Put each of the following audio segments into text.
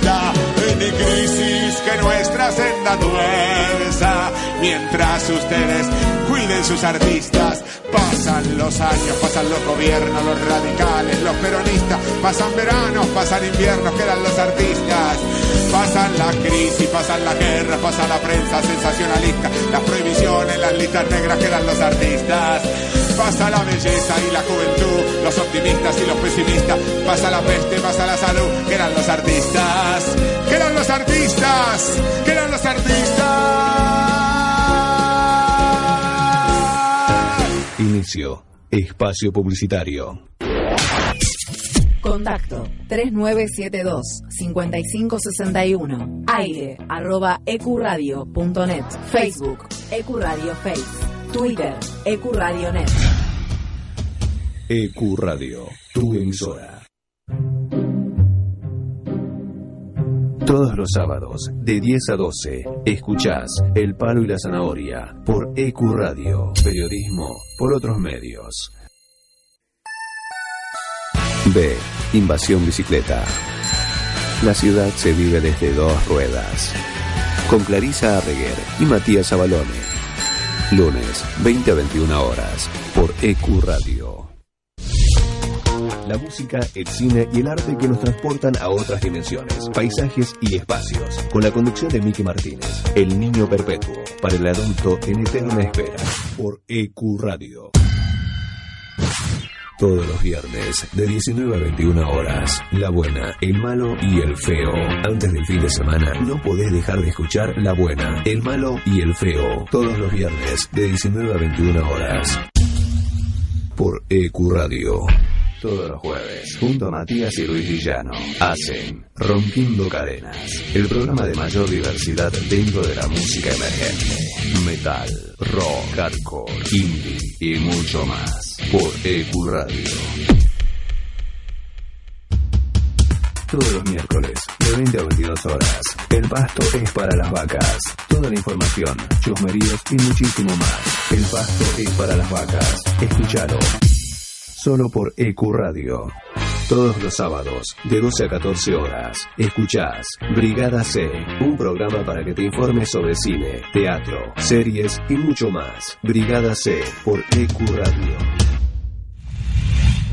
en crisis que nuestra senda tuerza. Mientras ustedes sus artistas, pasan los años, pasan los gobiernos, los radicales, los peronistas, pasan veranos, pasan inviernos, quedan los artistas. Pasan la crisis, pasan la guerra, pasa la prensa sensacionalista, las prohibiciones, las listas negras, quedan los artistas. Pasa la belleza y la juventud, los optimistas y los pesimistas. Pasa la peste, pasa la salud, quedan los artistas. Quedan los artistas, quedan los artistas. Inicio. Espacio publicitario. Contacto 3972-5561. Aire arroba ecuradio.net. Facebook Ecuradio Face. Twitter Ecuradionet. EQ Radio, tu emisora. Todos los sábados, de 10 a 12, escuchás El Palo y la Zanahoria por EQ Radio, periodismo por otros medios. B. Invasión Bicicleta. La ciudad se vive desde dos ruedas. Con Clarisa Arreguer y Matías Abalone. Lunes, 20 a 21 horas, por EQ Radio. La música, el cine y el arte que nos transportan a otras dimensiones, paisajes y espacios. Con la conducción de Miki Martínez, El Niño Perpetuo, para el adulto en eterna espera, por EQ Radio. Todos los viernes, de 19 a 21 horas, La Buena, El Malo y El Feo. Antes del fin de semana, no podés dejar de escuchar La Buena, El Malo y El Feo. Todos los viernes, de 19 a 21 horas. Por EQ Radio. Todos los jueves, junto a Matías y Luis Villano, hacen Rompiendo Cadenas, el programa de mayor diversidad dentro de la música emergente. Metal, rock, hardcore, indie y mucho más. Por EQ Radio. Todos los miércoles, de 20 a 22 horas, el pasto es para las vacas. Toda la información, chusmeríos y muchísimo más. El pasto es para las vacas. Escúchalo solo por EQ Radio. Todos los sábados, de 12 a 14 horas, escuchás Brigada C, un programa para que te informes sobre cine, teatro, series y mucho más. Brigada C por EQ Radio.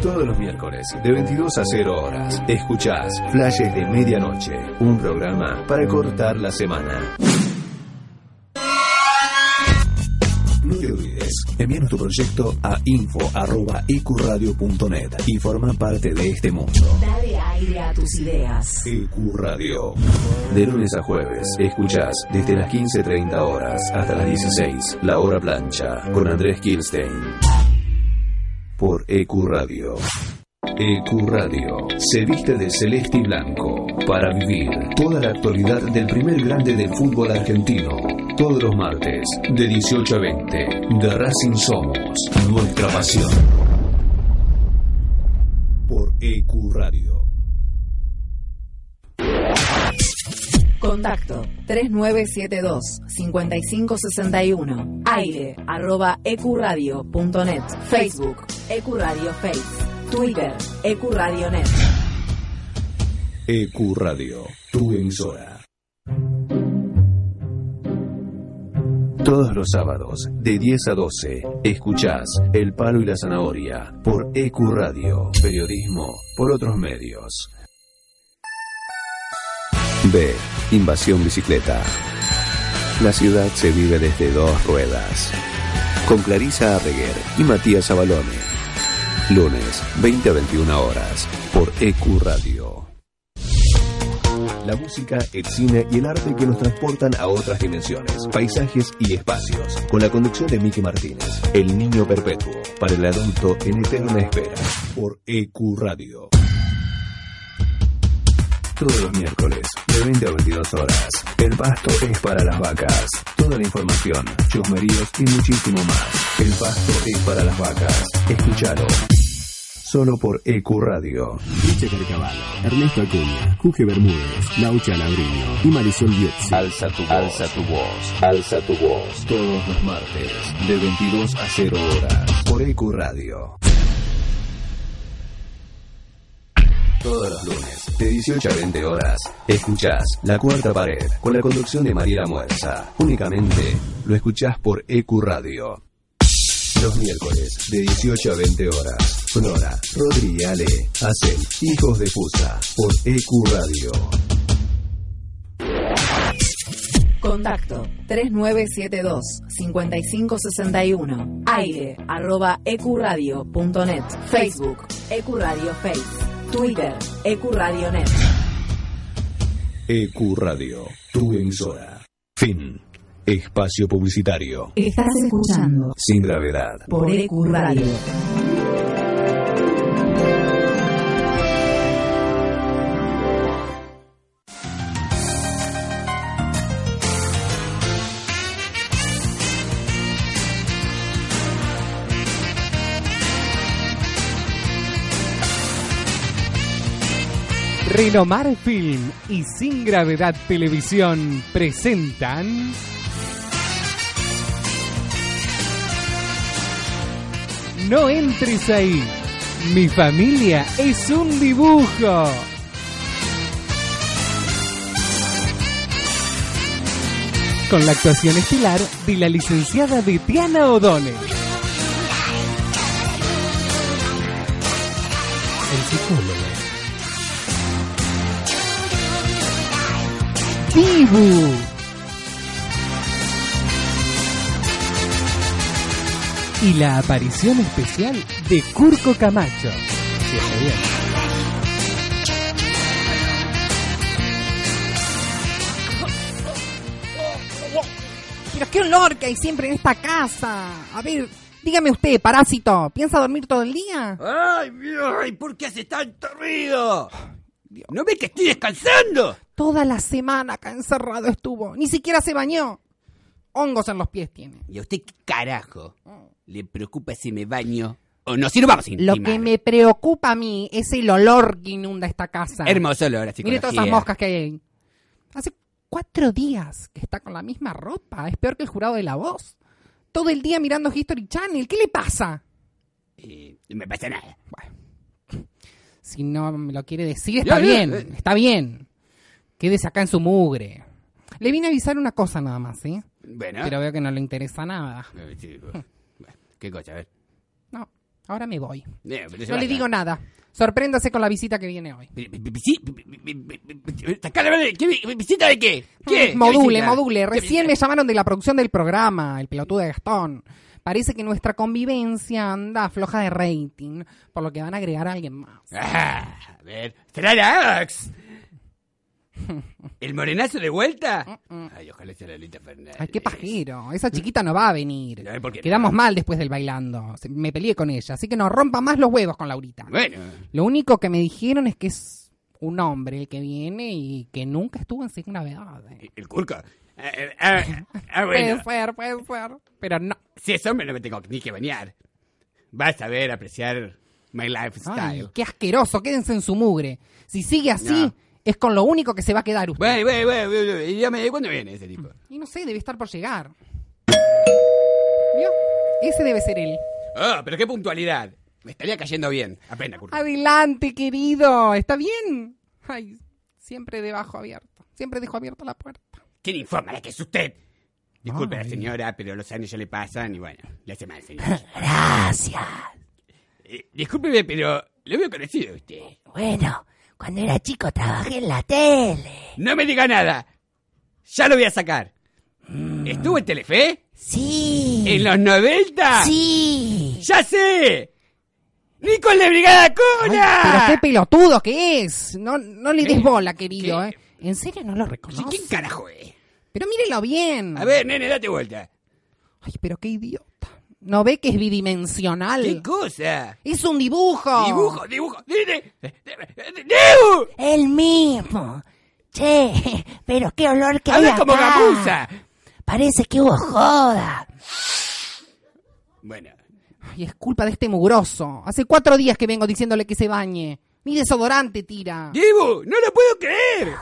Todos los miércoles, de 22 a 0 horas, escuchás Flashes de Medianoche, un programa para cortar la semana. Envíanos tu proyecto a info.ecuradio.net y forma parte de este mundo. Dale aire a tus ideas. EQ Radio. De lunes a jueves, escuchás desde las 15.30 horas hasta las 16, La Hora Plancha, con Andrés Kirstein. Por EQ Radio. EQ Radio se viste de celeste y blanco para vivir toda la actualidad del primer grande del fútbol argentino. Todos los martes, de 18 a 20, de Racing Somos, nuestra pasión. Por EQ Radio. Contacto 3972-5561. Aire arroba ecuradio.net. Facebook Ecuradio Face. Twitter Ecuradionet. EQ Radio, tu emisora. Todos los sábados, de 10 a 12, escuchás El Palo y la Zanahoria por EQ Radio, periodismo por otros medios. B. Invasión Bicicleta. La ciudad se vive desde dos ruedas. Con Clarisa Arreguer y Matías Abalone. Lunes, 20 a 21 horas, por EQ Radio. La música, el cine y el arte que nos transportan a otras dimensiones, paisajes y espacios. Con la conducción de Miki Martínez, El Niño Perpetuo, para el adulto en eterna espera, por EQ Radio. Todos los miércoles, de 20 a 22 horas, el pasto es para las vacas. Toda la información, chusmeríos y muchísimo más. El pasto es para las vacas. Escúchalo. Solo por EQ Radio. Lucha Carcavallo, Ernesto Acuña, Juge Bermúdez, Laucha Labrino y Marisol Dietz. Alza tu voz. Alza tu voz. Alza tu voz. Todos los martes, de 22 a 0 horas, por EQ Radio. Todos los lunes, de 18 a 20 horas, escuchás La Cuarta Pared con la conducción de Mariela Muerza. Únicamente lo escuchás por EQ Radio. Los miércoles, de 18 a 20 horas, Flora, Rodri y Ale hacen Hijos de Fusa por EQ Radio. Contacto 3972-5561. Aire arroba ecuradio.net. Facebook Ecuradio Face. Twitter Ecuradio.net. EQ Radio, tu emisora. Fin. Espacio publicitario. Estás escuchando Sin gravedad. por Ecuradio. Renomar Film y Sin Gravedad Televisión presentan No entres ahí. Mi familia es un dibujo. Con la actuación estelar de la licenciada Betiana O'Donnell. El psicólogo. Dibu. Y la aparición especial de Curco Camacho. Siempre bien. Pero qué olor que hay siempre en esta casa. A ver, dígame usted, parásito, ¿piensa dormir todo el día? ¡Ay, ay! ¿Por qué hace tanto ruido? ¿No ves que estoy descansando? Toda la semana acá encerrado estuvo. Ni siquiera se bañó. Hongos en los pies tiene. ¿Y a usted qué carajo? ¿Le preocupa si me baño o no? Si no vamos a Lo que me preocupa a mí es el olor que inunda esta casa. Hermoso olor a Mire todas esas moscas que hay ahí. Hace cuatro días que está con la misma ropa. Es peor que el jurado de la voz. Todo el día mirando History Channel. ¿Qué le pasa? Eh, no me pasa nada. Si no me lo quiere decir, está bien. eh. Está bien. Quédese acá en su mugre. Le vine a avisar una cosa nada más, ¿sí? Bueno. Pero veo que no le interesa nada. ¿Qué cosa? A ver. No, ahora me voy. Eh, No le digo nada. Sorpréndase con la visita que viene hoy. Vi- vi- visi- vi- vi- vi- vi- sacá la mano de- ¿Qué vi- visita de qué? ¿Qué? Mm, Module, module. ¿Qué Recién me llamaron de la producción del programa, el pelotudo de Gastón. Parece que nuestra convivencia anda floja de rating, por lo que van a agregar a alguien más. Ah, a ver. ¿Será Ax? ¿El morenazo de vuelta? Ay, ojalá sea Lolita Fernández. Ay, qué pajero. Esa chiquita no va a venir. Ay, ¿por qué no? Quedamos mal después del bailando. Me peleé con ella, así que no rompa más los huevos con Laurita. Bueno, Lo único que me dijeron es que es un hombre el que viene y que nunca estuvo en sin gravedad. eh. el curco. Ah, ah, ah, ah, bueno. Puede ser, puede ser. Pero no. Si es hombre, no me tengo ni que bañar. Vas a ver, apreciar my Ay, lifestyle. qué asqueroso. Quédense en su mugre. Si sigue así, No. Es con lo único que se va a quedar usted. Bueno, bueno, bueno, bueno, y dígame, ¿cuándo viene ese tipo? Y no sé, debe estar por llegar. ¿Vio? Ese debe ser él. Ah, pero qué puntualidad. Me estaría cayendo bien. Aprenda, curco. Adelante, querido. ¿Está bien? Ay, siempre debajo abierto. Siempre dejo abierta la puerta. ¿Quién informa la que es usted? Disculpe Ay. la señora, pero los años ya le pasan y bueno, le hace mal, señor. Gracias. Eh, discúlpeme, pero lo veo conocido a usted. Bueno, cuando era chico trabajé en la tele. No me diga nada. Ya lo voy a sacar. ¿Estuvo en Telefe? Sí. ¿En los 90? Sí. ¡Ya sé! ¡Nicole de Brigada Ay, Cuna! pero qué pelotudo que es. No, no le des bola, querido. ¿Qué? ¿eh? ¿En serio no lo Sí, reconoce? ¿Quién carajo es? Pero mírelo bien. A ver, nene, date vuelta. Ay, pero qué idiota. ¿No ve que es bidimensional? ¿Qué cosa? Es un dibujo. Dibujo, dibujo. ¡Dibu! El mismo. Che, pero qué olor que hay ¡Habla como acá. gamuza! Parece que hubo joda. Bueno, Ay, es culpa de este mugroso. Hace cuatro días que vengo diciéndole que se bañe. Ni desodorante tira. Dibu, no lo puedo creer.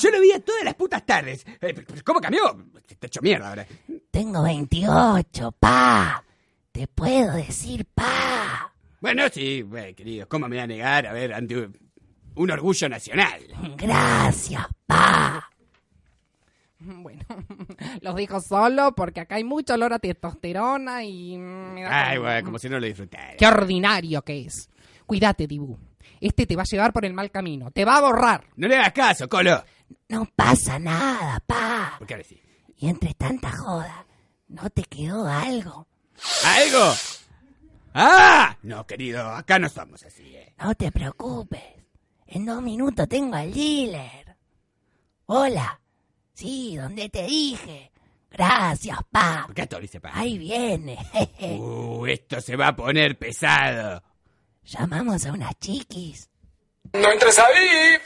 Yo lo veía todas las putas tardes. Eh, pero ¿Cómo cambió? Está hecho mierda ahora. Tengo 28, pa. Te puedo decir pa. Bueno, sí, bueno, querido, ¿cómo me voy a negar? A ver, ante un, un orgullo nacional. Gracias, pa. Bueno, los dijo solo porque acá hay mucho olor a testosterona y... Ay, bueno, como si no lo disfrutara. Qué ordinario que es. Cuídate, Dibu. Este te va a llevar por el mal camino. Te va a borrar. No le hagas caso, Colo. No pasa nada, pa. ¿Por qué ahora sí? Y entre tanta joda, ¿no te quedó algo? ¿Algo? ¡Ah! No, querido, acá no somos así, ¿eh? No te preocupes. En dos minutos tengo al dealer. Hola. Sí, donde te dije. Gracias, pa. ¿Por qué esto lo dice pa? Ahí viene. Uh, esto se va a poner pesado. Llamamos a unas chiquis. No entres ahí.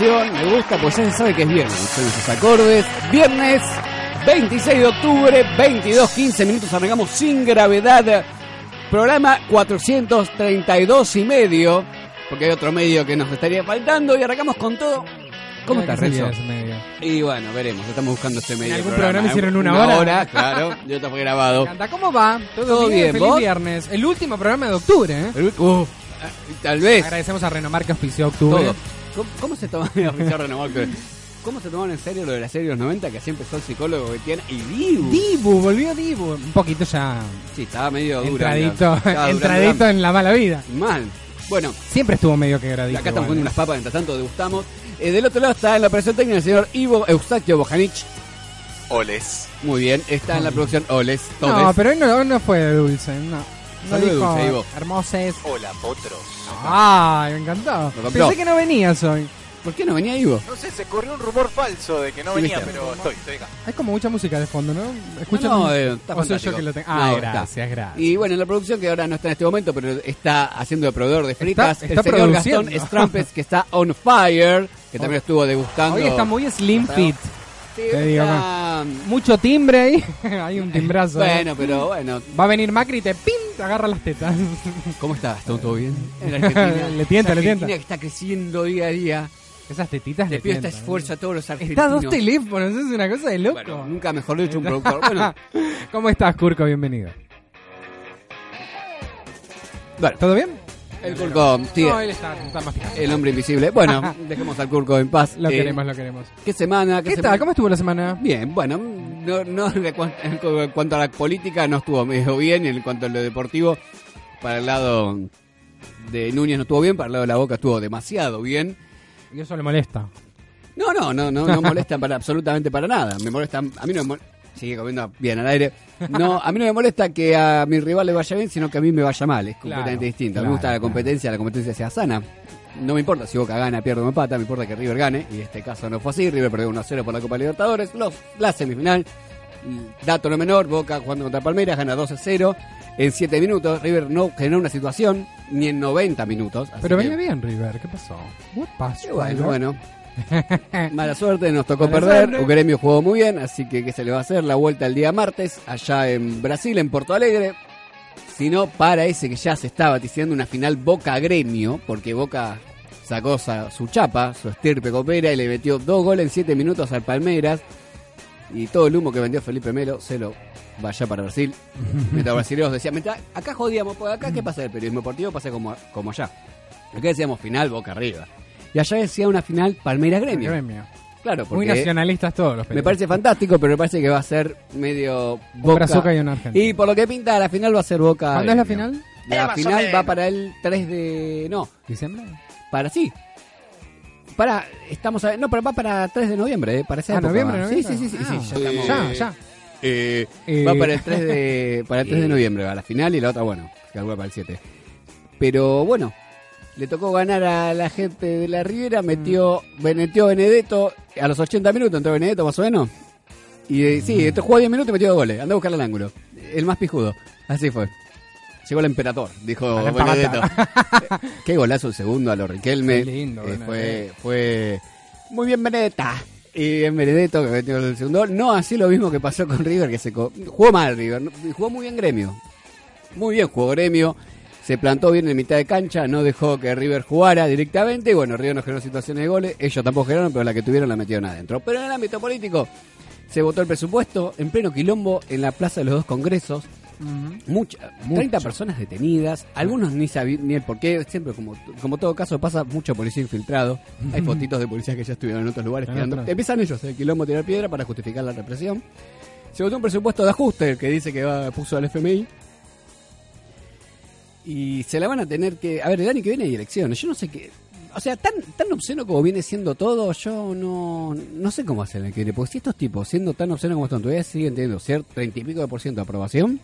Me gusta, pues ya se sabe que es viernes. Son esos acordes. Viernes 26 de octubre, 22, 15 minutos, arrancamos sin gravedad. Programa 432 y medio, porque hay otro medio que nos estaría faltando y arrancamos con todo. ¿Cómo estás, Renzo? Y bueno, veremos, estamos buscando este medio. algún programa hicieron una hora? claro, y otro fue grabado. ¿Cómo va? Todo bien, Feliz ¿vos? viernes. El último programa de octubre, ¿eh? El- tal vez. Agradecemos a Renomar que auspició octubre. Todo. ¿Cómo, cómo se toma el oficial renovado? ¿Cómo se tomaron en serio lo de la serie de los 90? Que así empezó el psicólogo que tiene. Y Dibu. Dibu, volvió Dibu. Un poquito ya Sí, estaba medio dura. entradito, Estaba entradito en la mala vida. Mal. Bueno, Siempre estuvo medio quebradito. acá estamos poniendo ¿eh? unas papas, mientras tanto degustamos. Eh, del otro lado está en la operación técnica el señor Ivo Eustaquio Bojanic. Oles. Muy bien, está en la producción Oles. Todes. No, pero hoy no, hoy no fue de dulce, no. No dijo dulce, Ivo. hermoses. Hola, potros. Ay, me encantó. Pensé que no venías hoy. ¿Por qué no venía Ivo? No sé, se corrió un rumor falso de que no venía, viste. pero estoy, estoy acá. Hay como mucha música de fondo, ¿no? Escucha. No, no, eh, está o soy yo que lo tengo. No, Ah, está. gracias, gracias. Y bueno, en la producción que ahora no está en este momento, pero está haciendo de proveedor de fritas, Está- está el señor. Gastón Strampes, que está on fire, que también estuvo degustando. Hoy está muy slim fit. Sí, te digo, está- Mucho timbre ahí. Hay un timbrazo. ¿eh? Bueno, pero bueno, Va a venir Macri y te ¡pim! te agarra las tetas. ¿cómo está? ¿Está todo bien? En Argentina. Le tienta, le tienta. Argentina que está creciendo día a día. Esas tetitas Le pido este tientan, esfuerzo a todos los ¿eh? argentinos. Está dos teléfonos, es una cosa de loco. Bueno, nunca mejor dicho un productor. Bueno, ¿Cómo estás, Curco? Bienvenido. bueno ¿Todo bien? El Curco, sí, No, él está, el hombre invisible. Bueno, dejemos al Curco en paz. Lo Eh, queremos, lo queremos. ¿Qué semana? ¿Qué semana? tal? ¿Cómo estuvo la semana? Bien, bueno, no, no de cuan- en cuanto a la política no estuvo medio bien, en cuanto a lo deportivo, para el lado de Núñez no estuvo bien, para el lado de la Boca estuvo demasiado bien. Y eso le molesta. No, no, no, no, no molesta para absolutamente para nada. Me molesta, a mí no me molesta, sigue comiendo bien al aire. No, a mí no me molesta que a mi rival le vaya bien, sino que a mí me vaya mal, es completamente distinto. a mí me gusta claro, la competencia, la competencia sea sana. No me importa si Boca gana, pierde o empata, me importa que River gane, y en este caso no fue así, River perdió 1-0 por la Copa Libertadores, los, la semifinal, dato no menor, Boca jugando contra Palmeiras gana 2-0 en 7 minutos, River no generó una situación, ni en 90 minutos. Pero que- venía bien, River. ¿Qué pasó? What pasó? bueno, bueno. Mala suerte, nos tocó Mala perder. suerte. Un gremio jugó muy bien, así que ¿qué se le va a hacer? La vuelta el día martes, allá en Brasil, en Porto Alegre. Si no, para ese que ya se está vaticinando una final Boca-Gremio, porque Boca sacó sa- su chapa, su estirpe copera, y le metió dos goles en siete minutos al Palmeiras. Y todo el humo que vendió Felipe Melo se lo vaya para Brasil. Mientras brasileños decían, "Mientras acá jodíamos, pues acá qué pasa del periodismo deportivo, pasa como, como allá. Acá decíamos final Boca arriba. Y allá decía una final Palmeiras Gremio. Gremio. Claro, Muy porque nacionalistas todos los me parece fantástico, pero me parece que va a ser medio Un Boca. brazuca y un argentino. Y por lo que pinta, la final va a ser Boca. ¿Cuándo es la final? La Eh, final va para el 3 de. No, ¿Diciembre? para sí. Para, estamos a- no, pero va para 3 de noviembre, eh, para esa Ah, época noviembre, va. noviembre. Sí, sí, sí, sí, Ah, sí, ya estamos- Ya, ya. Eh, Eh, Va para el 3 de, para el 3 de noviembre, va la final y la otra, bueno, se calcula para el 7. Pero bueno, le tocó ganar a la gente de la Riviera, metió, metió Benedetto a los 80 minutos, entró Benedetto más o menos. Y eh, sí, entró, jugó 10 minutos y metió dos goles, andó a buscar el ángulo. El más pijudo, así fue. Llegó el emperador, dijo Benedetto. empata. Qué golazo el segundo a los Riquelme. Qué lindo, Eh, fue, fue muy bien Benedetta. Y en Benedetto que metió el segundo gol. No así lo mismo que pasó con River, que se co- jugó mal River. Jugó muy bien Gremio. Muy bien jugó Gremio. Se plantó bien en mitad de cancha, no dejó que River jugara directamente. Y bueno, River no generó situaciones de goles. Ellos tampoco generaron, pero la que tuvieron la metieron adentro. Pero en el ámbito político, se votó el presupuesto en pleno quilombo en la Plaza de los Dos Congresos. Mucha, 30 personas detenidas, algunos ni sabían ni el porqué, siempre como, como todo caso pasa mucho policía infiltrado, hay fotitos de policías que ya estuvieron en otros lugares otros. empiezan ellos el quilombo a tirar piedra para justificar la represión. Se votó un presupuesto de ajuste que dice que va, puso al FMI y se la van a tener que, a ver, el año que viene hay elecciones, yo no sé qué, o sea, tan, tan obsceno como viene siendo todo, yo no, no sé cómo hacer el que viene, porque si estos tipos, siendo tan obscenos como están, todavía siguen teniendo cierto 30 y pico de por ciento de aprobación,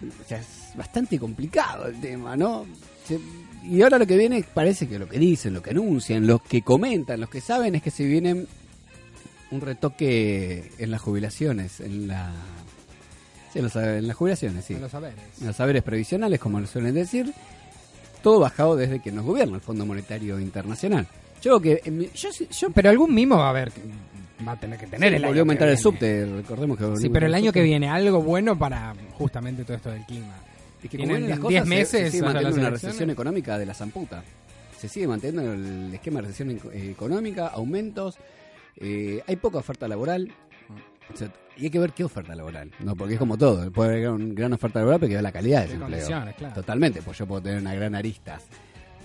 o sea, es bastante complicado el tema, ¿no? Y ahora lo que viene parece que lo que dicen, lo que anuncian, los que comentan, los que saben es que se vienen un retoque en las jubilaciones, en la sí, en, los- en las jubilaciones, sí. En los saberes. En los saberes previsionales, como lo suelen decir, todo bajado desde que nos gobierna el Fondo Monetario Internacional. Yo creo que en yo, sí- yo Pero algún mimo va a haber. que Va a tener que tener el volvió a aumentar el subte, recordemos que Sí, pero el año que viene, algo bueno para justamente todo esto del clima. Es que como vienen las 10 cosas, se- meses se, sigue manteniendo una recesión económica de la zamputa. Se sigue manteniendo el esquema de recesión eh, económica, aumentos, eh, hay poca oferta laboral. O sea, y hay que ver qué oferta laboral, no porque es como todo, puede haber gran, gran oferta laboral, pero que ver la calidad del De empleo. condiciones, claro. Totalmente, pues yo puedo tener una gran arista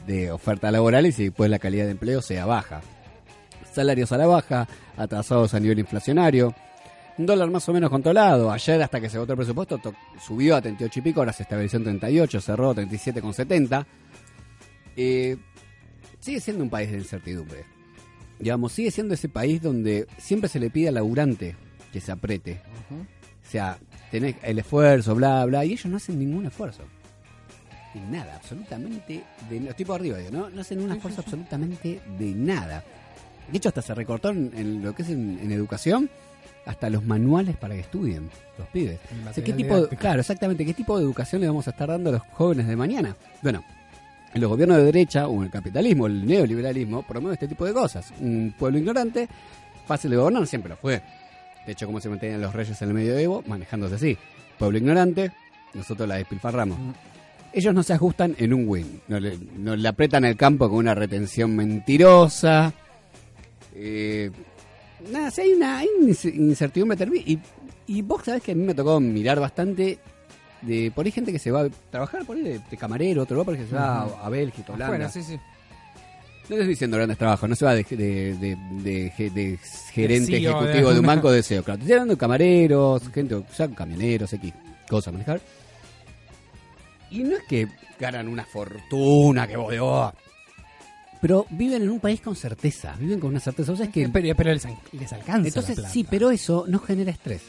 de oferta laboral y si después la calidad de empleo sea baja. salarios a la baja, atrasados a nivel inflacionario, un dólar más o menos controlado. Ayer, hasta que se votó el presupuesto, to- subió a 38 y pico, ahora se estableció en 38, cerró a 37,70. Eh, sigue siendo un país de incertidumbre. Digamos, sigue siendo ese país donde siempre se le pide al laburante que se apriete. O sea, tenés el esfuerzo, bla, bla, y ellos no hacen ningún esfuerzo. De nada, absolutamente de Los tipos arriba, digo, ¿no? No hacen un esfuerzo absolutamente de nada. De hecho, hasta se recortó en, en lo que es en, en educación, hasta los manuales para que estudien los pibes. El O sea, ¿qué tipo de- claro, exactamente, ¿qué tipo de educación le vamos a estar dando a los jóvenes de mañana? Bueno, en los gobiernos de derecha o el capitalismo, el neoliberalismo, promueve este tipo de cosas. Un pueblo ignorante, fácil de gobernar, siempre lo fue. De hecho, como se mantenían los reyes en el medioevo, manejándose así. Pueblo ignorante, nosotros la despilfarramos. Ellos no se ajustan en un win. No le, no le apretan el campo con una retención mentirosa. Eh, nada, si hay una, hay una incertidumbre. Y, y vos sabés que a mí me tocó mirar bastante de por ahí gente que se va a trabajar por ahí de, de camarero, otro va porque se va a, a Bélgica, Holanda. Afuera, sí, sí. No te estoy diciendo grandes trabajos, no se va de, de, de, de ge- de gerente CEO ejecutivo de, un banco de SEO. Claro, estoy hablando de camareros, gente, o sea, camioneros, X, cosas a manejar. Y no es que ganan una fortuna, que vos de oh. Pero viven en un país con certeza, viven con una certeza. O sea, es que Pero, pero les, les alcanza. entonces, la plata. sí, pero eso no genera estrés.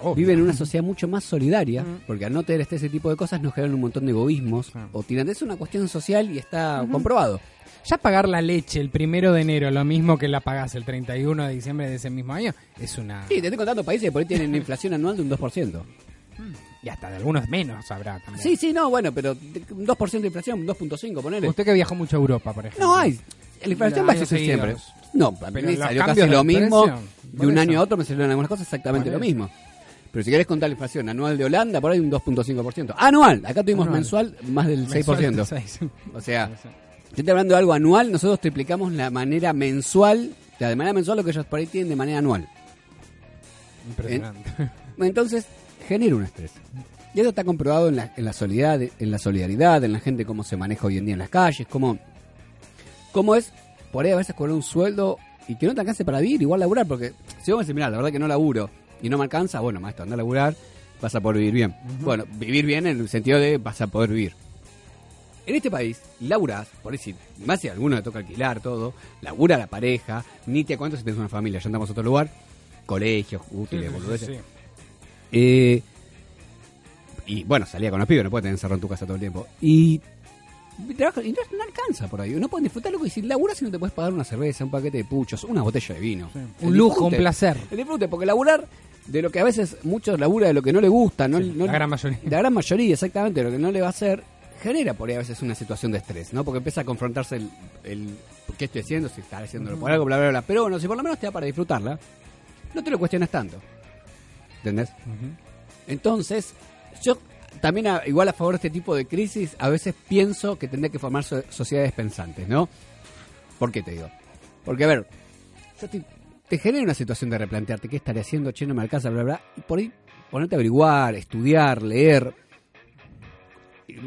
Obvio. Viven en una sociedad mucho más solidaria, porque al no tener este, ese tipo de cosas nos generan un montón de egoísmos Ah. o tirantes. Es una cuestión social y está comprobado. Ya pagar la leche el primero de enero, lo mismo que la pagás el 31 de diciembre de ese mismo año, es una. Sí, te estoy contando países que por ahí tienen una inflación anual de un 2%. Y hasta de algunos menos habrá también. Sí, sí, no, bueno, pero un 2% de inflación, 2.5, ponele. Usted que viajó mucho a Europa, por ejemplo. No hay. La inflación Los va a ser siempre. No, a mí me salió casi lo mismo. De un eso. año a otro me salieron algunas cosas exactamente lo mismo. Pero si querés contar la inflación anual de Holanda, por ahí un 2.5%. Anual, acá tuvimos Anual. mensual más del Mensual, 6%. seis. O sea, yo estoy hablando de algo anual, nosotros triplicamos la manera mensual, o sea, de manera mensual lo que ellos por ahí tienen de manera anual. Impresionante. Entonces, genera un estrés. Y eso está comprobado en la, en la solidaridad, en la solidaridad, en la gente, cómo se maneja hoy en día en las calles, cómo, cómo es por ahí a veces cobrar un sueldo y que no te alcance para vivir, igual laburar, porque si vos me decís, mira, la verdad que no laburo y no me alcanza, bueno, maestro, anda a laburar, vas a poder vivir bien. Bueno, vivir bien en el sentido de vas a poder vivir. En este país, laburás, por decir, más si a alguno le toca alquilar todo, labura la pareja, ni te cuento si tienes una familia, ya andamos a otro lugar, colegios, útiles, boludeces. Sí. Eh, y bueno, salía con los pibes, no puedes tener encerrado en tu casa todo el tiempo. Y trabaja, y no, no alcanza por ahí. No pueden disfrutarlo y si laburas y no te puedes pagar una cerveza, un paquete de puchos, una botella de vino. Un lujo, un placer. El disfrute, porque laburar de lo que a veces muchos labura de lo que no le gusta, no, no- la gran mayoría. la gran mayoría, exactamente, lo que no le va a hacer, genera por ahí a veces una situación de estrés, ¿no? Porque empieza a confrontarse el, el ¿qué estoy haciendo? Si estaré haciéndolo por algo, bla, bla, bla. Pero bueno, si por lo menos te da para disfrutarla, no te lo cuestionas tanto. ¿Entendés? Entonces, yo también, a- igual a favor de este tipo de crisis, a veces pienso que tendría que formar so- sociedades pensantes, ¿no? ¿Por qué te digo? Porque, a ver, yo te, te genera una situación de replantearte qué estaré haciendo, che, no me alcanza, bla, bla, y por ahí ponerte a averiguar, estudiar, leer.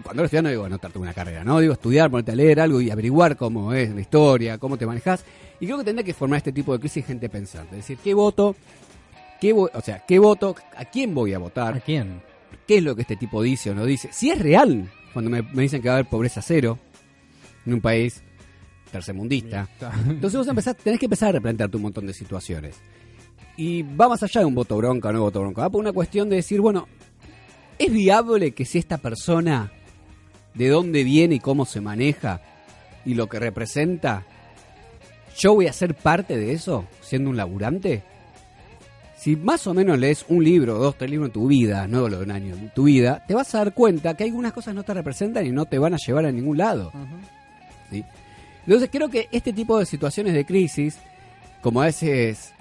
Cuando lo estudiar no digo anotarte una carrera, ¿no? Digo estudiar, ponerte a leer algo y averiguar cómo es la historia, cómo te manejas. Y creo que tendría que formar este tipo de crisis gente pensante. Es decir, ¿qué voto? ¿Qué vo- o sea, ¿qué voto? ¿A quién voy a votar? ¿A quién? qué es lo que este tipo dice o no dice. Si es real, cuando me, me dicen que va a haber pobreza cero en un país tercermundista. Entonces vos empezás, tenés que empezar a replantearte un montón de situaciones. Y va más allá de un voto bronca o no voto bronca. Va por una cuestión de decir, bueno, ¿es viable que si esta persona, de dónde viene y cómo se maneja y lo que representa, yo voy a ser parte de eso, siendo un laburante? Si más o menos lees un libro, dos, tres libros en tu vida, no lo de un año, en tu vida, te vas a dar cuenta que algunas cosas no te representan y no te van a llevar a ningún lado. ¿sí? Entonces creo que este tipo de situaciones de crisis, como a veces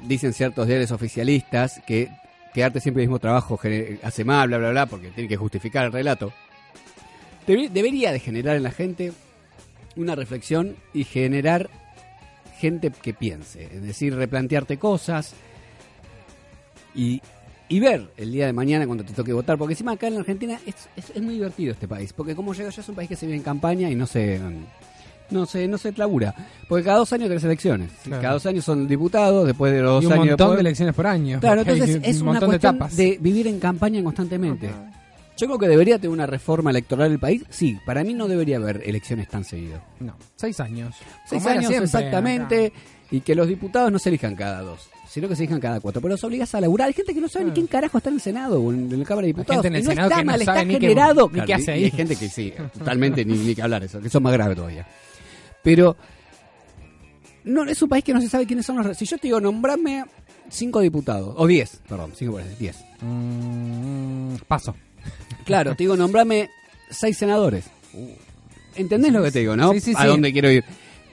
dicen ciertos diarios oficialistas, que quedarte siempre en el mismo trabajo hace mal, bla, bla, bla, porque tiene que justificar el relato, debe- debería de generar en la gente una reflexión y generar gente que piense, es decir, replantearte cosas y, y ver el día de mañana cuando te toque votar, porque encima acá en la Argentina es, es, es muy divertido este país, porque como llega ya es un país que se vive en campaña y no se... No se, no se labura. Porque cada dos años tenés elecciones. Claro. Cada dos años son diputados, después de los Y un años. montón de elecciones por año. Claro, hay entonces es un una de cuestión de vivir en campaña constantemente. Yo creo que debería tener una reforma electoral del país. Sí, para mí no debería haber elecciones tan seguido. No, seis años. Seis Como años siempre exactamente. Y que los diputados no se elijan cada dos, sino que se elijan cada cuatro. Pero los obligas a laburar. Hay gente que no sabe ni quién carajo está en el Senado o en, en la Cámara de Diputados. gente en el Y no Senado está que no mal, está ni qué- generado. ni qué hace y- y ahí. hay gente que sí, totalmente ni, ni que hablar eso, que eso es más grave todavía. Pero no es un país que no se sabe quiénes son los. Si yo te digo, nombrame cinco diputados, o diez, perdón, cinco por ahí, diez. Mm, paso. Claro, te digo, nombrame seis senadores. ¿Entendés lo que te digo, no? Sí, sí, a sí. dónde quiero ir.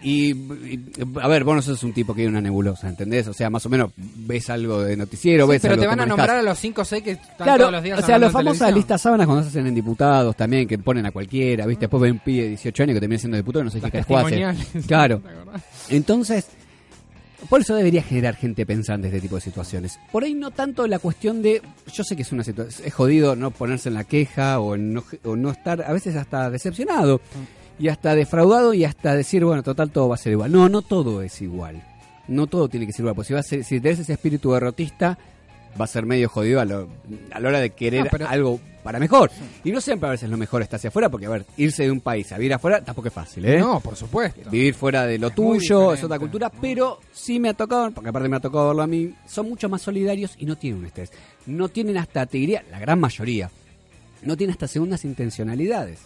Y, y, a ver, vos no sos un tipo que hay una nebulosa, ¿entendés? O sea, más o menos ves algo de noticiero, Sí, ves pero algo te van a manejás. nombrar a los 5 o 6 que están Claro, todos los días o sea, las famosas listas sábanas cuando se hacen en diputados también, que ponen a cualquiera, ¿viste? Después ven un pibe de 18 años que termina siendo diputado y no sé qué. Claro. Entonces, por eso debería generar gente pensante este tipo de situaciones. Por ahí no tanto la cuestión de, yo sé que es una situación, es jodido no ponerse en la queja o, no, no estar, a veces hasta decepcionado y hasta defraudado y hasta decir, bueno, total todo va a ser igual. No, no todo es igual. No todo tiene que ser igual, porque si, va a si tenés ese espíritu derrotista, va a ser medio jodido a, lo- a la hora de querer No, pero- algo para mejor. Y no siempre a veces lo mejor está hacia afuera, porque a ver, irse de un país a vivir afuera tampoco es fácil, ¿eh? No, por supuesto. Vivir fuera de lo Es tuyo, es otra cultura, pero sí me ha tocado, porque aparte me ha tocado verlo a mí, son mucho más solidarios y no tienen un estrés. No tienen hasta, te diría, la gran mayoría, no tienen hasta segundas intencionalidades.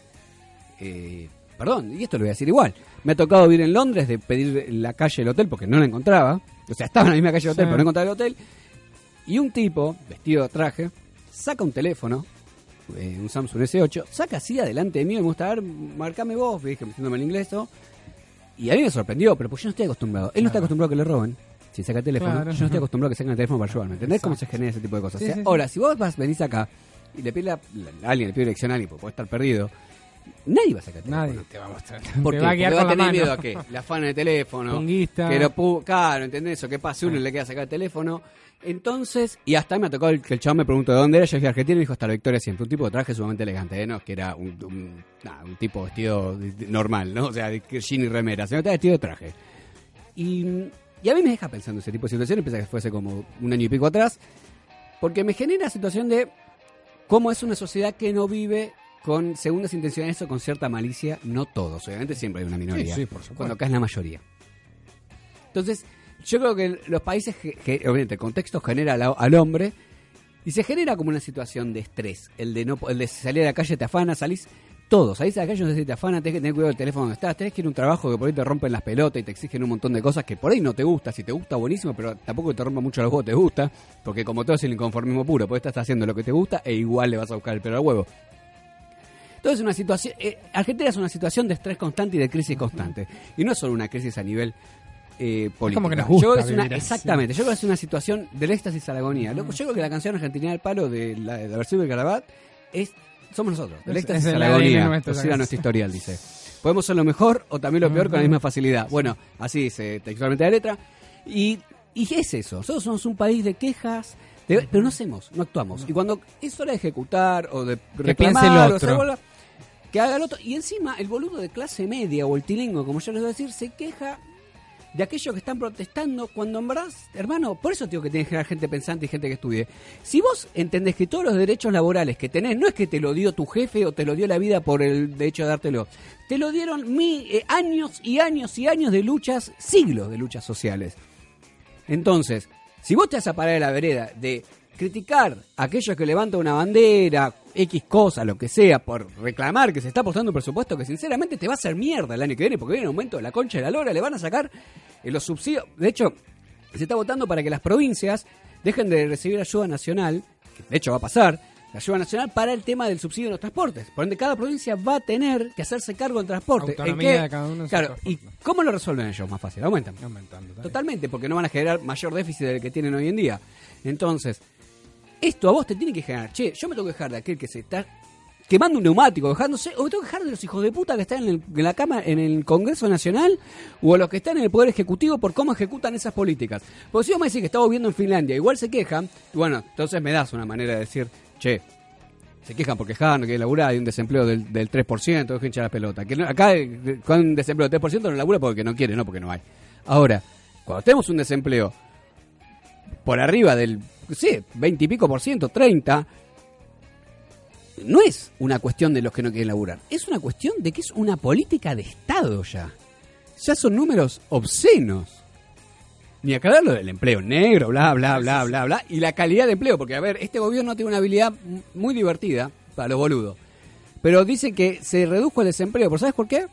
Eh, perdón, y esto lo voy a decir igual. Me ha tocado vivir en Londres, de pedir la calle del hotel porque no la encontraba. O sea, estaba en la misma calle del hotel, Sí. pero no encontraba el hotel. Y un tipo, vestido de traje, saca un teléfono, eh, un Samsung S8, saca así adelante de mí y me gusta, a ver, marcame vos, dije, metiéndome en inglés, ¿no? Y a mí me sorprendió, pero pues yo no estoy acostumbrado. Él no está acostumbrado a que le roben. Si saca el teléfono, Claro. yo no estoy acostumbrado a que saquen el teléfono para ayudarme. ¿Entendés cómo se genera ese tipo de cosas? Sí, O sea, sí, sí. Ahora, si vos vas, venís acá y le pides a alguien, le pide dirección a alguien, porque puede estar perdido, nadie va a sacar el teléfono. Nadie te va a mostrar. ¿Por te qué? va a Porque va a la tener miedo a qué? Le afana el teléfono. Punguista. Que lo claro, ¿entendés? O que pase uno y le queda sacar el teléfono. Entonces, y hasta me ha tocado el- que el chabón me preguntó de dónde era. Yo dije Argentina y dijo hasta la Victoria siempre. Un tipo de traje sumamente elegante, ¿eh? No, que era un, un, un tipo vestido normal, ¿no? O sea, de jean y remera. Se está vestido de traje. Y, y a mí me deja pensando ese tipo de situaciones. Pensé que fuese como un año y pico atrás. Porque me genera la situación de cómo es una sociedad que no vive con segundas intenciones o con cierta malicia. No todos, obviamente siempre hay una minoría. Sí, sí, por supuesto. Cuando acá es la mayoría. Entonces, yo creo que los países, obviamente el contexto genera al, al hombre y se genera como una situación de estrés. El de no el de salir a la calle, te afana, salís. Todos, salís a la calle, no sé si te afana, tenés que tener cuidado del teléfono donde estás, tenés que ir a un trabajo que por ahí te rompen las pelotas y te exigen un montón de cosas que por ahí no te gusta. Si te gusta, buenísimo, pero tampoco te rompa mucho los huevos, te gusta, porque como todo es el inconformismo puro, porque estás haciendo lo que te gusta e igual le vas a buscar el pelo al huevo. Entonces, una situación. eh, Argentina es una situación de estrés constante y de crisis constante. Y no es solo una crisis a nivel eh, política. como que nos gusta Yo creo que es una- vivir así. exactamente. Yo creo que es una situación del éxtasis a la agonía. Loco, Yo creo que la canción argentina del palo de la, de la versión de Carabat es. Somos nosotros, del Es- éxtasis es a la agonía. nuestro, Pues esa era canción. nuestro historial, dice. Podemos ser lo mejor o también lo peor con la misma facilidad. Bueno, así dice textualmente la letra. Y, y es eso. Nosotros somos un país de quejas, de- pero no hacemos, no actuamos. Y cuando es hora de ejecutar o de reclamar piense el o otro. bola, que haga el otro. Y encima el boludo de clase media o el tilingo, como yo les voy a decir, se queja de aquellos que están protestando cuando en verdad, hermano, por eso tengo que tener que generar gente pensante y gente que estudie. Si vos entendés que todos los derechos laborales que tenés, no es que te lo dio tu jefe o te lo dio la vida por el hecho de dártelo, te lo dieron mi, eh, años y años y años de luchas, siglos de luchas sociales. Entonces, si vos te vas a parar de la vereda de criticar a aquellos que levantan una bandera, X cosa, lo que sea, por reclamar que se está apostando un presupuesto que sinceramente te va a hacer mierda el año que viene, porque viene un aumento de la concha de la lora, le van a sacar eh, los subsidios. De hecho, se está votando para que las provincias dejen de recibir ayuda nacional, que de hecho va a pasar, la ayuda nacional para el tema del subsidio de los transportes. Por ende, cada provincia va a tener que hacerse cargo del transporte. ¿En Autonomía qué? de cada uno en su Claro, ¿y cómo lo resuelven ellos? Más fácil, aumentan. Aumentando. Totalmente, porque no van a generar mayor déficit del que tienen hoy en día. Entonces, esto a vos te tiene que generar. Che, yo me tengo que dejar de aquel que se está quemando un neumático, dejándose, o me tengo que dejar de los hijos de puta que están en, la cama, en el Congreso Nacional, o a los que están en el Poder Ejecutivo por cómo ejecutan esas políticas. Porque si vos me decís que estamos viendo en Finlandia, igual se quejan, bueno, entonces me das una manera de decir, che, se quejan por quejar, no quieren laburar, hay un desempleo del, del 3%, dejen hinchar la pelota. Que acá eh, con un desempleo del 3% no labura porque no quiere, no porque no hay. Ahora, cuando tenemos un desempleo por arriba del, sí, 20 y pico por ciento, 30, no es una cuestión de los que no quieren laburar, es una cuestión de que es una política de Estado ya. Ya son números obscenos. Ni aclarar lo del empleo negro, bla, bla, bla, bla, bla, y la calidad de empleo, porque a ver, este gobierno tiene una habilidad muy divertida para los boludos. Pero dice que se redujo el desempleo, ¿por sabes por qué?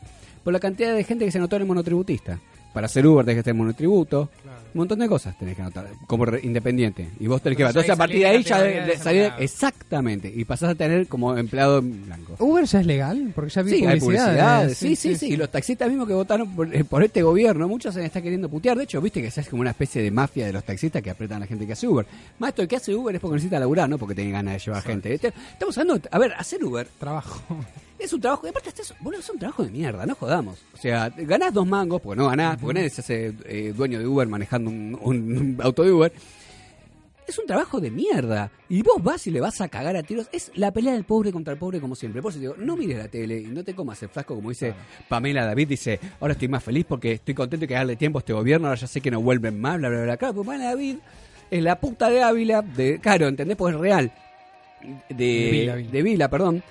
Por la cantidad de gente que se anotó en el monotributista. Para hacer Uber tenés que estar en monotributo. Un montón de cosas tenés que anotar como re- independiente. Y vos tenés que Pero. Entonces a partir de ahí ya de- salir exactamente. Y pasás a tener como empleado en blanco. ¿Uber ya es legal? Porque ya vi Sí, hay publicidades. publicidades. Sí, sí, sí, Y los taxistas mismos que votaron por, eh, por este gobierno, muchos se les está queriendo putear. De hecho, viste que es como una especie de mafia de los taxistas que apretan a la gente que hace Uber. Maestro, el que hace Uber es porque necesita laburar, no porque tiene ganas de llevar gente. Estamos hablando, a ver, hacer Uber Trabajo. es un trabajo, y aparte es, boludo, es un trabajo de mierda, no jodamos. O sea, ganás dos mangos, porque no ganás, porque nadie se hace eh, dueño de Uber manejando un, un auto de Uber. Es un trabajo de mierda. Y vos vas y le vas a cagar a tiros. Es la pelea del pobre contra el pobre como siempre. Por eso digo, no mires la tele y no te comas el frasco como dice Pamela David. Dice, ahora estoy más feliz porque estoy contento de que darle tiempo a este gobierno. Ahora ya sé que no vuelven más, bla, bla, bla. Claro, pues Pamela David es la puta de Ávila. De, claro, ¿entendés? Porque es real. De, De Vila, Vila. de Vila, perdón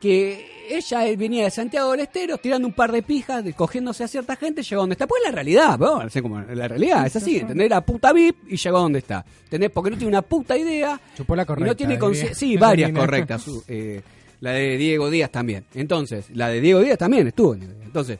que ella eh, venía de Santiago del Estero tirando un par de pijas, cogiéndose a cierta gente, llegó a donde está. Pues es la realidad, ¿no? No sé cómo- la realidad es así, ¿entendés? La puta VIP y llegó a donde está. ¿Entendés? Porque no tiene una puta idea. Chupó la y no tiene diría. consci- Sí, varias correctas. su- eh, la de Diego Díaz también. Entonces, la de Diego Díaz también estuvo. Entonces,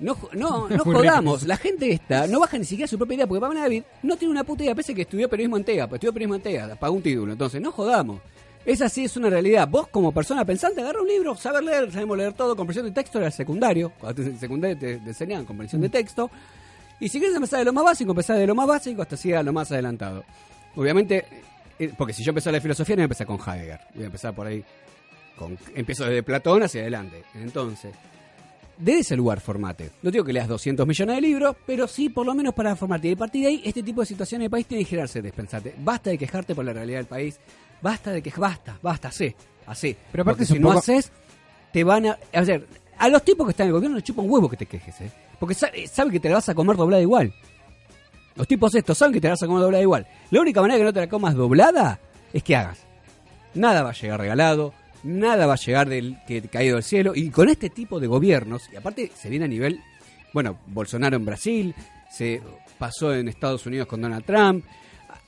no, no, no jodamos. La gente esta no baja ni siquiera su propia idea, porque Pamela David no tiene una puta idea, pese a que estudió periodismo en TEA, pues estudió periodismo en TEA, pagó un título. Entonces, no jodamos. Es así, es una realidad. Vos, como persona pensante, agarra un libro, saber leer, sabemos leer todo, comprensión de texto era secundario. Cuando te- en secundario te, te enseñaban comprensión de texto. Y si quieres empezar de lo más básico, empezar de lo más básico hasta llegar a lo más adelantado. Obviamente, eh, porque si yo empecé la filosofía, no voy a empezar con Heidegger. Voy a empezar por ahí. Con, empiezo desde Platón hacia adelante. Entonces, desde ese lugar formate. No digo que leas 200 millones de libros, pero sí por lo menos para formarte. Y a partir de ahí, este tipo de situaciones del país tiene que girarse de pensarte. Basta de quejarte por la realidad del país. Basta de que basta, basta, hacé, hacé. Pero aparte Porque si no haces, te van a... A ver, a los tipos que están en el gobierno les chupa un huevo que te quejes, ¿eh? Porque sa- saben que te la vas a comer doblada igual. Los tipos estos saben que te la vas a comer doblada igual. La única manera que no te la comas doblada es que hagas. Nada va a llegar regalado, nada va a llegar del que caído del cielo. Y con este tipo de gobiernos, y aparte se viene a nivel, bueno, Bolsonaro en Brasil, se pasó en Estados Unidos con Donald Trump.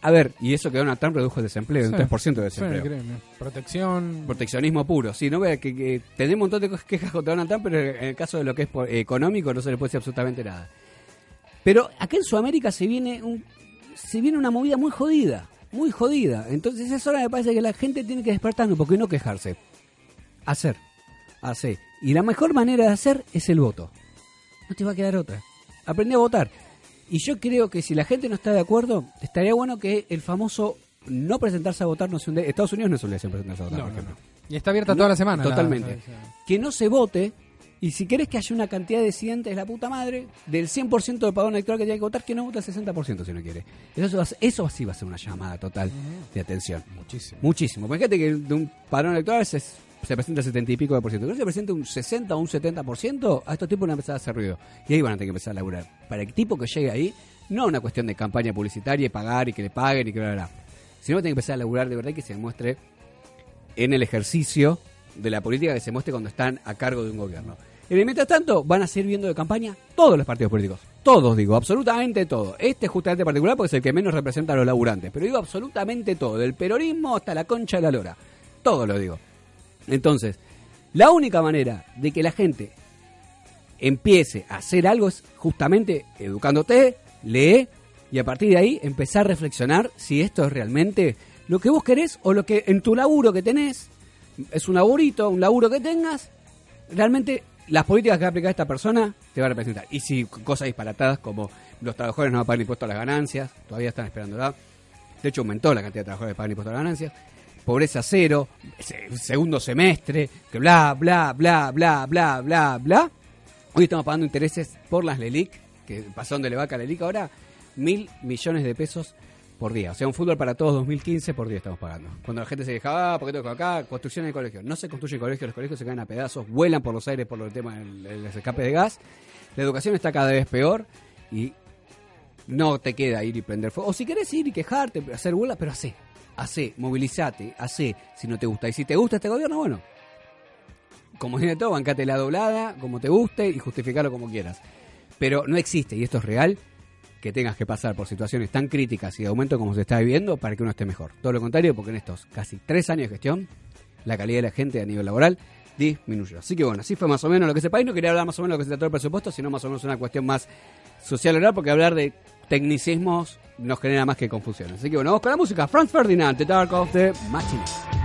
A ver, y eso que Donald Trump redujo el desempleo, Sí. un 3% de Sí, desempleo. increíble. Protección. Proteccionismo puro, sí, no vea que, que tenemos un montón de cosas- quejas contra Donald Trump, pero en el caso de lo que es por- económico no se le puede decir absolutamente nada. Pero acá en Sudamérica se viene un, se viene una movida muy jodida, muy jodida. Entonces es hora me parece que la gente tiene que despertarnos porque no quejarse. Hacer, hacer. Y la mejor manera de hacer es el voto. No te va a quedar otra. Aprende a votar. Y yo creo que si la gente no está de acuerdo, estaría bueno que el famoso no presentarse a votar no sea un de- Estados Unidos no es obligación presentarse a votar, No, por ejemplo. no. Y está abierta toda la semana. Totalmente. la- que no se vote. Y si querés que haya una cantidad de disidentes de la puta madre, del 100% del padrón electoral que tiene que votar, que no vote el 60% si no quiere. Eso, eso sí va a ser una llamada total de atención. Muchísimo. Muchísimo. Fíjate que de un padrón electoral se, se presenta el 70 y pico de por ciento. Creo que se presenta un 60 o un 70%, a estos tipos van a empezar a hacer ruido. Y ahí van a tener que empezar a laburar. Para el tipo que llegue ahí, no una cuestión de campaña publicitaria y pagar y que le paguen y que bla, bla. Sino que tiene que empezar a laburar de verdad y que se demuestre en el ejercicio de la política que se muestre cuando están a cargo de un gobierno. Y mientras tanto, van a seguir viendo de campaña todos los partidos políticos. Todos, digo, absolutamente todo. Este es justamente particular porque es el que menos representa a los laburantes. Pero digo absolutamente todo, del peronismo hasta la concha de la lora. Todo lo digo. Entonces, la única manera de que la gente empiece a hacer algo es justamente educándote, lee y a partir de ahí empezar a reflexionar si esto es realmente lo que vos querés o lo que en tu laburo que tenés es un laburito, un laburo que tengas, realmente las políticas que va a aplicar esta persona te va a representar. Y si cosas disparatadas como los trabajadores no van a pagar impuestos a las ganancias, todavía están esperando ¿verdad? De hecho, aumentó la cantidad de trabajadores que pagan impuestos a las ganancias. Pobreza cero, se- segundo semestre, que bla, bla, bla, bla, bla, bla, bla. Hoy estamos pagando intereses por las LELIC, que pasaron de Levaca a LELIC ahora, mil millones de pesos por día. O sea, un fútbol para todos 2015 por día estamos pagando. Cuando la gente se quejaba, ah, ¿por qué que acá? Construcción el colegio. No se construye en colegio, los colegios se caen a pedazos, vuelan por los aires por el tema del, del escape de gas. La educación está cada vez peor y no te queda ir y prender fuego. O si querés ir y quejarte, hacer burla, pero hacé. Hacé, movilizate, hacé si no te gusta. Y si te gusta este gobierno, bueno, como tiene todo, bancate la doblada, como te guste y justificarlo como quieras. Pero no existe, y esto es real, que tengas que pasar por situaciones tan críticas y de aumento como se está viviendo para que uno esté mejor. Todo lo contrario, porque en estos casi tres años de gestión, la calidad de la gente a nivel laboral disminuyó. Así que bueno, así fue más o menos lo que se país. No quería hablar más o menos de lo que se trató el presupuesto, sino más o menos una cuestión más social oral, porque hablar de tecnicismos nos genera más que confusión. Así que bueno, vamos con la música. Franz Ferdinand, The Dark of the Machinist.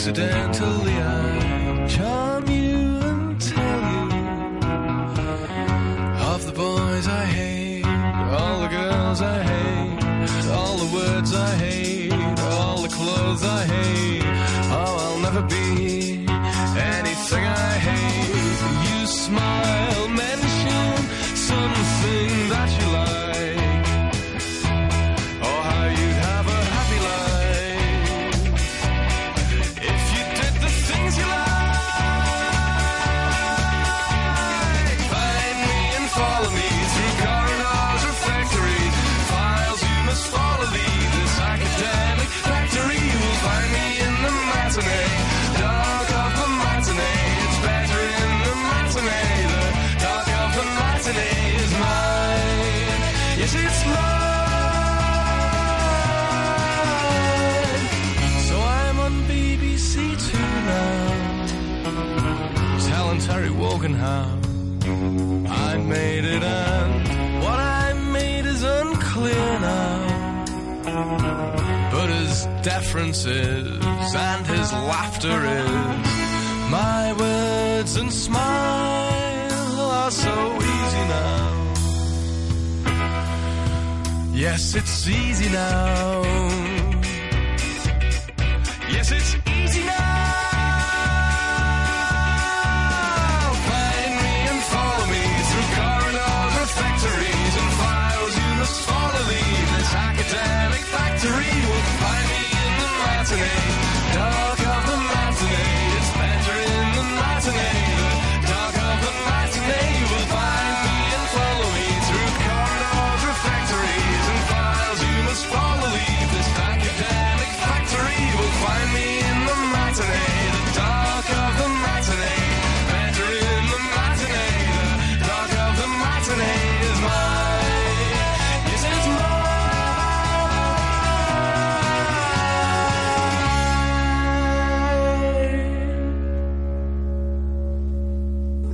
Accidentally, I and his laughter is, my words and smile are so easy now. Yes, it's easy now.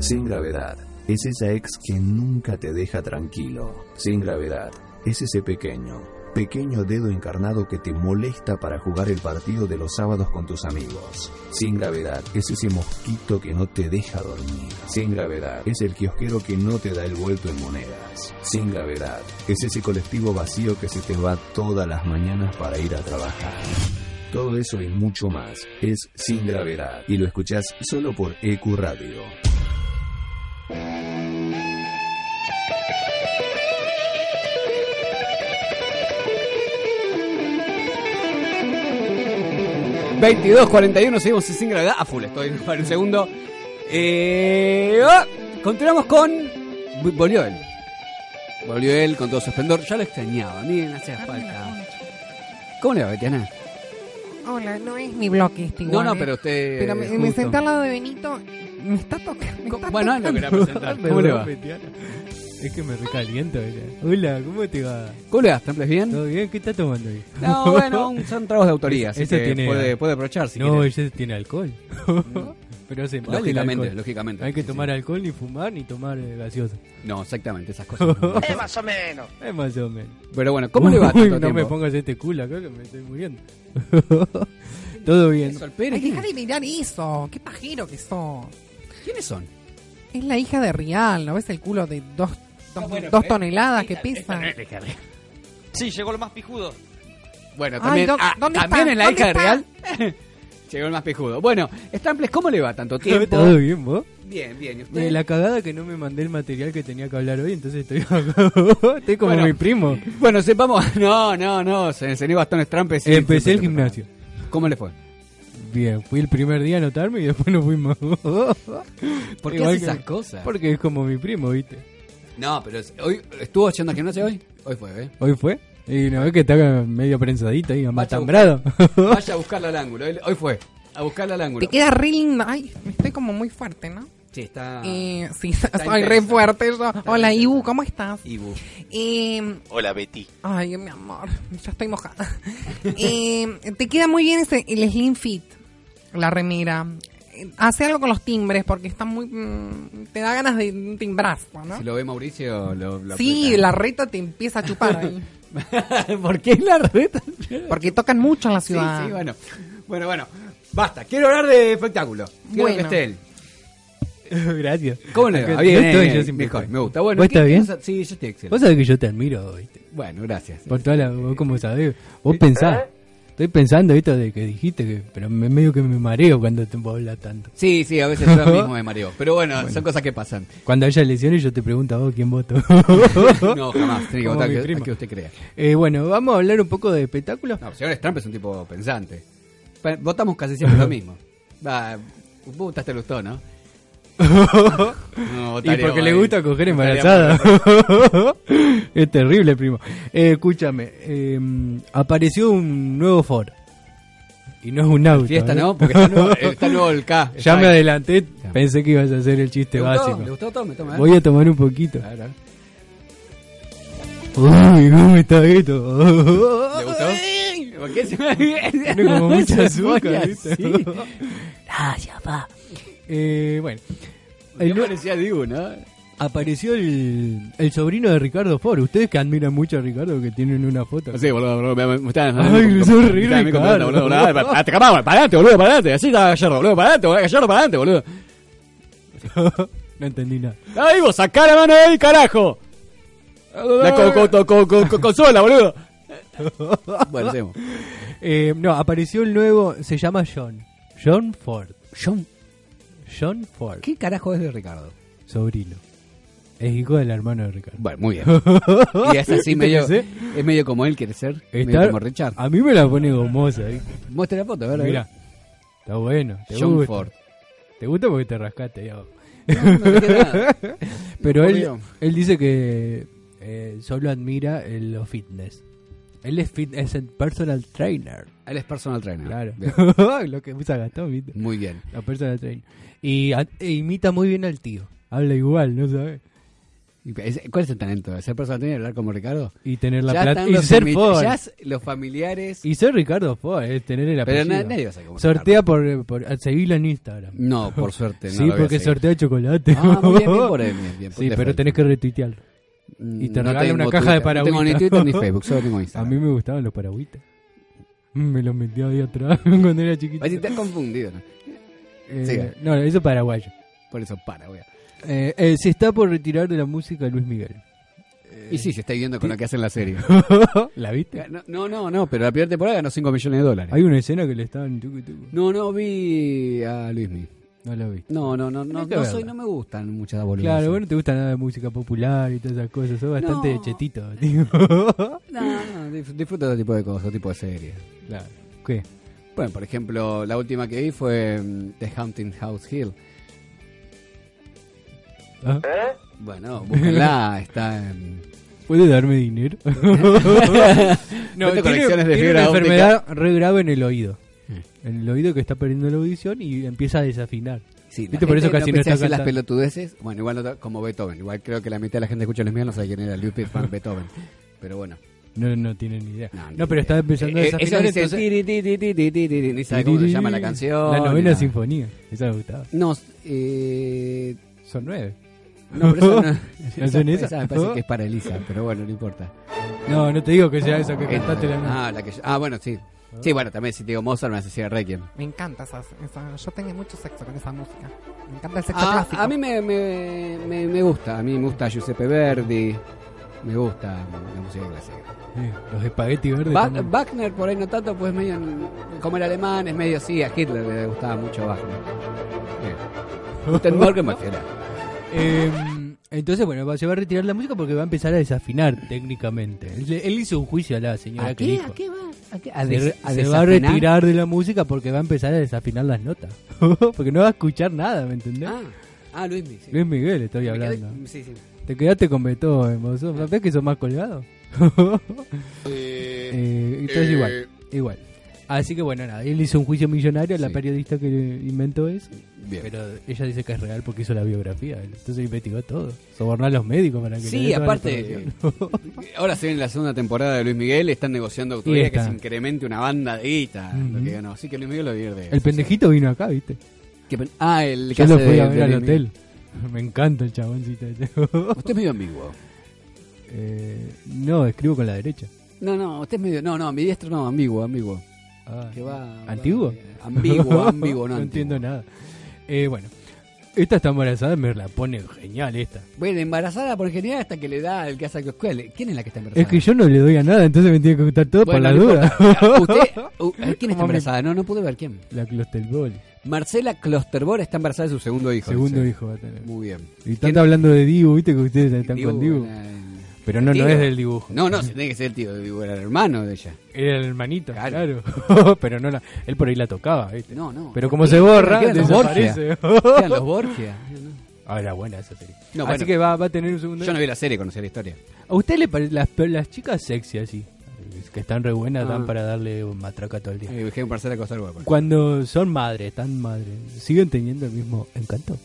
Sin gravedad. Es esa ex que nunca te deja tranquilo. Sin gravedad. Es ese pequeño pequeño dedo encarnado que te molesta para jugar el partido de los sábados con tus amigos. Sin gravedad es ese mosquito que no te deja dormir. Sin gravedad es el kiosquero que no te da el vuelto en monedas. Sin gravedad es ese colectivo vacío que se te va todas las mañanas para ir a trabajar. Todo eso y mucho más es Sin Gravedad y lo escuchás solo por EQ Radio. 22.41, seguimos sin gravedad. A full, estoy para un segundo. Eh, ah, continuamos con. Volvió él. Volvió él con todo su esplendor. Ya lo extrañaba, miren, hacía falta. ¿Cómo le va, Betiana? Hola, no es mi bloque este No, igual, no, ¿eh? pero usted. Pero me, me senté al lado de Benito. Me está tocando. me está Bueno, lo quería tocando. presentar. ¿Cómo le va? Es que me recaliento. ¿verdad? Hola, ¿cómo te va? ¿Cómo le bien? ¿Todo bien? ¿Qué está tomando ahí? No, bueno, un- son tragos de autoría, así Ese que tiene- puede, puede aprovechar si no, quiere. ese tiene alcohol. Pero hace mal Lógicamente, lógicamente. Hay que Sí, tomar sí. alcohol, ni fumar, ni tomar eh, gaseosa. No, exactamente, esas cosas. no. Es más o menos. Es más o menos. Pero bueno, ¿cómo le va tanto no tiempo? me pongas este culo acá que me estoy muriendo. Todo bien. Pérez, Ay, deja de mirar eso. Qué pajero que sos. ¿Quiénes son? Es la hija de Rial. ¿No ves el culo de dos, dos, bueno, dos eh, toneladas que pesa? Sí, llegó lo más pijudo. Bueno, también, ¿dó- ah, dónde también es la ¿Dónde hija de? Real. Llegó el más pijudo. Bueno, Stamples, ¿cómo le va tanto tiempo? ¿Todo bien, vos? Bien, bien. ¿Y usted? Eh, la cagada que no me mandé el material que tenía que hablar hoy, entonces estoy estoy como Bueno, mi primo. Bueno, sepamos. No, no, no. Se enseñó bastones trampes. sí, Empecé el gimnasio. ¿Cómo le fue? Bien, fui el primer día a anotarme y después no fui más. ¿Por qué hace esas cosas? Porque es como mi primo, ¿viste? No, pero es- hoy estuvo haciendo gimnasia hoy. Hoy fue, ¿eh? Hoy fue. Y una vez que está medio prensadito ahí, Vaya a matambrado. Vaya a buscarla al ángulo. Él- Hoy fue. A buscarla al ángulo. Te queda re linda. Ay, estoy como muy fuerte, ¿no? Sí, está. Eh, sí, Está soy re intensa. fuerte yo. Hola, Ibu, ¿cómo estás? Ibu. Eh, Hola, Betty. ay, mi amor, ya estoy mojada. Eh, te queda muy bien ese, el slim fit, la remera. Eh, Hace algo con los timbres porque está muy... mm, te da ganas de un timbrazo, ¿no? Si lo ve Mauricio, lo, lo Sí, aprieta. la reta te empieza a chupar ahí. ¿Por qué la reta? Porque tocan mucho en la Sí, ciudad. sí, bueno. Bueno, bueno. Basta. Quiero hablar de espectáculo. Quiero Bueno. que esté él. Gracias. ¿Cómo le va? Bien, estoy, bien, yo siempre mejor, estoy. me gusta. Bueno, ¿Vos ¿qué- estás bien? Sí, yo estoy excelente. Vos sabés que yo te admiro, ¿viste? Bueno, gracias. Por toda la... Vos como sabés. Vos pensás. Estoy pensando esto de que dijiste que... Pero me, medio que me mareo cuando te hablas tanto. Sí, sí, a veces yo mismo me mareo. Pero bueno, son cosas que pasan. Cuando haya elecciones yo te pregunto a vos quién voto. No, jamás. Tiene que votar que, primo. a que usted crea. Eh, bueno, vamos a hablar un poco de espectáculos. No, el señor Trump es un tipo pensante. Votamos casi siempre lo mismo. Va, vos votaste Lustó, ¿no? No, y porque le gusta coger embarazada. es terrible, primo. Eh, escúchame, eh, apareció un nuevo Ford. Y no es un auto. Fiesta, ¿eh? ¿no? Porque está nuevo, está nuevo el K. ya me adelanté, pensé que ibas a hacer el chiste básico. ¿Le gustó? Tome, tome. Voy a tomar un poquito. A ver, a ver. Uy, ¿cómo está esto? ¿Le gustó? ¿Por qué se me Tiene como mucha azúcar. Gracias, pa. Eh, bueno. El El- parecía Dibu, ¿no? apareció el, el sobrino de Ricardo Ford. Ustedes que admiran mucho a Ricardo, que tienen una foto. Sí, boludo, boludo, me, me están... Ay, me- sos me- Ricardo. boludo, boludo, boludo, para- para- para- para adelante, boludo, para adelante, así está Gallardo, boludo, para adelante, boludo, Gallardo, para adelante, boludo. no entendí nada. Ahí vos, sacá la mano de ahí, carajo. La co- co- co- co- co- co- consola, boludo. Bueno. Eh, no, apareció el nuevo, se llama John. John Ford. John, John Ford. ¿qué carajo es de Ricardo? Sobrino. Es hijo del hermano de Ricardo. Bueno, muy bien. Y es así ¿Viste medio, es medio como él quiere ser, medio Está- como Richard. A mí me la pone gomosa. ¿viste? Muestra la foto, a ver, a ver. Mira. Está bueno. ¿Te John gusta? Ford. ¿Te gusta porque te rascaste ahí abajo? no dije nada. Pero él, él dice que eh, solo admira el lo fitness. Él es, fit, es el personal trainer. Él es personal trainer. Claro. Lo que usa Gastón, ¿viste? Muy bien. La personal trainer. Y a- e imita muy bien al tío. Habla igual, ¿no sabes? ¿Cuál es el talento? ¿De ser trainer y hablar como Ricardo? Y tener la Ya plata. Y ser Ford. ya los familiares. Y ser Ricardo Ford, es tener el Pero apellido. na- nadie va a saber cómo Sortea por, por seguirlo en Instagram. No, por suerte. no sí, a porque sortea chocolate. Ah, muy bien, bien por él, bien, bien, sí, pero tenés que retuitearlo. Y te No regala una caja de Twitter, No tengo ni paragüitas. Twitter ni Facebook, solo tengo A Instagram. mí me gustaban los paragüitas. Mm, Me los metía ahí atrás cuando era chiquito. Así te has confundido, ¿no? Eh, no, eso es paraguayo. Por eso para, voy a... Eh, eh, se está por retirar de la música Luis Miguel. Y sí, se está viendo con lo que hace en la serie. ¿La viste? No, no, no, no, pero la primera temporada ganó 5 millones de dólares. Hay una escena que le estaban... No, no vi a Luismi. No la viste. No, no, no, no, no soy, no me gustan muchas boludeces. Claro, vos no te gusta nada de música popular y todas esas cosas. Sos bastante No. chetito, tío. No, no, disfruto de tipo de cosas, tipo de series. Claro. ¿Qué? Bueno, por ejemplo, la última que vi fue mm, The Haunting House Hill. ¿Ah? Bueno, búsquenla, está en... ¿Puede darme dinero? Vende tiene, colecciones de tiene fibra una óptica. enfermedad re grave en el oído. En el oído que está perdiendo la audición y empieza a desafinar. Sí, ¿Viste? Por eso casi no pensé está las pelotudeces. Bueno, igual no- como Beethoven. Igual creo que la mitad de la gente que escucha los míos no sabe quién era Ludwig van Beethoven. Pero bueno. No, no tiene ni idea. No, No, pero idea. está empezando a Eh, desafinar. eso dice entonces- ni sabe cómo se llama la canción. La novena nada. sinfonía. Esa me gustaba. No, eh, Son nueve. no, pero esa no, ¿No esa, son esas? esa me parece que es para Elisa, pero bueno, no importa. No, no te digo que sea esa que Eh, cantaste la noche. ah, la que yo- ah, bueno, sí. Sí, bueno, también si te digo Mozart me hace Requiem. Me encanta esa, esa- Yo tenía mucho sexo con esa música. Me encanta el sexo Ah, clásico. a mí me, me, me, me gusta, a mí me gusta Giuseppe Verdi, me gusta la música clásica. Sí, los espagueti verdes. Ba- también. Wagner por ahí no tanto, pues medio, como era alemán, es medio sí, a Hitler le gustaba mucho Wagner. Bien. Guten Morgen, Marcela. Eh, entonces, bueno, se va a retirar la música porque va a empezar a desafinar técnicamente. Él, él hizo un juicio a la señora ¿A que qué? dijo. ¿A qué va? ¿A qué? Se, ¿A des- a se va a retirar de la música porque va a empezar a desafinar las notas. porque no va a escuchar nada, ¿me entendés? Ah, ah Luis Miguel. sí. Luis Miguel estoy Me quedé- hablando. sí, sí. Te quedaste con Beethoven, vos sos- ¿sabés que sos más colgado? Eh, entonces eh. igual, igual. Así que bueno, nada, él hizo un juicio millonario a la Sí. periodista que inventó eso. Bien. Pero ella dice que es real porque hizo la biografía. Entonces investigó todo. Sobornar a los médicos para que le Sí, aparte, ahora se viene la segunda temporada de Luis Miguel, están negociando todavía que se incremente una banda de guita, lo Ujú. que ganó. Así que Luis Miguel lo pierde. El pendejito vino acá, ¿viste? Que ah, el Yo que lo hace fui de- a ver al Miguel. Me encanta el chaboncito. ese. Usted es medio ambiguo. Eh, no, escribo con la derecha. No, no, usted es medio. No, no, diestro no, ambiguo, ambiguo. Ah, Que va. ¿Antiguo? va- ambiguo, ambiguo, no, no antiguo. entiendo nada. Eh, bueno, esta está embarazada, me la pone genial esta. Bueno, embarazada por general hasta que le da el que hace escuela. ¿Quién es la que está embarazada? Es que yo no le doy a nada, entonces me tiene que gustar todo Bueno, por la duda. ¿Usted, uh, ¿Quién está embarazada? No, no pude ver quién. La Closterbol. Marcela Klosterbor está embarazada de su segundo hijo. Segundo dice. hijo va a tener. Muy bien. Y están hablando de Dibu, viste que ustedes están Dibu, con Dibu. el- Pero no, no es del dibujo. No, no, tiene que ser el tío de Dibu, era el hermano de ella. Era el hermanito, Claro. claro. Pero no la, él por ahí la tocaba, ¿viste? No, no. Pero como se borra, Eran los desaparece. Borgia. Eran los Borgia. Ah, era buena esa serie. No, Así bueno. que va, va a tener un segundo. Yo no vi la serie, conocí la historia. ¿A usted le parece las, las chicas sexy así? Que están re buenas, Ah. dan para darle un matraca todo el día. Eh, ejemplo. Cuando son madres, tan madres, ¿siguen teniendo el mismo encanto?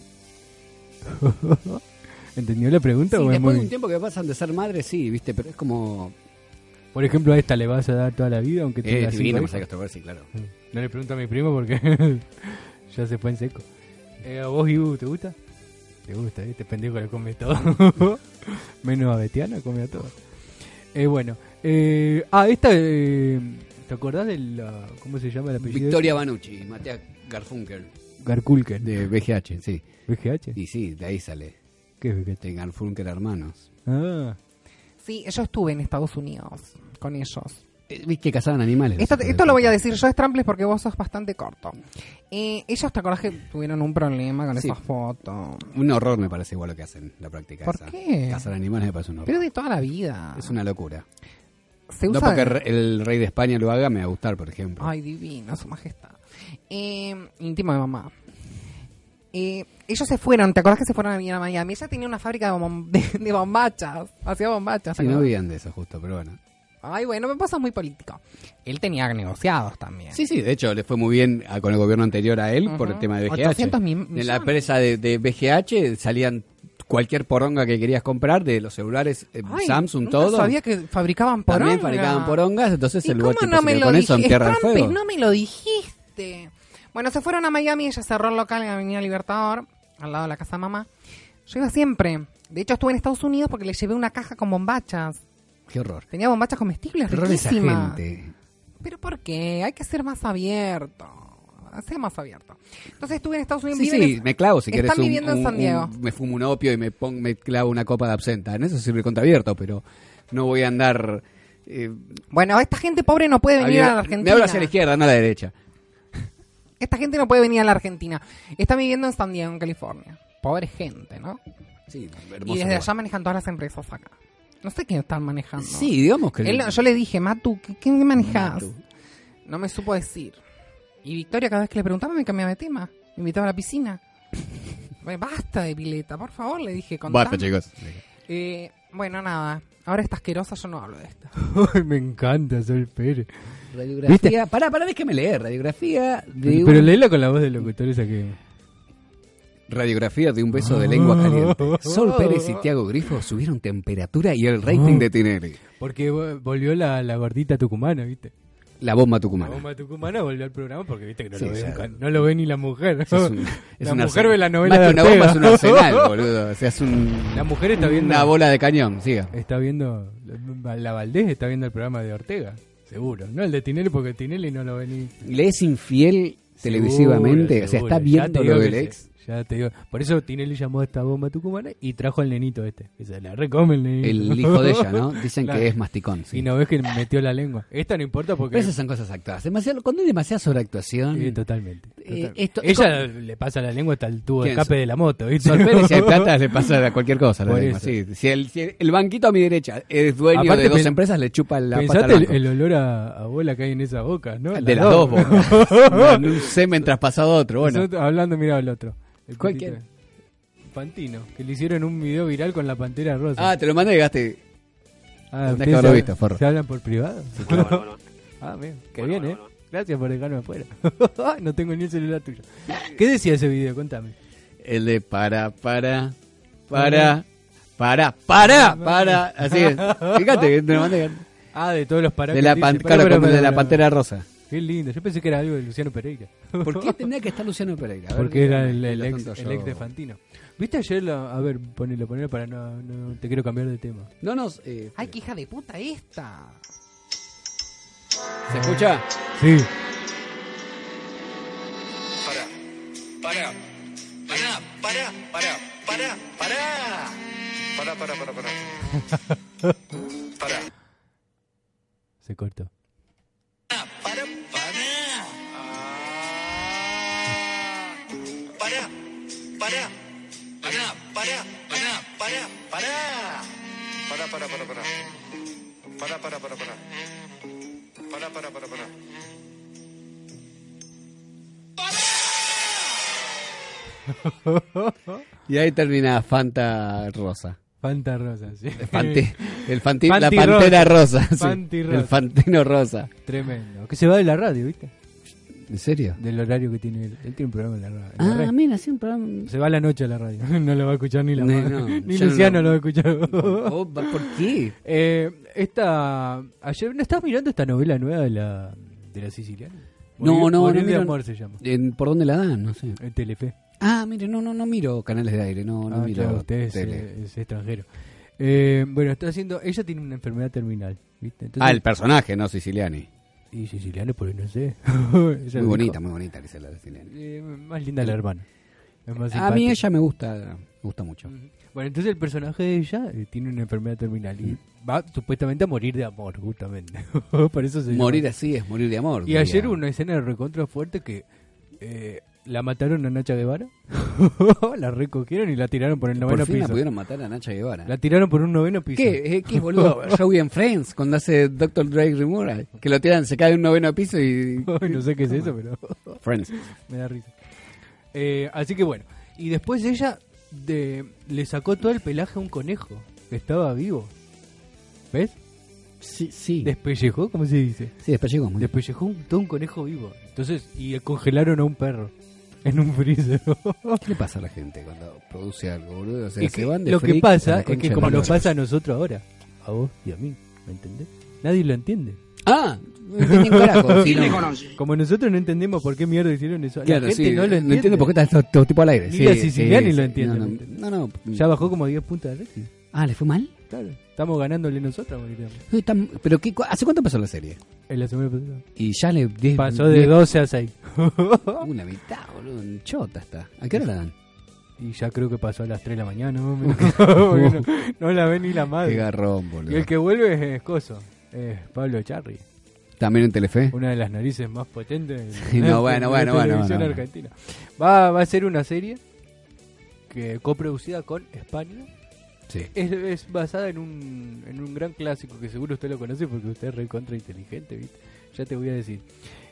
¿Entendió la pregunta? Sí, o es después de un tiempo que pasan de ser madre, sí, viste, pero es como. Por ejemplo, a esta le vas a dar toda la vida, aunque Eh, tenga divina Marcela hijos? Klosterboer, sí, claro. No le pregunto a mi primo porque ya se fue en seco. Eh, ¿A vos, Ibu, te gusta? Te gusta, este pendejo le come todo. Menos a Betiana, come a todo. Eh, bueno, eh, ah, esta, eh, ¿te acordás de la, cómo se llama el apellido? Victoria Banucci, Matea Garfunkel, Garkulken. de VGH, sí. ¿VGH? Y sí, de ahí sale. ¿Qué es VGH? De Garfunkel Hermanos. Ah, Sí, yo estuve en Estados Unidos con ellos. Eh, ¿Viste que cazaban animales? Esto, lo voy a decir yo, Stramples, porque vos sos bastante corto. Eh, ellos, ¿te acordás que tuvieron un problema con Sí. esas fotos? Un horror me parece igual lo que hacen, la práctica ¿Por esa. qué? Cazar animales me parece un horror. Pero de toda la vida. Es una locura. Se No usa porque re- el rey de España lo haga, me va a gustar, por ejemplo. Ay, divino, su majestad. Eh, íntimo de mamá. Eh, ellos se fueron, ¿te acuerdas que se fueron a vivir a Miami? Ella tenía una fábrica de, bom- de, de bombachas, hacía bombachas. Sí, ¿te no habían de eso justo, pero bueno. Ay, bueno, me pasa muy político. Él tenía negociados también. Sí, sí, de hecho le fue muy bien a- con el gobierno anterior a él por el tema de 800 VGH. mil- En la empresa de, de VGH salían cualquier poronga que querías comprar, de los celulares eh, Ay, Samsung, nunca todo. sabía que fabricaban poronga. También fabricaban porongas, entonces ¿Y el tipo no se me lo con eso en? Tierra Fuego. no me lo dijiste. Bueno, se fueron a Miami, ella cerró el local en Avenida Libertador, al lado de la casa de mamá. Yo iba siempre. De hecho, estuve en Estados Unidos porque le llevé una caja con bombachas. Qué horror. Tenía bombachas comestibles, Qué horror esa gente. ¿Pero por qué? Hay que ser más abierto. Sea más abierto. Entonces estuve en Estados Unidos. Sí, sí, en- me clavo si quieres Están un, viviendo en San Diego. un- me fumo un opio y me, pon- me clavo una copa de absenta. En eso sirve contra abierto, pero no voy a andar... eh, Bueno, esta gente pobre no puede venir abierto. a la Argentina. Me hablo hacia la izquierda, no a la derecha. Esta gente no puede venir a la Argentina. Está viviendo en San Diego, en California. Pobre gente, ¿no? Sí, y desde allá manejan todas las empresas acá. No sé qué están manejando. Sí, digamos que... Él- yo le dije, Matu, ¿qué, qué manejas? Matu. No me supo decir. Y Victoria cada vez que le preguntaba me cambiaba de tema. Me invitaba a la piscina. Basta de pileta, por favor, le dije. contame. Basta, chicos. Eh, bueno, nada. Ahora está asquerosa, yo no hablo de esto. Ay, me encanta Sol Pérez. Radiografía... Pará, pará, déjame leer. Radiografía de Pero un- léela con la voz del locutor esa que... Radiografía de un beso de lengua caliente. Sol Pérez y Tiago Grifo subieron temperatura y el rating de Tinelli. Porque vo- volvió la, la gordita tucumana, ¿viste? La bomba La tucumana. bomba tucumana volvió al programa porque viste que no, Sí, lo, ve can- no lo ve ni la mujer. Es un- es la mujer ve la novela Más de que una bomba es un arsenal, boludo. O sea, es un... La mujer está viendo... Una bola de cañón, siga. Está viendo... La, la Valdés está viendo el programa de Ortega. Seguro. No el de Tinelli porque Tinelli no lo ve ni... Le es infiel televisivamente. Seguro, o sea, está viendo lo del ex. Ya te digo. Por eso Tinelli llamó a esta bomba tucumana y trajo al nenito este. Que se la recome el nenito. El hijo de ella, ¿no? Dicen Claro. que es masticón. sí. Y no ves que metió la lengua. Esta no importa porque... Pero esas son cosas actuadas. Demasiado, cuando hay demasiada sobreactuación. Sí, totalmente. Eh, esto- Ella le pasa la lengua hasta el tubo de escape de la moto, Pérez, si hay plata, le pasa a cualquier cosa. la lengua, sí. Si, el, si el banquito a mi derecha es dueño Aparte, de dos pen- empresas, le chupa la pata al el, el olor a, a bola que hay en esa boca, ¿no? de las dos bocas. Un semen traspasado a otro. Bueno, Nosotros hablando, mira el otro. El ¿Cuál putito. quién? Fantino, que le hicieron un video viral con la pantera rosa. ah, te lo mandé y llegaste. Ah, tendrás ¿ustedes que haberlo se- visto, forro. ¿Se hablan por privado? Bueno, bueno. ah, bien, qué Bueno, bien, bueno, ¿eh? bueno. Gracias por dejarme afuera. no tengo ni el celular tuyo. ¿Qué decía ese video? Contame. El de para, para, para, para, para, para. Así es. Fíjate que te lo mandé. Ah, de todos los parámetros. De la, pan- claro, de la pantera rosa. Qué lindo. Yo pensé que era algo de Luciano Pereira. ¿Por qué tendría que estar Luciano Pereira? Ver, Porque era el, ex, el ex de Fantino. ¿Viste ayer? La, a ver, ponelo, ponelo para no, no. Te quiero cambiar de tema. No nos. eh, Ay, qué hija de puta esta. ¿Se escucha? Sí. Para, para, para, para, para, para, para. Para, para, para, para. Para. Se cortó. Para, para, para, para, para, para. Para, para, para, para. Para, para, para, para. Para, para, para, para. Y ahí termina Fanta Rosa. Fanta Rosa, sí. Fanti- el fanti- la Fanti pantera rosa. sí. Fanti rosa. El fantino rosa. Tremendo. Que se va de la radio, ¿viste? ¿En serio? Del horario que tiene él. Él tiene un programa en la radio. en la Ah, radio. mira, sí, un programa. Se va a la noche a la radio. No lo va a escuchar ni la No, Ni yo no Luciano lo- lo va a escuchar. Oh, ¿Por qué? Eh, esta. Ayer. ¿No estás mirando esta novela nueva de la, de la siciliana? No, Morir- no, Morir no de miro- amor se llama. ¿En- ¿Por dónde la dan? No sé. En Telefe. Ah, mire, no, no, no miro canales de aire, no, no Ah, miro claro, usted es, tele. eh, es extranjero. Eh, bueno, está haciendo. Ella tiene una enfermedad terminal, ¿viste? Entonces- ah, el personaje, no Siciliani. Y siciliano, porque no sé. Muy bonita, muy bonita Gisela de Siciliani. Eh, más linda la hermana. A mí ella me gusta, me gusta mucho. Bueno, entonces el personaje de ella eh, tiene una enfermedad terminal y va supuestamente a morir de amor, justamente. Por eso se Morir llama. así es morir de amor. Y diría. ayer hubo una escena de recontra fuerte que eh, la mataron a Nacha Guevara, la recogieron y la tiraron por el Por noveno fin la piso. pudieron matar a Nacha Guevara. La tiraron por un noveno piso. ¿Qué? ¿Qué boludo? Joey en Friends, cuando hace Dr. Dre Remora, que lo tiran, se cae de un noveno piso y... no sé qué es eso, pero Friends. me da risa. Eh, así que bueno, y después ella de, le sacó todo el pelaje a un conejo que estaba vivo. ¿Ves? Sí, sí. Despellejó, ¿cómo se dice? Sí, Despellejó un, todo un conejo vivo. Entonces, y congelaron a un perro en un freezer. ¿Qué le pasa a la gente cuando produce algo, boludo? O sea, Es se que van de lo que pasa es que como nos pasa a nosotros ahora, a vos y a mí, ¿me entendés? Nadie lo entiende. Ah, no carajo. si no. Como nosotros no entendemos por qué mierda hicieron eso. Claro, la gente sí, no lo entiende. entiendo por qué está todo, todo tipo al aire. Ni sí, la sí, Siciliani sí, lo sí. entiende. No, ¿me no, no, no. Ya bajó como 10 puntos de rating. Ah, ¿le fue mal? Claro. Estamos ganándole nosotros. tan- ¿Pero qué, cu- hace cuánto empezó la serie? En la semana pasada. Y ya le... Pasó de diez- 12 a 6. Una mitad, boludo. en Chota está. ¿A qué hora la dan? Y ya creo que pasó a las 3 de la mañana. Porque no, no la ve ni la madre. Garrón, Y boludo. el que vuelve es Coso. Es Pablo Charri. ¿También en Telefe? Una de las narices más potentes de no, bueno, de la bueno, bueno, televisión bueno. argentina. Va, va a ser una serie que coproducida con España. Sí. Es, es basada en un, en un gran clásico que seguro usted lo conoce porque usted es recontra inteligente, ¿viste? Ya te voy a decir.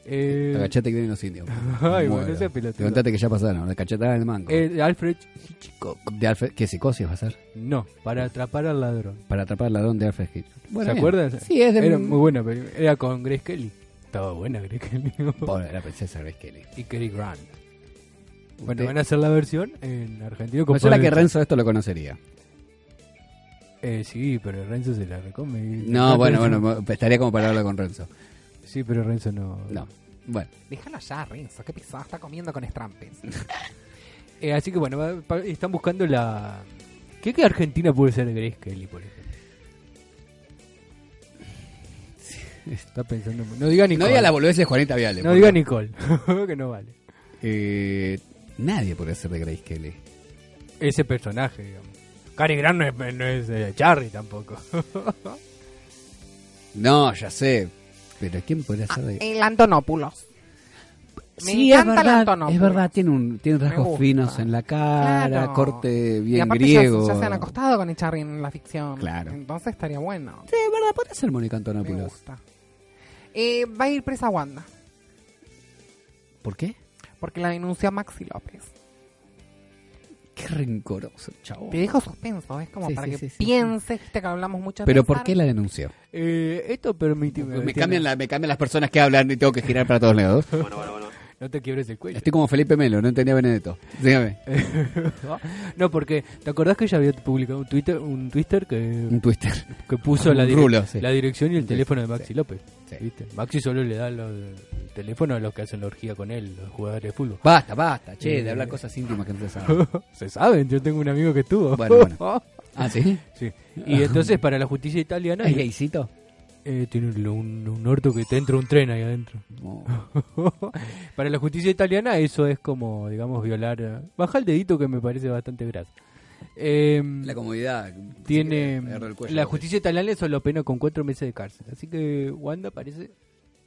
Eh, Agachate que vienen los indios. Ay, bueno, Muero. no sea pelotudo. Levantate que ya pasaron. La cachetada del mango. eh, de Alfred Hitchcock. de Alfred, ¿Qué psicosis va a ser? No, para atrapar al ladrón. Para atrapar al ladrón de Alfred Hitchcock. Bueno, ¿Se acuerdan? Sí, es de... Era muy buena, pero era con Grace Kelly. Estaba buena Grace Kelly. Pobre, la princesa Grace Kelly. y Cary Grant. Bueno, van a hacer la versión en Argentina con suena Pablo que. Renzo esto lo conocería. Eh, sí, pero Renzo se la recome. No, bueno, bueno, estaría como para hablar con Renzo. Sí, pero Renzo no. No. Bueno, Déjalo ya, Renzo. ¿Qué pesado? Está comiendo con estrampes. Eh, así que bueno, va- pa- están buscando la. ¿Qué, qué Argentina puede ser Grace Kelly, por ejemplo? Está pensando. No diga Nicole. no diga la boludez de Juanita Viale. No diga. Nicole. que no vale. Eh, nadie podría ser de Grace Kelly. Ese personaje, digamos. Cary Grant no es, no es eh, Charlie tampoco. No, ya sé. Pero ¿quién podría ser de El Antonopoulos. Me Sí, es encanta el verdad, Antonopoulos. es verdad, tiene, un, tiene rasgos gusta. finos en la cara, Claro. corte y bien aparte ya- griego. Ya, se han acostado con Echarri en la ficción. Claro. Entonces estaría bueno. Sí, es verdad, podría ser Mónica Me Antonopoulos. gusta. Eh, va a ir presa Wanda. ¿Por qué? Porque la denunció Maxi López. Qué rencoroso, chavo. Te dejo suspenso, es como Sí, para sí, que sí, sí, pienses, que hablamos mucho de Pero pensar. ¿por qué la denunció? Eh, esto permite. Me cambian, la- me cambian las personas que hablan y tengo que girar para todos lados. No te quiebres el cuello. Estoy como Felipe Melo, no entendía Benedetto. Dígame. no, porque ¿te acordás que ella había publicado un Twitter, un Twitter que, Un twister. que puso la, Un dire- rulo, sí. la dirección y el teléfono de Maxi sí. López? Sí. ¿viste? Maxi solo le da lo- el teléfono a los que hacen la orgía con él, los jugadores de fútbol. Basta, basta, che, Eh. de hablar cosas íntimas que no se saben. Se saben, yo tengo un amigo que estuvo. Bueno, bueno. Ah, ¿sí? Sí. Y entonces para la justicia italiana ¿Es gaycito? Eh, tiene un, un- orto que te entra un tren ahí adentro. No. para la justicia italiana eso es como, digamos, violar... Baja el dedito que me parece bastante graso. Eh, La comodidad. tiene cuello. la justicia italiana eso lo pena con cuatro meses de cárcel así que Wanda parece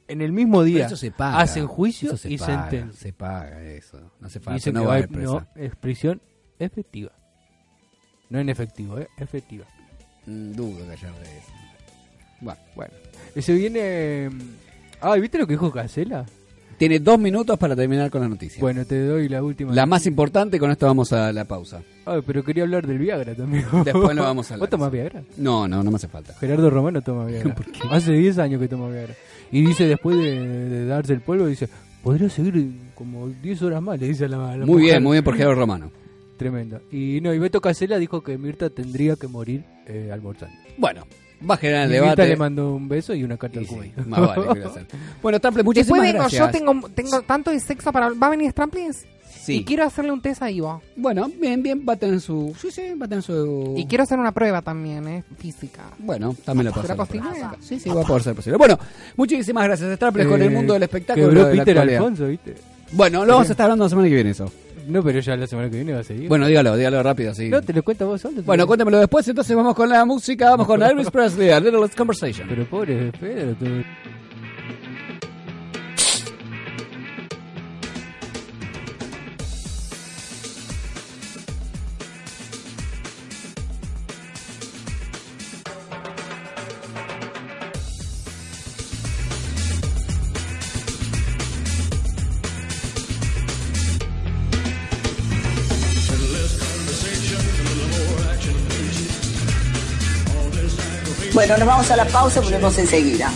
en el mismo día eso se paga. hacen juicio se y paga, sentencia Se paga eso. No falta. dicen no va a no, es prisión efectiva no en efectivo eh efectiva Mm, dudo que haya de eso. Bueno. bueno y se viene ah ¿viste lo que dijo Casela? Tiene dos minutos para terminar con la noticia. bueno te doy la última La más importante, con esto vamos a la pausa. Ay, pero quería hablar del Viagra también Después lo vamos a hablar. ¿vos tomás Viagra? No, no, no me hace falta. Gerardo Romano toma Viagra. Hace 10 años que toma Viagra. Y dice, después de, de darse el polvo, dice, podría seguir como 10 horas más, le dice a la, a la Muy mujer. bien, muy bien por Gerardo Romano. Tremendo. Y no, y Beto Casella dijo que Mirta tendría que morir eh, almorzando. Bueno, va a generar el Mirta debate. le mandó un beso y una carta al sí, más vale. Bueno, Trample, muchísimas Después vengo, gracias. yo tengo, tengo tanto de sexo para... ¿Va a venir Stramplis? Sí. Y quiero hacerle un test a Ivo. Bueno, bien, bien, va a tener su... Sí, sí, va a tener su... Y quiero hacer una prueba también, ¿eh? Física. Bueno, también lo puedo ¿Será posible? Sí, sí, va a poder ser posible. Bueno, muchísimas gracias, Straple, con el Eh, mundo del espectáculo. Quebró de Peter. Alfonso, ¿viste? Bueno, lo vamos a estar hablando la semana que viene eso. No, pero ya la semana que viene va a seguir. Bueno, dígalo, dígalo rápido, sí. no, te lo cuento vos solo. Bueno, cuéntamelo después, entonces vamos con la música, vamos con Elvis Presley, A Little Conversation. Pero pobre Pedro, tú... Bueno, nos vamos a la pausa, volvemos enseguida.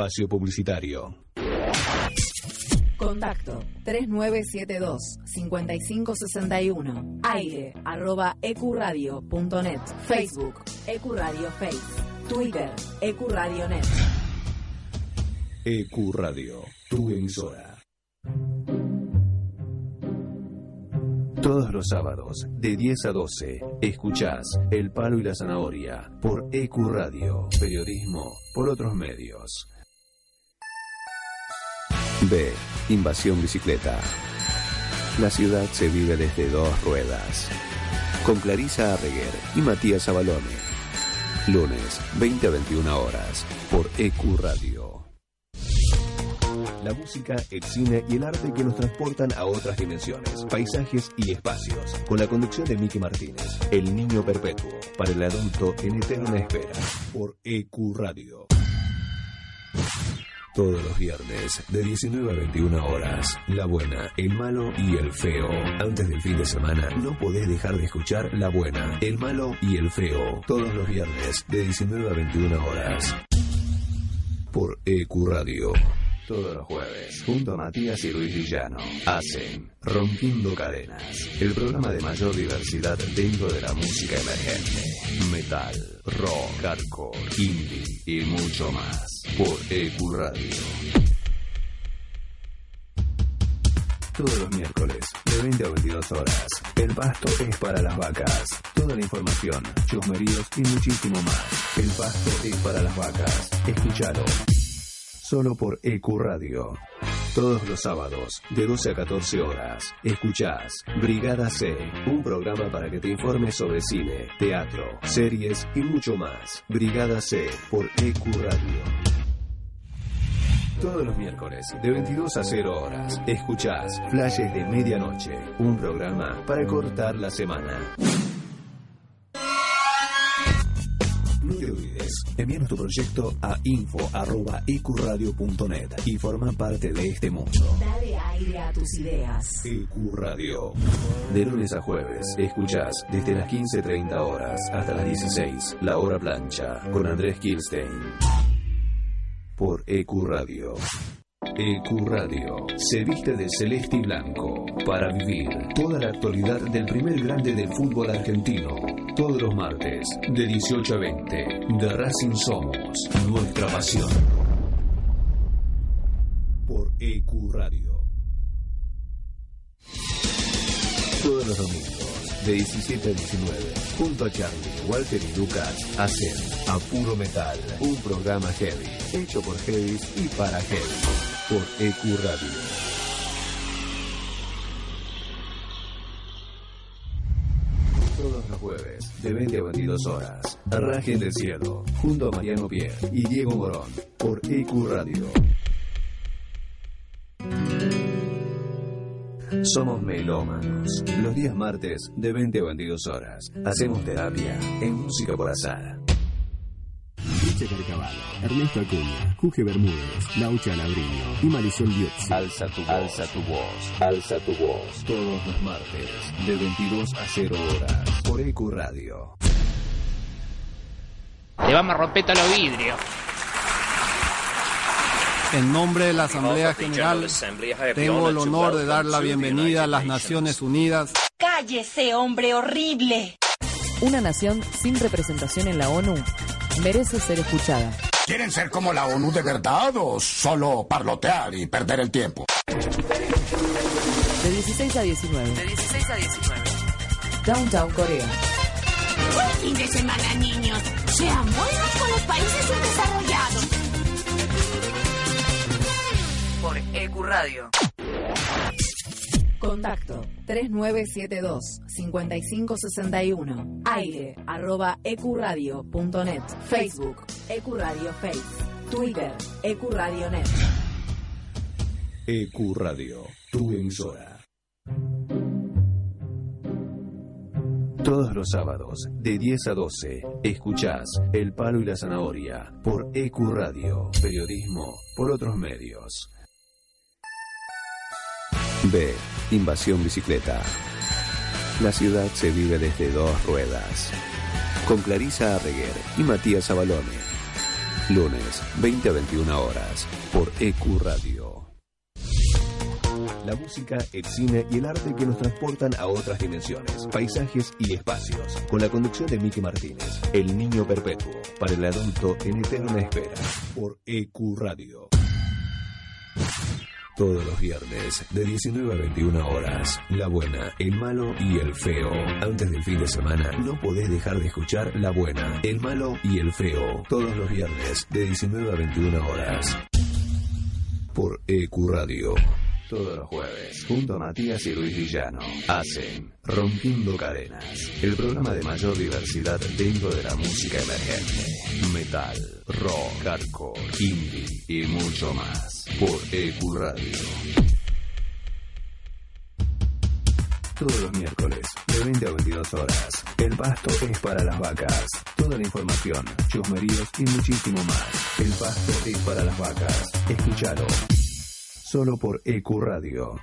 Espacio publicitario. Contacto 3972-5561. Aire arroba ecuradio.net. Facebook Ecuradio Face. Twitter Ecuradio.net. EQ E Radio, tu emisora. Todos los sábados, de 10 a 12, escuchás El Palo y la Zanahoria por EQ Radio. Periodismo por otros medios. B. Invasión Bicicleta. La ciudad se vive desde dos ruedas. Con Clarisa Arreguer y Matías Abalone. Lunes, 20 a 21 horas, por EQ Radio. La música, el cine y el arte que nos transportan a otras dimensiones, paisajes y espacios. Con la conducción de Miki Martínez, El Niño Perpetuo, para el adulto en eterna espera, por EQ Radio. Todos los viernes, de 19 a 21 horas, La Buena, El Malo y El Feo. Antes del fin de semana, no podés dejar de escuchar La Buena, El Malo y El Feo. Todos los viernes, de 19 a 21 horas. Por EQ Radio. Todos los jueves, junto a Matías y Luis Villano, hacen Rompiendo Cadenas, el programa de mayor diversidad dentro de la música emergente. Metal, rock, hardcore, indie y mucho más. Por EQ Radio. Todos los miércoles, de 20 a 22 horas, el pasto es para las vacas. Toda la información, chusmeríos y muchísimo más. El pasto es para las vacas. Escúchalo. Solo por EQ Radio. Todos los sábados, de 12 a 14 horas, escuchás Brigada C, un programa para que te informes sobre cine, teatro, series y mucho más. Brigada C por EQ Radio. Todos los miércoles, de 22 a 0 horas, escuchás Flashes de Medianoche, un programa para cortar la semana. No envíanos tu proyecto a info.ecuradio.net y forma parte de este mundo. Dale aire a tus ideas. EQ Radio. De lunes a jueves, escuchás desde las 15.30 horas hasta las 16, La Hora Plancha, con Andrés Kilstein. Por EQ Radio. EQ Radio. Se viste de celeste y blanco para vivir toda la actualidad del primer grande del fútbol argentino. Todos los martes, de 18 a 20, de Racing Somos, nuestra pasión. Por EQ Radio. Todos los domingos, de 17 a 19, junto a Charlie, Walter y Lucas, hacen A Puro Metal, un programa heavy, hecho por heavies y para heavy, por EQ Radio. Todos los jueves, de 20 a 22 horas, Rajen del Cielo, junto a Mariano Pierre y Diego Morón, por EQ Radio. Somos melómanos. Los días martes de 20 a 22 horas. Hacemos terapia en música por azar. Licha Carcavalo, Ernesto Acuña, Juge Bermúdez, Laucha Labriño y Marisol Diopsi. Alza tu, alza tu voz, alza tu voz. Todos los martes de 22 a 0 horas por EQ Radio. Le vamos a romper todos los vidrios. En nombre de la Asamblea General, tengo el honor de dar la bienvenida a las Naciones Unidas. ¡Cállese, hombre horrible! Una nación sin representación en la ONU merece ser escuchada. ¿Quieren ser como la ONU de verdad o solo parlotear y perder el tiempo? De 16 a 19. De 16 a 19. Downtown Corea. Buen fin de semana, niños. Sean buenos con los países subdesarrollados. Por EQ Radio. Contacto 3972-5561. Aire arroba ecuradio.net. Facebook Ecuradio Face. Twitter Ecuradio.net. EQ E Radio, tu emisora. Todos los sábados, de 10 a 12, escuchás El Palo y la Zanahoria por EQ Radio, periodismo por otros medios. B. Invasión Bicicleta. La ciudad se vive desde dos ruedas. Con Clarisa Arreguer y Matías Abalone. Lunes, 20 a 21 horas, por EQ Radio. La música, el cine y el arte que nos transportan a otras dimensiones, paisajes y espacios. Con la conducción de Miki Martínez, El Niño Perpetuo, para el adulto en eterna espera, por EQ Radio. Todos los viernes, de 19 a 21 horas, La Buena, El Malo y El Feo. Antes del fin de semana, no podés dejar de escuchar La Buena, El Malo y El Feo. Todos los viernes, de 19 a 21 horas. Por EQ Radio. Todos los jueves, junto a Matías y Luis Villano, hacen Rompiendo Cadenas, el programa de mayor diversidad dentro de la música emergente. Metal, rock, hardcore, indie y mucho más. Por EQ Radio. Todos los miércoles, de 20 a 22 horas, el pasto es para las vacas. Toda la información, chusmeríos y muchísimo más. El pasto es para las vacas. Escúchalo. Solo por EQ Radio.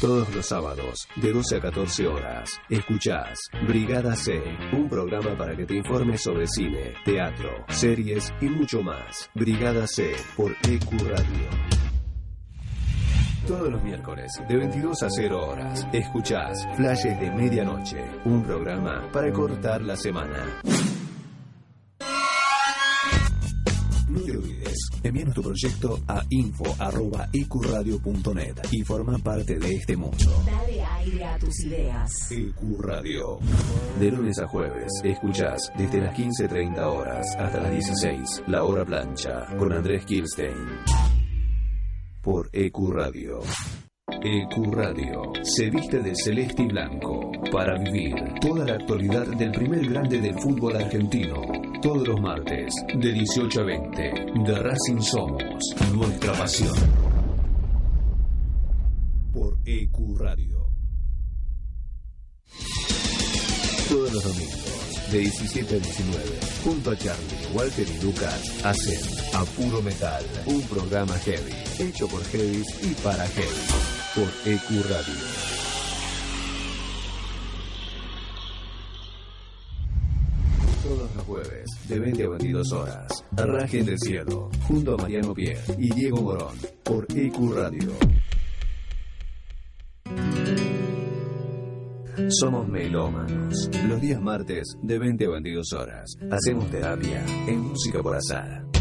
Todos los sábados, de 12 a 14 horas, escuchás Brigada C, un programa para que te informes sobre cine, teatro, series y mucho más. Brigada C por EQ Radio. Todos los miércoles, de 22 a 0 horas, escuchás Flashes de Medianoche, un programa para cortar la semana. No te olvides, envíanos tu proyecto a info.ecuradio.net y forma parte de este mundo. Dale aire a tus ideas. EQ Radio. De lunes a jueves, escuchás desde las 15.30 horas hasta las 16, La Hora Plancha, con Andrés Kirstein. Por EQ Radio. EQ Radio se viste de celeste y blanco para vivir toda la actualidad del primer grande del fútbol argentino. Todos los martes, de 18 a 20, de Racing Somos, nuestra pasión. Por EQ Radio. Todos los domingos, de 17 a 19, junto a Charlie, Walter y Lucas, hacen A Puro Metal, un programa heavy, hecho por heavies y para heavy, por EQ Radio. Todos los jueves, de 20 a 22 horas. Rajen del Cielo, junto a Mariano Pierre y Diego Morón, por EQ Radio. Somos melómanos. Los días martes de 20 a 22 horas. Hacemos terapia en música por azar.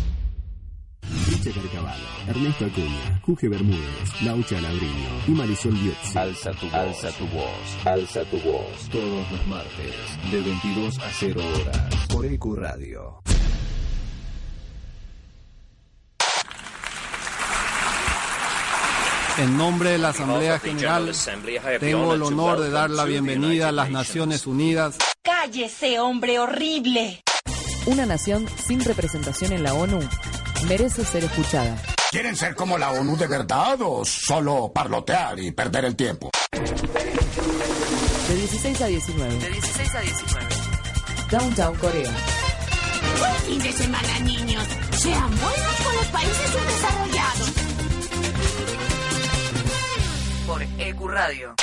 Ernesto Acuña, Juge Bermúdez, Laucha Labrino y Marisol Biozzi. Alza tu voz, alza tu voz, alza tu voz. Todos los martes de 22 a 0 horas por EQ Radio. En nombre de la Asamblea General, tengo el honor de dar la bienvenida a las Naciones Unidas. Cállese, hombre horrible. Una nación sin representación en la ONU merece ser escuchada. ¿Quieren ser como la ONU de verdad o solo parlotear y perder el tiempo? De 16 a 19. De 16 a 19. Downtown Corea. Fin de semana, niños. Sean buenos con los países subdesarrollados. Por EQ Radio.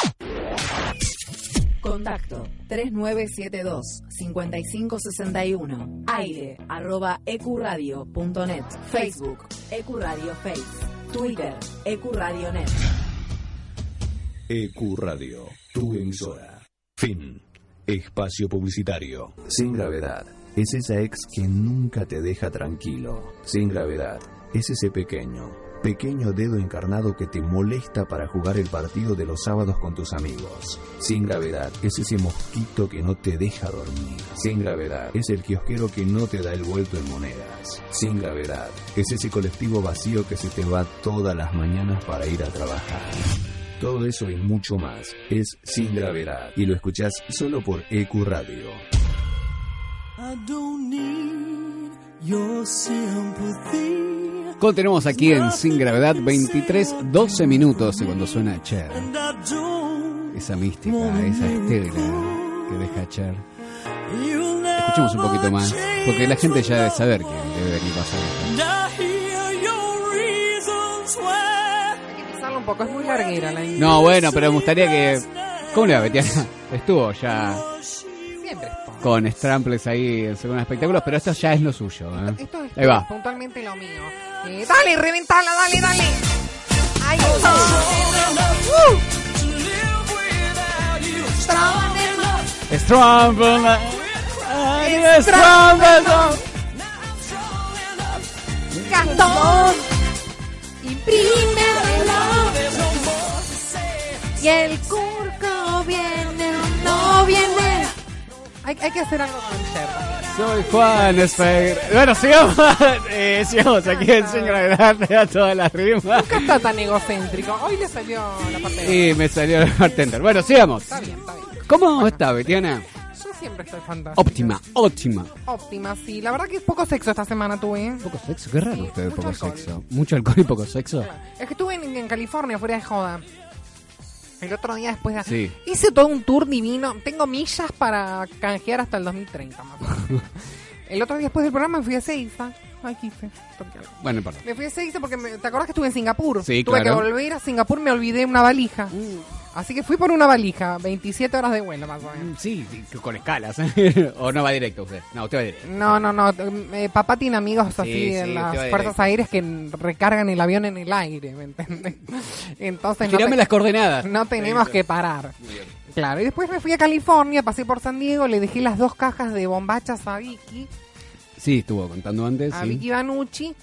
Contacto 3972-5561. Aire arroba ecuradio.net. Facebook Ecuradio Face. Twitter Ecuradio.net. EQ E Radio, tu emisora. Fin. Espacio publicitario. Sin gravedad. Es esa ex que nunca te deja tranquilo. Sin gravedad. Es ese pequeño, pequeño dedo encarnado que te molesta para jugar el partido de los sábados con tus amigos. Sin gravedad. Es ese mosquito que no te deja dormir. Sin gravedad. Es el kiosquero que no te da el vuelto en monedas. Sin gravedad. Es ese colectivo vacío que se te va todas las mañanas para ir a trabajar. Todo eso y mucho más es Sin Gravedad y lo escuchás solo por EQ Radio. Continuamos aquí en Sin Gravedad, 23, 12 minutos cuando suena Cher. Esa mística, esa estela que deja Cher. Escuchemos un poquito más, porque la gente ya debe saber que debe venir pasando. Hay que un poco, es muy larguera la. No, bueno, pero me gustaría que... ¿Cómo le va, Betiana? Estuvo ya Siempre. Con Stramples ahí en segundo espectáculos, pero esto ya es lo suyo. ¿eh? Esto es Ahí va. puntualmente lo mío. Eh, dale, reventala, dale, dale. Ahí está. Strumble, Gastón. Imprime Y el curco viene no viene. Hay, hay que hacer algo con también. Soy Juan Espeir. Bueno, sigamos, eh, sigamos aquí en Sin Gravedad, te da todas las rimas. Nunca está tan egocéntrico. Hoy le salió la parte. Y me salió el bartender. Bueno, sigamos. Está bien, está bien. ¿Cómo está, Betiana? Yo siempre estoy fantástica. Óptima, óptima. Óptima, sí. La verdad que poco sexo esta semana tuve. Poco sexo, qué raro mucho poco alcohol. sexo. Mucho alcohol y poco sexo. Es que estuve en, en California, fuera de joda. El otro día después de... Sí. Hice todo un tour divino. Tengo millas para canjear hasta el 2030 más o menos. El otro día después del programa me fui a Seiza. Ay, quise. Bueno, no importa. Me fui a Seiza porque me- te acordás que estuve en Singapur. Sí, Tuve claro. que volver a Singapur, me olvidé una valija. Así que fui por una valija, 27 horas de vuelo más o menos. Sí, sí, con escalas. o no va directo usted. No, usted va directo. No, no, no. eh, papá tiene amigos así Sí, en sí, las fuerzas aéreas que recargan el avión en el aire, ¿me entiendes? Entonces no, te- las coordenadas. no tenemos que parar. Claro, y después me fui a California, pasé por San Diego, le dejé las dos cajas de bombachas a Vicky, Sí, estuvo contando antes. a. Vicky Banucci,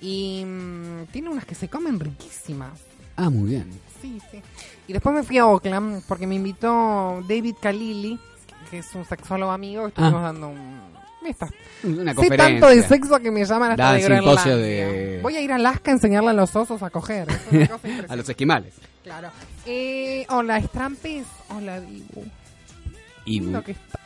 y mm, tiene unas que se comen riquísimas. Ah, muy bien. Sí, sí. Y después me fui a Oakland porque me invitó David Kalili, que es un sexólogo amigo, estuvimos Ah. dando un... Esta. Una Sé tanto de sexo que me llaman hasta de Groenlandia. de- Voy a ir a Alaska a enseñarle a los osos a coger. Es a los esquimales. Claro. Eh, hola, Strampes. Hola, Dibu. Y Lindo que está.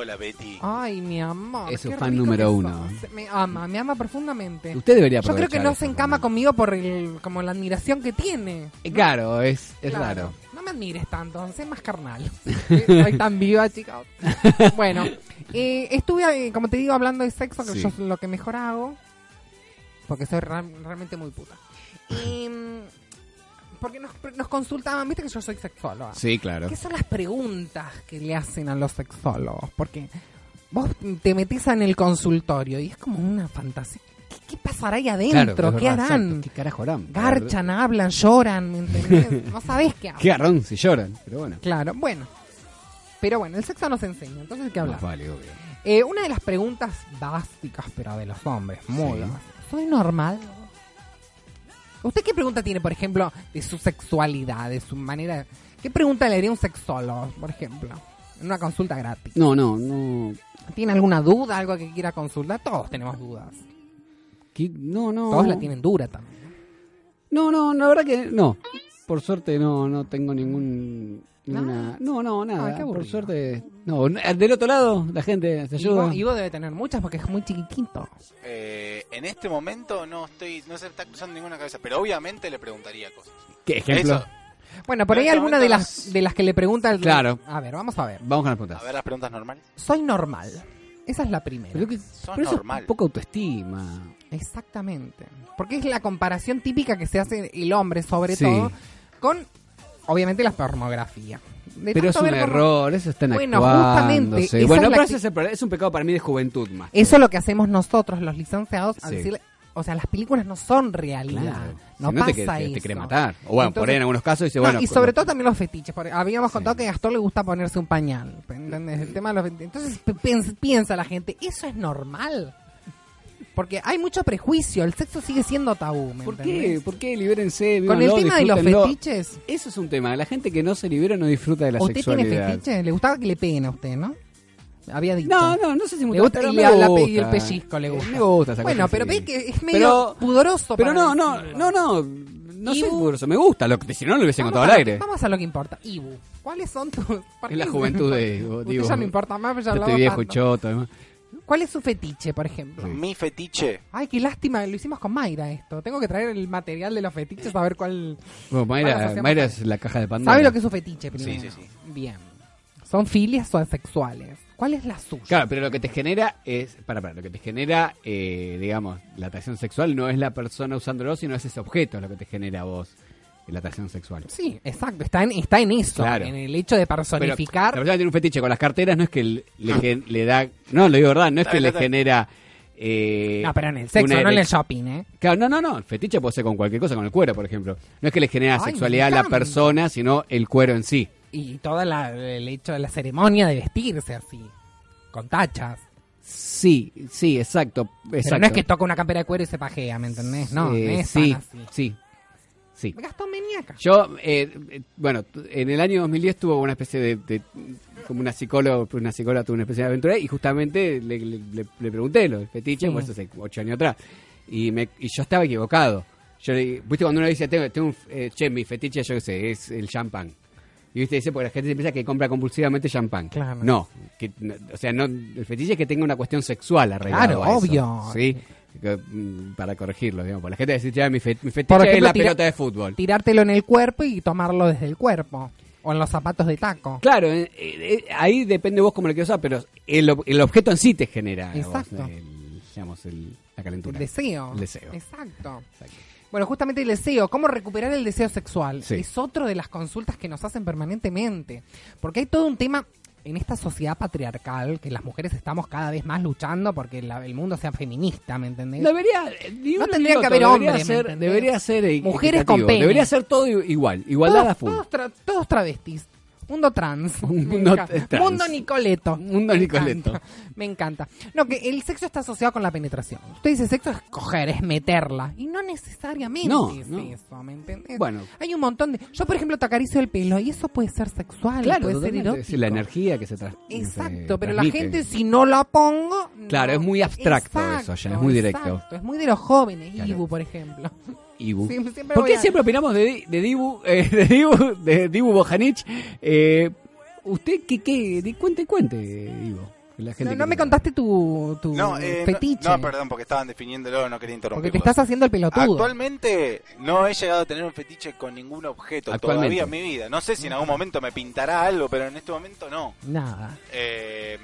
Hola Betty. Ay, mi amor. Es su fan número uno. sos. Me ama, me ama profundamente. Usted debería Yo creo que no se encama conmigo por el, como la admiración que tiene. Eh, Claro, es, es Claro. raro. No me admires tanto, sé más carnal. Soy tan viva, chicos. Bueno, eh, estuve, eh, como te digo, hablando de sexo, que Sí. yo es lo que mejor hago. Porque soy realmente muy puta. Y, mm, porque nos, nos consultaban, viste que yo soy sexóloga. Sí, claro. ¿Qué son las preguntas que le hacen a los sexólogos? Porque vos te metés en el consultorio y es como una fantasía. ¿Qué, qué pasará ahí adentro? ¿Qué verdad, harán? exacto. ¿Qué carajo harán? Garchan, hablan, lloran, ¿me entendés? no sabés qué Qué hacen. garrón si lloran, pero bueno. Claro, bueno. Pero bueno, el sexo nos enseña, entonces ¿qué hablar? Vale, obvio. Eh, una de las preguntas básicas, pero de los hombres, muy Sí. ¿Soy normal? ¿Usted qué pregunta tiene, por ejemplo, de su sexualidad, de su manera... ¿Qué pregunta le haría un sexólogo, por ejemplo? En una consulta gratis. No, no, no. ¿Tiene alguna duda, algo que quiera consultar? Todos tenemos dudas. ¿Qué? No, no. Todos la tienen dura también. No, no, la verdad que no. Por suerte no, no tengo ningún. Ninguna... No, no, nada. Ah, qué por suerte. No, del otro lado, la gente se ayuda. Ivo, Ivo debe tener muchas porque es muy chiquitito. Eh, en este momento no estoy, no se está cruzando ninguna cabeza, pero obviamente le preguntaría cosas. ¿Qué ejemplo? Eso. Bueno, por En ahí este alguna de las, de las que le pregunta el... Claro. A ver, vamos a ver. Vamos con las preguntas. A ver las preguntas normales. Soy normal. Esa es la primera. Pero, que, pero eso normal. es poca autoestima. Exactamente. Porque es la comparación típica que se hace el hombre, sobre Sí. todo, con, obviamente, la pornografía. De Pero es un error, eso está Bueno, actuándose. justamente, Bueno, es pero ese es, un pecado para mí de juventud más. Eso es lo que hacemos nosotros, los licenciados, a Sí. decirle, o sea, las películas no son realidad. Claro. No Si no, pasa te, te, te eso. quiere matar. O bueno, por ahí en algunos casos dice, No, bueno. y sobre todo también los fetiches. porque habíamos contado que a Gastón le gusta ponerse un pañal. ¿entendés? El tema de los fetiches. Entonces pi- piensa, piensa la gente, ¿eso es normal? Porque hay mucho prejuicio, el sexo sigue siendo tabú. ¿me ¿Por qué? ¿Por qué? Libérense. Con el tema de los fetiches. Eso es un tema. La gente que no se libera no disfruta de la ¿Usted tiene sexualidad. fetiche? ¿Le gustaba que le peguen a usted, no? Había dicho. No, no, no sé si me gusta, pero y la- gusta. el pellizco le gusta. Me gusta esa Bueno, cosa, pero ve que es medio pudoroso Pero para no, no, no, no. No sé Ibu. pudoroso. Me gusta. Lo que, si no, no lo hubiese contado al aire. Vamos a lo que importa. Ibu, ¿cuáles son tus...? ¿por Es la juventud de Usted digo. ya no importa más, ya estoy viejo tanto. choto. además. ¿Cuál es su fetiche, por ejemplo? Mi fetiche. Ay, qué lástima, lo hicimos con Mayra esto. Tengo que traer el material de los fetiches a ver cuál... Bueno, Mayra, Mayra es la caja de Pandora. ¿Sabe lo que es su fetiche primero? Sí, sí, sí. Bien. ¿Son filias o sexuales? ¿Cuál es la suya? Claro, pero lo que te genera es, para, para, lo que te genera, eh, digamos, la atracción sexual no es la persona usándolo, sino es ese objeto lo que te genera a vos la atracción sexual. Sí, exacto. Está en, está en eso, Claro. en el hecho de Pero personificar. la persona que tiene un fetiche con las carteras no es que le, le, le da, no, lo digo verdad, no es que le genera... eh, No, pero en el sexo, no en el shopping, ¿eh? Claro, no, no, no, el fetiche puede ser con cualquier cosa, con el cuero, por ejemplo. No es que le genera Ay, sexualidad a la persona, sino el cuero en sí. Y todo el hecho de la ceremonia de vestirse así, con tachas. Sí, sí, exacto. Pero no es que toca una campera de cuero y se pajea, ¿me entendés? No, Eh, no es sí, así. sí, sí. Gastón Meniaca. Yo, eh, bueno, en el año 2010 tuvo una especie de, de- como una psicóloga, una psicóloga tuvo una especie de aventura y justamente le, le- le- le pregunté lo del fetiche, Sí. pues hace ocho años atrás, y, me, y yo estaba equivocado. Yo le, viste cuando uno dice, tengo, tengo un, eh, che, mi fetiche, yo qué sé, es el champán. Y viste, dice, porque la gente piensa que compra compulsivamente champán. Claro. No, que, no, o sea, no, el fetiche es que tenga una cuestión sexual arreglada. Claro, obvio. ¿sí? Mm, para corregirlo, digamos. Porque la gente dice, "Ya, mi, fe- mi fetiche es la pelota de fútbol. Tirártelo en el cuerpo y tomarlo desde el cuerpo. O en los zapatos de taco. Claro, eh, eh, ahí depende vos cómo lo quieras usar, pero el, el objeto en sí te genera a vos, Exacto. el, digamos, el- la calentura. El deseo. El deseo. Exacto. Bueno, justamente el deseo, cómo recuperar el deseo sexual, Sí. es otro de las consultas que nos hacen permanentemente. Porque hay todo un tema en esta sociedad patriarcal que las mujeres estamos cada vez más luchando porque la- el mundo sea feminista, ¿me entendés? Debería, no tendría que haber debería hombres, ¿me ser, debería ser Mujeres con pene. Debería ser todo igual, igualdad todos, a full. Todos, tra- todos travestis. Mundo trans. Mundo trans. Mundo Nicoleto. Mundo Me Nicoleto. encanta. Me encanta. No, que el sexo está asociado con la penetración. Usted dice sexo es coger, es meterla. Y no necesariamente No, es no. eso, ¿me entendés? Bueno. Hay un montón de... Yo, por ejemplo, te acaricio el pelo y eso puede ser sexual, Claro, puede ser erótico. Sí, la energía que se tra- Exacto, se pero la gente si no la pongo... Claro, es muy abstracto eso, ya, es muy directo. exacto. Es muy de los jóvenes, Claro. Ibu, por ejemplo. Ibu. Sí, siempre ¿Por qué a- siempre opinamos de, Di- de Dibu, eh, de Dibu, de Dibu Bojanic? Eh, ¿Usted qué, qué? Cuente, cuente, Dibu. que La gente No, no me contaste tu, tu No, eh, fetiche. No, perdón, porque estaban definiéndolo, no quería interrumpir. porque te estás haciendo el pelotudo. Actualmente no he llegado a tener un fetiche con ningún objeto Actualmente. todavía en mi vida. No sé si en algún momento me pintará algo, pero en este momento no. Nada. Eh,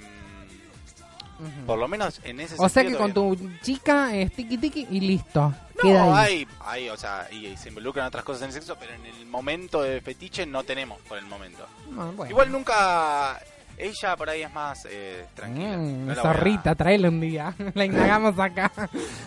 Por lo menos en ese O sea que con tu chica es tiki tiki y listo. no. Queda ahí. hay, hay, o sea, y, y se involucran otras cosas en el sexo, pero en el momento de fetiche no tenemos por el momento. Ah, bueno. Igual nunca Ella por ahí es más eh, tranquila. Mm, No voy a- zorrita, tráela un día. La indagamos acá.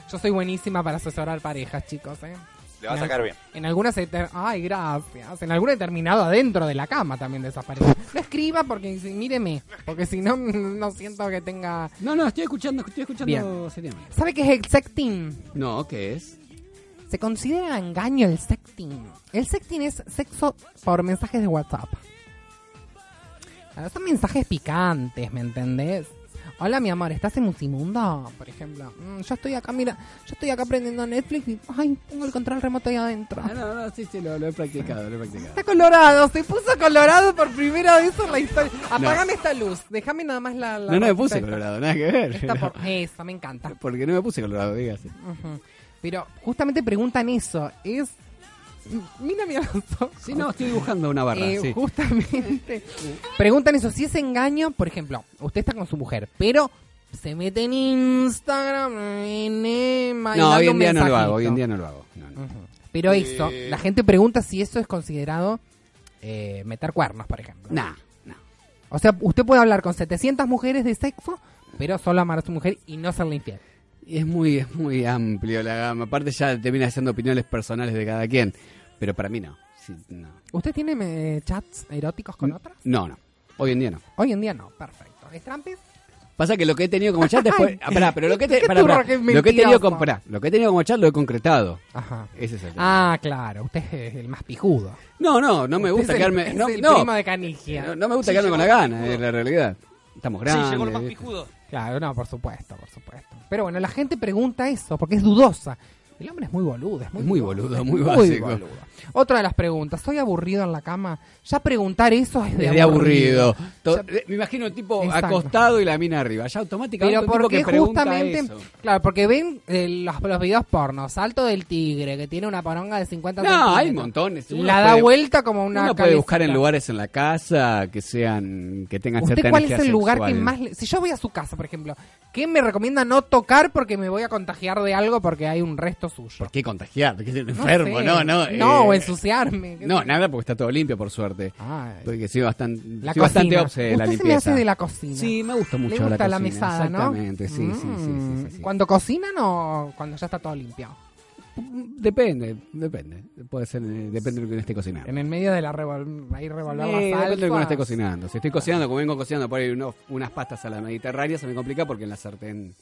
Yo soy buenísima para asesorar parejas, chicos, ¿eh? Le va a En sacar bien. En algunas... ter- Ay, gracias. En alguna he terminado adentro de la cama también de esas parejas. No escriba porque, si- míreme, porque si no, no siento que tenga... No, no, estoy escuchando, estoy escuchando Bien. seriamente. ¿Sabe qué es el sexting? No, ¿qué es? Se considera engaño el sexting. El sexting es sexo por mensajes de WhatsApp. Claro, son mensajes picantes, ¿me entendés? Hola, mi amor, ¿estás en Musimundo? Por ejemplo. "Mm, yo estoy acá, mira, yo estoy acá aprendiendo Netflix y, ay, tengo el control remoto ahí adentro. Ah, no, no, sí, sí, lo, lo he practicado, lo he practicado. Está colorado, se puso colorado por primera vez en la historia. Apagame esta luz, déjame nada más la... la No, no me puse colorado, nada que ver. esta por- Eso, me encanta. Porque no me puse colorado, dígase. Pero justamente preguntan eso, es... Mírame a los ojos. Sí, no, estoy dibujando una barra, Eh, sí. Justamente. Preguntan eso, si es engaño, por ejemplo, usted está con su mujer, pero se mete en Instagram, en Emma, No, hoy en día no lo hago, hoy en día no lo hago. No, no. Pero Eh, eso, la gente pregunta si eso es considerado eh, meter cuernos, por ejemplo. Nah, O sea, usted puede hablar con 700 mujeres de sexo, pero solo amar a su mujer y no serle infiel. Y es muy, es muy amplio la gama. Aparte ya termina siendo opiniones personales de cada quien. Pero para mí no. Sí, no. ¿Usted tiene eh, chats eróticos con otras? No, no. Hoy en día no. Hoy en día no, perfecto. ¿Es trampis? Pasa que lo que he tenido como chat después. Ah, pará, pero lo que, te- qué pará, pará. que lo que he tenido como, pará, lo que he tenido como chat lo he concretado. Ajá. Ese es el tema. Ah, claro, usted es el más pijudo. No, no, no me gusta es el- quedarme. es no, el no. primo de Canigia. No, no me gusta Sí, quedarme llegó con la el gana, es la realidad. Estamos grandes. pijudo. Claro, no, por supuesto, por supuesto. Pero bueno, la gente pregunta eso porque es dudosa. El hombre es muy boludo, es muy, Es muy boludo, es muy básico. boludo. Otra de las preguntas, ¿soy aburrido en la cama? Ya preguntar eso es de, Es de aburrido. eh, me imagino el tipo Exacto. acostado y la mina arriba. Ya automáticamente Pero un tipo porque que justamente, eso. claro, porque ven eh, los, los videos porno, salto del tigre, que tiene una poronga de 50 No, centímetros. hay montones. Uno La da vuelta como una Uno puede buscar en lugares en la casa que sean que tengan ¿Usted cuál es el lugar que más... le- Si yo voy a su casa, por ejemplo, ¿qué me recomienda no tocar porque me voy a contagiar de algo porque hay un resto suyo? ¿Por qué contagiar? ¿Por qué ser enfermo? sé. No, no. No, eh, o ensuciarme. No, nada, porque está todo limpio, por suerte. Ay. Porque soy bastante, La soy bastante obse de la se me limpieza. hace de la cocina. Sí, me gusta mucho Le gusta la la, cocina. mesada, ¿no? Exactamente, sí, sí, sí, sí, sí, sí. ¿Cuando cocinan o cuando ya está todo limpio? Depende, depende. Puede ser, eh, depende de lo que uno esté cocinando. En el medio de la revol ahí revolver Sí, la depende de lo que uno esté cocinando. Si estoy cocinando, como vengo cocinando por ahí unos- unas pastas a la mediterránea, se me complica porque en la sartén...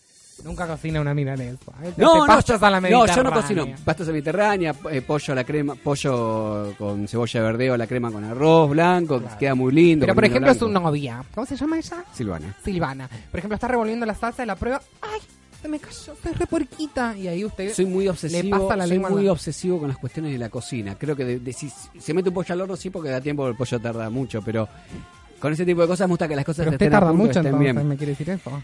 Nunca cocina una milanesa. ¿eh? No, no, a la no, yo no cocino. Pastas a la mediterránea, eh, pollo a la crema, pollo con cebolla de verdeo a la crema con arroz blanco, que queda muy lindo. Pero por ejemplo es su novia. ¿Cómo se llama ella? Silvana. Silvana. Por ejemplo, está revolviendo la salsa de la prueba. ¡Ay! Se me cayó, soy re puerquita. Y ahí usted Soy muy le obsesivo, pasa la soy lengua muy la- obsesivo con las cuestiones de la cocina. Creo que de- de- si se mete un pollo al horno sí porque da tiempo, el pollo tarda mucho, pero con ese tipo de cosas me gusta que las cosas Pero usted estén a tarda punto, mucho estén entonces, bien. ¿me quiere decir eso?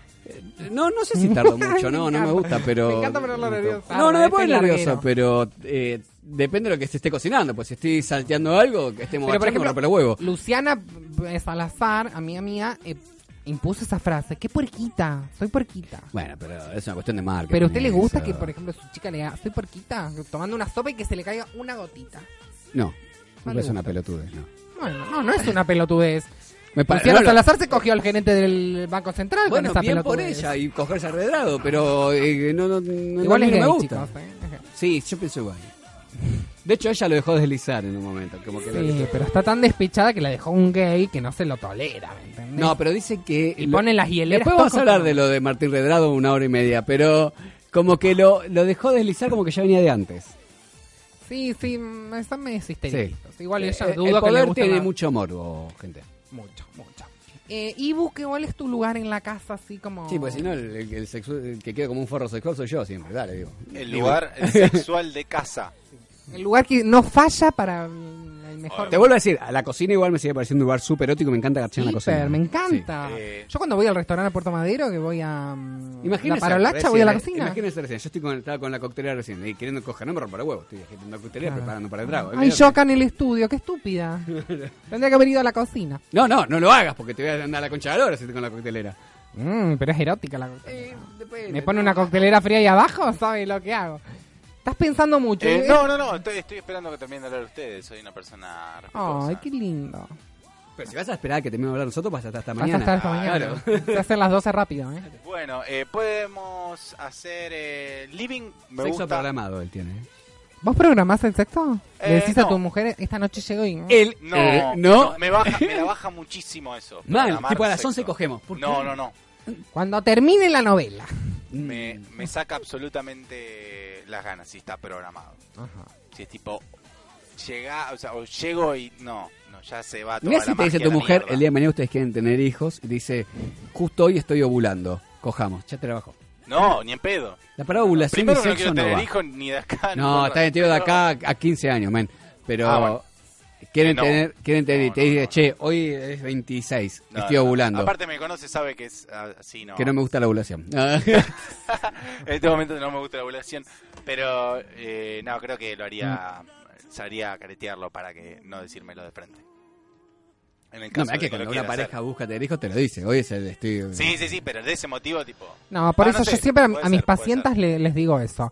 No, no sé si tardo mucho, no, no me gusta, pero... Me encanta ponerlo nervioso. No, no me pone es nervioso, pero eh, depende de lo que se esté cocinando. Pues si estoy salteando algo, que estemos Pero por ejemplo, rompe los huevos. Luciana eh, Salazar, amiga mía, eh, impuso esa frase. ¡Qué puerquita! Soy puerquita. Bueno, pero es una cuestión de marca. Pero a usted le gusta que, por ejemplo, su chica le diga, soy puerquita, tomando una sopa y que se le caiga una gotita. No, No es una pelotudez, no. Bueno, no, no es una pelotudez. Me Luciana no, Salazar se cogió al gerente del Banco Central Bueno, con esa bien por ella y cogerse arredrado, pero eh, no, no, no, Igual es no me gay, gusta. chicos, ¿eh? Sí, yo pienso igual. De hecho, ella lo dejó deslizar en un momento. Como que Sí, pero está tan despechada que la dejó un gay que no se lo tolera, ¿me entendés? No, pero dice que... Y lo- pone las hieleras Después vamos a hablar de lo de Martín Redrado una hora y media, pero como que lo, lo dejó deslizar como que ya venía de antes. Sí, sí, están medio histéricos. Igual Eh, ella eh, dudo el que le poder tiene mucho morbo, gente. Mucho, mucho. Eh, Ibu, ¿qué ¿cuál es tu lugar en la casa así como...? Sí, pues si no, el, el- el sexu- el que queda como un forro sexual soy yo siempre, dale, digo. El lugar sexual de casa. El lugar que no falla para mejor... Te vuelvo a decir, a la cocina igual me sigue pareciendo un lugar súper erótico, me encanta garchar en la cocina. Me encanta. Sí. Eh, Yo cuando voy al restaurante a Puerto Madero, que voy a Imagínese, la parolacha, recién, voy a la eh, cocina. Imagínese recién, yo estoy con, estaba con la coctelera recién y queriendo coger, no me rompa los huevos, estoy agitando la coctelera Claro. preparando para el trago. Ay, yo acá en el estudio, qué estúpida. Tendría que haber ido a la cocina. No, no, no lo hagas porque te voy a andar a la concha de la hora si estoy con la coctelera. Mm, pero es erótica la coctelera. depende, Me pone una coctelera fría ahí abajo, ¿sabes lo que hago? Estás pensando mucho. Eh, ¿eh? no, no, no, estoy, estoy esperando que terminen de hablar ustedes. Soy una persona respetuosa. Ay, qué lindo. Pero si vas a esperar a que terminemos de hablar nosotros, vas a estar hasta Vas a mañana. estar hasta mañana. Claro. Se hacen las 12 rápido, ¿eh? Bueno, eh, podemos hacer eh, living. Me Sexo gusta. programado él tiene. ¿eh? ¿Vos programás el sexo? Eh, Le decís a tu mujer, esta noche llego y... Él, No, eh, no. me baja, me la baja muchísimo eso. Mal, tipo a las sexo. 11 cogemos. No, no, no. Cuando termine la novela. Me, me saca absolutamente las ganas si está programado. Si es tipo, llega, o sea, o llego y no, no, ya se va Mira si te dice tu mujer, mierda. el día de mañana ustedes quieren tener hijos, y dice, justo hoy estoy ovulando, cojamos, ya te la bajo. No, ni en pedo. La palabra ovulación Primero y que no sexo quiero no tener hijos ni de acá. No, por- está metido de acá a 15 años, men. Pero Ah, bueno. Quieren No. tener, quieren tener, y te dice, che, hoy es 26, No, estoy no, ovulando. Aparte me conoce, sabe que es ah, así, ¿no? Que no me gusta la ovulación. en este momento no me gusta la ovulación, pero eh, no, creo que lo haría, sabría caretearlo para que no decírmelo de frente. En el No, caso mirá de que cuando una hacer. pareja busca tener hijos te lo dice, hoy es el estoy... Sí, sí, sí, pero de ese motivo, tipo... No, por Ah, eso no yo siempre a, mis pacientes le- les digo eso.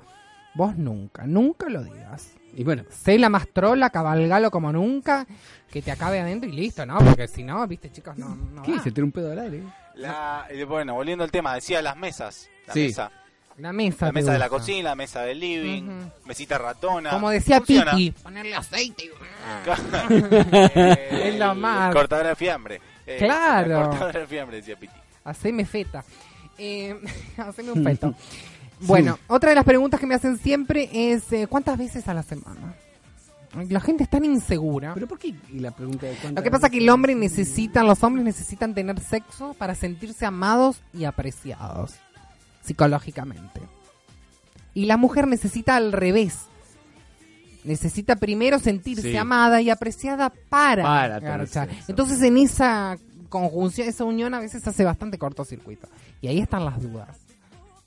Vos nunca, nunca lo digas. Y bueno. Sé la más trola, cabalgalo como nunca, que te acabe adentro y listo, ¿no? Porque si no, viste, chicos, no, no ¿Qué? va. ¿Se tira un pedo al aire? La, eh, bueno, volviendo al tema, decía las mesas. La Sí. mesa. La mesa. La mesa de la cocina, la mesa del living, mesita ratona. Como decía Funciona. Piti, ponerle aceite. y- Eh, Es lo más. Cortadora de fiambre. Eh, Claro. la Cortadora de fiambre, decía Piti. Haceme feta. Eh, haceme un feto. Bueno, otra de las preguntas que me hacen siempre es eh, ¿cuántas veces a la semana? La gente es tan insegura. ¿Pero por qué? Y la pregunta de Lo que pasa es que el hombre necesita, los hombres necesitan tener sexo para sentirse amados y apreciados psicológicamente. Y la mujer necesita al revés. Necesita primero sentirse Sí. amada y apreciada para, Para. Entonces en esa conjunción, esa unión a veces hace bastante cortocircuito. Y ahí están las dudas.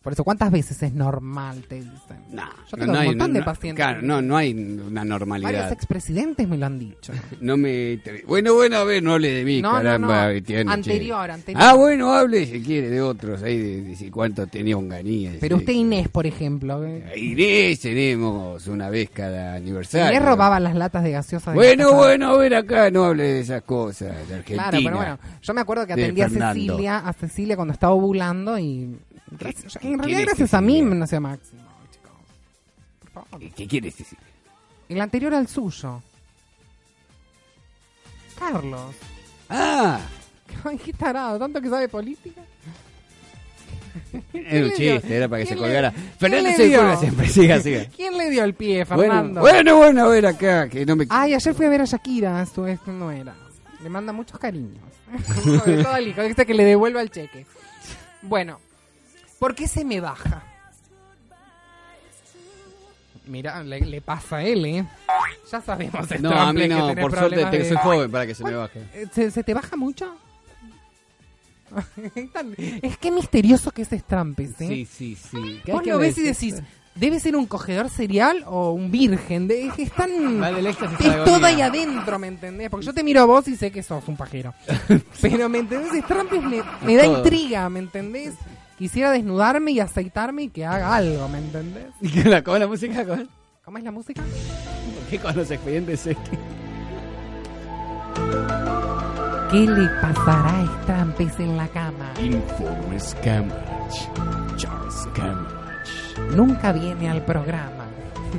Por eso, ¿cuántas veces es normal? Te dicen. Yo tengo no un montón no- de pacientes. Claro, no, no hay una Varios normalidad. expresidentes me lo han dicho. No me... Bueno, bueno, a ver, no hable de mí, No, no, caramba. no. Etienne, che. Anterior, anterior. Ah, bueno, hable si quiere de otros, ahí de, de si cuánto tenía Onganía. Pero usted Inés, por ejemplo. ¿eh? Inés tenemos una vez cada aniversario. Inés robaba las latas de gaseosa de Bueno, bueno, a ver acá, no hable de esas cosas, de Argentina. Claro, pero bueno, yo me acuerdo que de atendí a. Cecilia, a Cecilia cuando estaba ovulando y gracias- en realidad es gracias a mí me nació Máximo. ¿Qué quieres decir? El anterior al suyo. Carlos. Ah, qué tarado, tanto que sabe política. era un chiste, era para que se ¿Quién le- colgara. Fernando se cuelga siempre, siga, siga. ¿Quién le dio el pie, Bueno, Fernando? bueno, bueno, a ver acá, que no me... Ay, ayer fui a ver a Shakira, esto, esto no era. Le manda muchos cariños. Sobre todo al hijo, que le devuelva el cheque. Bueno, ¿por qué se me baja? Mira, le, le pasa a él, ¿eh? Ya sabemos esto. No, a mí no, por suerte te- que de- soy joven para que se me baje. Eh, ¿Se, se te baja mucho? Es que misterioso que ese Strampes, ¿eh? Sí, sí, sí. ¿Qué- Vos lo ves y decís, ¿debe ser un cogedor serial o un virgen? De, es que es tan... Va del éxtasis a Es todo ahí adentro, ¿me entendés? Porque yo te miro a vos y sé que sos un pajero. Pero, ¿me entendés? Strampes me, me da Todo. intriga, ¿me entendés? Quisiera desnudarme y aceitarme y que haga algo, ¿me entendés? ¿Y qué la, cómo es la música? ¿Cómo es? ¿Cómo es la música? ¿Por qué con los expedientes este? ¿Qué le pasará a Strampes en la cama? Informes Cambridge. Charles Cambridge. Nunca viene al programa.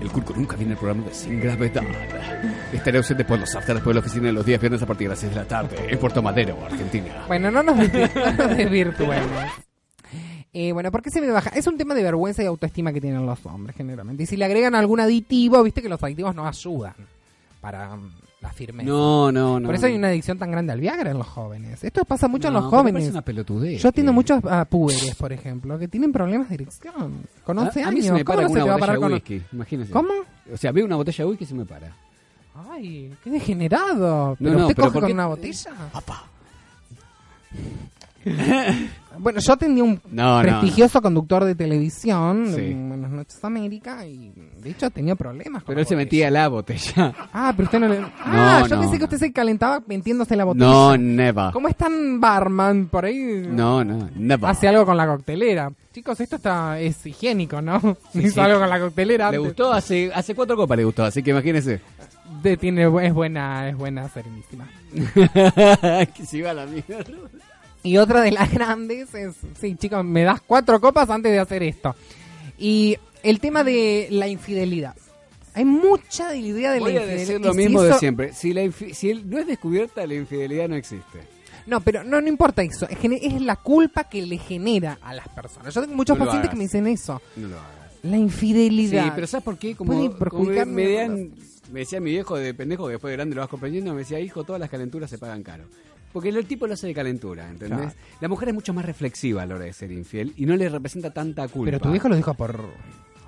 El Curco nunca viene al programa de Sin Gravedad. Estaré ausente por los after después de la oficina los días viernes a partir de las 6 de la tarde en Puerto Madero, Argentina. Bueno, no nos, no nos desvirtuemos. Eh, bueno, ¿por qué se me baja? Es un tema de vergüenza y autoestima que tienen los hombres, generalmente. Y si le agregan algún aditivo, viste que los aditivos no ayudan para mm, la firmeza. No, no, no. Por eso hay una adicción tan grande al Viagra en los jóvenes. Esto pasa mucho en No, los pero jóvenes. parece una pelotudez, Yo atiendo muchos a por ejemplo, que tienen problemas de erección. Con 11 a, a años. mí se me ¿Cómo para no con se te va a parar con- whisky, imagínese. ¿Cómo? O sea, veo una botella de whisky y se me para. Ay, qué degenerado. No, ¿Pero no, usted pero coge ¿por con qué? una botella? bueno, yo tenía un No, no. prestigioso conductor de televisión Sí. en Buenas Noches América y de hecho tenía problemas con Pero la él se metía la botella. Ah, pero usted no le... Ah, yo pensé que usted se calentaba metiéndose la botella. No, never. ¿Cómo es tan barman por ahí? No, no, never. Hace algo con la coctelera. Chicos, esto está es higiénico, ¿no? Sí, Hizo sí. algo con la coctelera Le antes. gustó hace, hace cuatro copas, le gustó, así que imagínese. de- tiene, es buena, es buena serenísima. que se iba a la mierda. Y otra de las grandes es, sí, chicos, me das cuatro copas antes de hacer esto. Y el tema de la infidelidad. Hay mucha idea de Voy la a infidelidad. decir y lo si mismo de eso- siempre. Si, la infi- si no es descubierta, la infidelidad no existe. No, pero no, no importa eso. Es, es la culpa que le genera a las personas. Yo tengo muchos No pacientes que me dicen eso. No lo hagas. La infidelidad. Sí, pero ¿sabes por qué? Como, Puede como perjudicar me, me nuestro- dan- me decía mi viejo de pendejo que después de grande lo vas comprendiendo, me decía, hijo, todas las calenturas se pagan caro. Porque el tipo lo hace de calentura, ¿entendés? Claro. La mujer es mucho más reflexiva a la hora de ser infiel y no le representa tanta culpa. Pero tu viejo lo dijo por...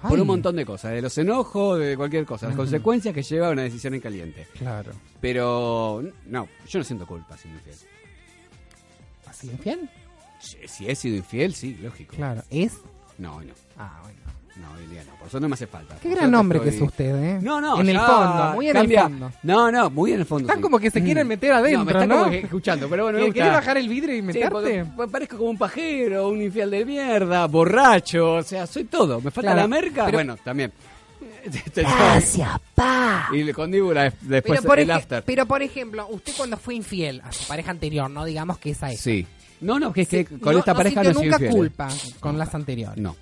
Por un montón de cosas, de los enojos, de cualquier cosa, las consecuencias que lleva a una decisión en caliente. Claro. Pero, no, yo no siento culpa siendo infiel. ¿Así infiel? Si, si he sido infiel, sí, lógico. Claro. ¿Es? No, no. Ah, bueno. No, hoy en día no. Por eso no me hace falta. Qué Por gran hombre que estoy- es usted, ¿eh? No, no, En el fondo, muy en cambia- el fondo. No, no, muy en el fondo. Están sí. como que se quieren meter adentro, No, me están ¿no? como que escuchando, pero bueno, me ¿Que gusta. quiere bajar el vidrio y Sí, meterte? porque pa- parezco como un pajero, un infiel de mierda, borracho, o sea, soy todo. Me falta Claro, la merca, pero- bueno, también. Gracias, pa. Y con Díbula después pero, por el after. pero por ejemplo, usted cuando fue infiel a su pareja anterior, no digamos que esa es. Sí. No, no, que es que Sí, con no- esta no pareja no nunca culpa con las anteriores. No.